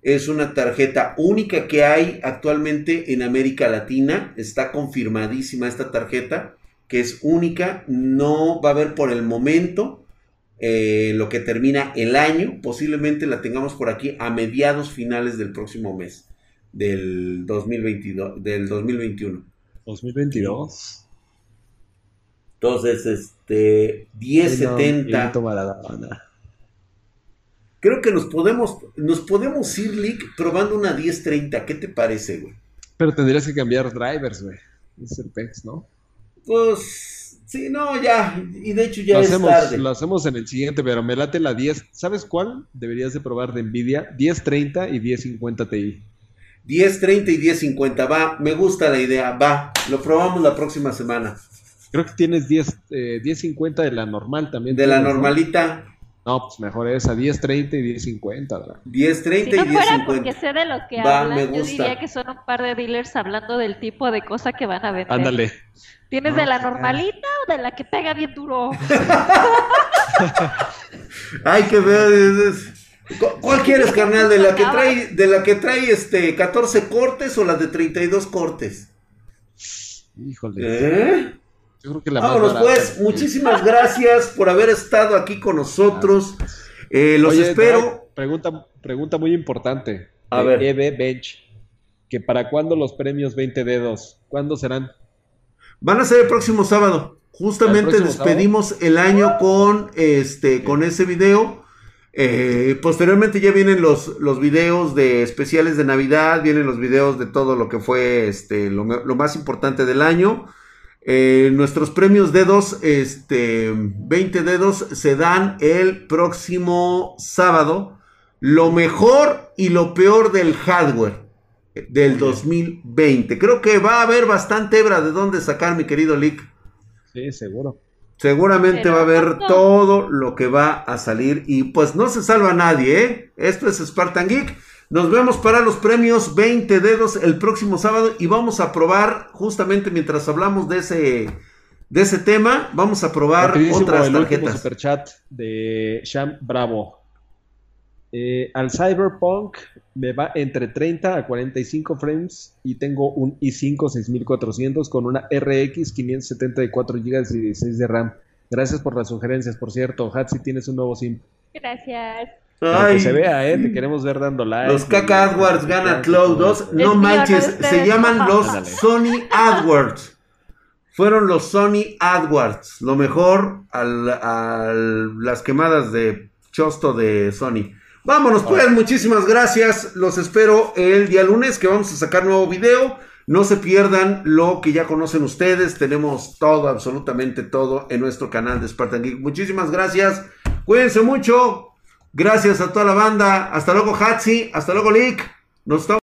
es una tarjeta única que hay actualmente en América Latina. Está confirmadísima esta tarjeta que es única, no va a haber por el momento eh, lo que termina el año, posiblemente la tengamos por aquí a mediados finales del próximo mes, del 2022, del 2021. 2022. Entonces, este, 1070. Creo que nos podemos, nos podemos ir, Lick, probando una 1030. ¿Qué te parece, güey? Pero tendrías que cambiar drivers, güey. Es el PEX, ¿no? Pues sí, no, ya. Y de hecho ya lo es hacemos, tarde. Lo hacemos en el siguiente, pero me late la 10. ¿Sabes cuál deberías de probar de Nvidia? 1030 y 1050 Ti. 1030 y 1050, va, me gusta la idea, va, lo probamos la próxima semana. Creo que tienes 10, 1050 eh, de la normal también. De la normalita. No, pues mejor es a 10.30 y 10.50, ¿verdad? 10.30 Si no y fuera 10.50. porque sé de lo que Va, hablan, me yo diría que son un par de dealers hablando del tipo de cosa que van a vender. Ándale. ¿Tienes No, de la pues, normalita o de la que pega bien duro? Ay, es- ¿Cu- ¿Cuál quieres, carnal? ¿De la que trae, de la que trae este 14 cortes o la de 32 cortes? Híjole. ¿Eh? Yo creo que la Vámonos pues, muchísimas gracias por haber estado aquí con nosotros. Eh, los Oye, espero. Pregunta, pregunta muy importante. A ver. EB Bench. Que para cuándo los premios 20 dedos? ¿Cuándo serán? Van a ser el próximo sábado. Justamente ¿El próximo despedimos el año con este con ese video. Eh, posteriormente ya vienen los, los videos de especiales de Navidad, vienen los videos de todo lo que fue este, lo más importante del año. Eh, nuestros premios dedos, este, 20 dedos, se dan el próximo sábado. Lo mejor y lo peor del hardware eh, del Muy bien. 2020. Creo que va a haber bastante hebra de dónde sacar, mi querido Lick. Sí, seguro. Seguramente Pero va a haber ¿cuánto? todo lo que va a salir y pues no se salva nadie, ¿eh? Esto es Spartan Geek. Nos vemos para los premios 20 dedos el próximo sábado y vamos a probar justamente mientras hablamos de ese de ese tema, vamos a probar Rapidísimo, otras el tarjetas. superchat de Sham Bravo. Eh, al Cyberpunk me va entre 30 a 45 frames y tengo un i5 6400 con una RX 570 de 4 GB y 16 de RAM. Gracias por las sugerencias, por cierto. Hatsi, tienes un nuevo sim. Gracias. Pero Ay, que se vea, ¿eh? Te queremos ver dando like. Los Caca AdWords ganan Cloud 2. No Es mío, no manches, se llaman los. Sony AdWords. Fueron los Sony AdWords. Lo mejor al, al- las quemadas de chosto de Sony. Vámonos pues, muchísimas gracias. Los espero el día lunes que vamos a sacar nuevo video. No se pierdan lo que ya conocen ustedes. Tenemos todo, absolutamente todo en nuestro canal de Spartan Geek. Muchísimas gracias. Cuídense mucho. Gracias a toda la banda. Hasta luego, Hatsi. Hasta luego, Lick. Nos estamos.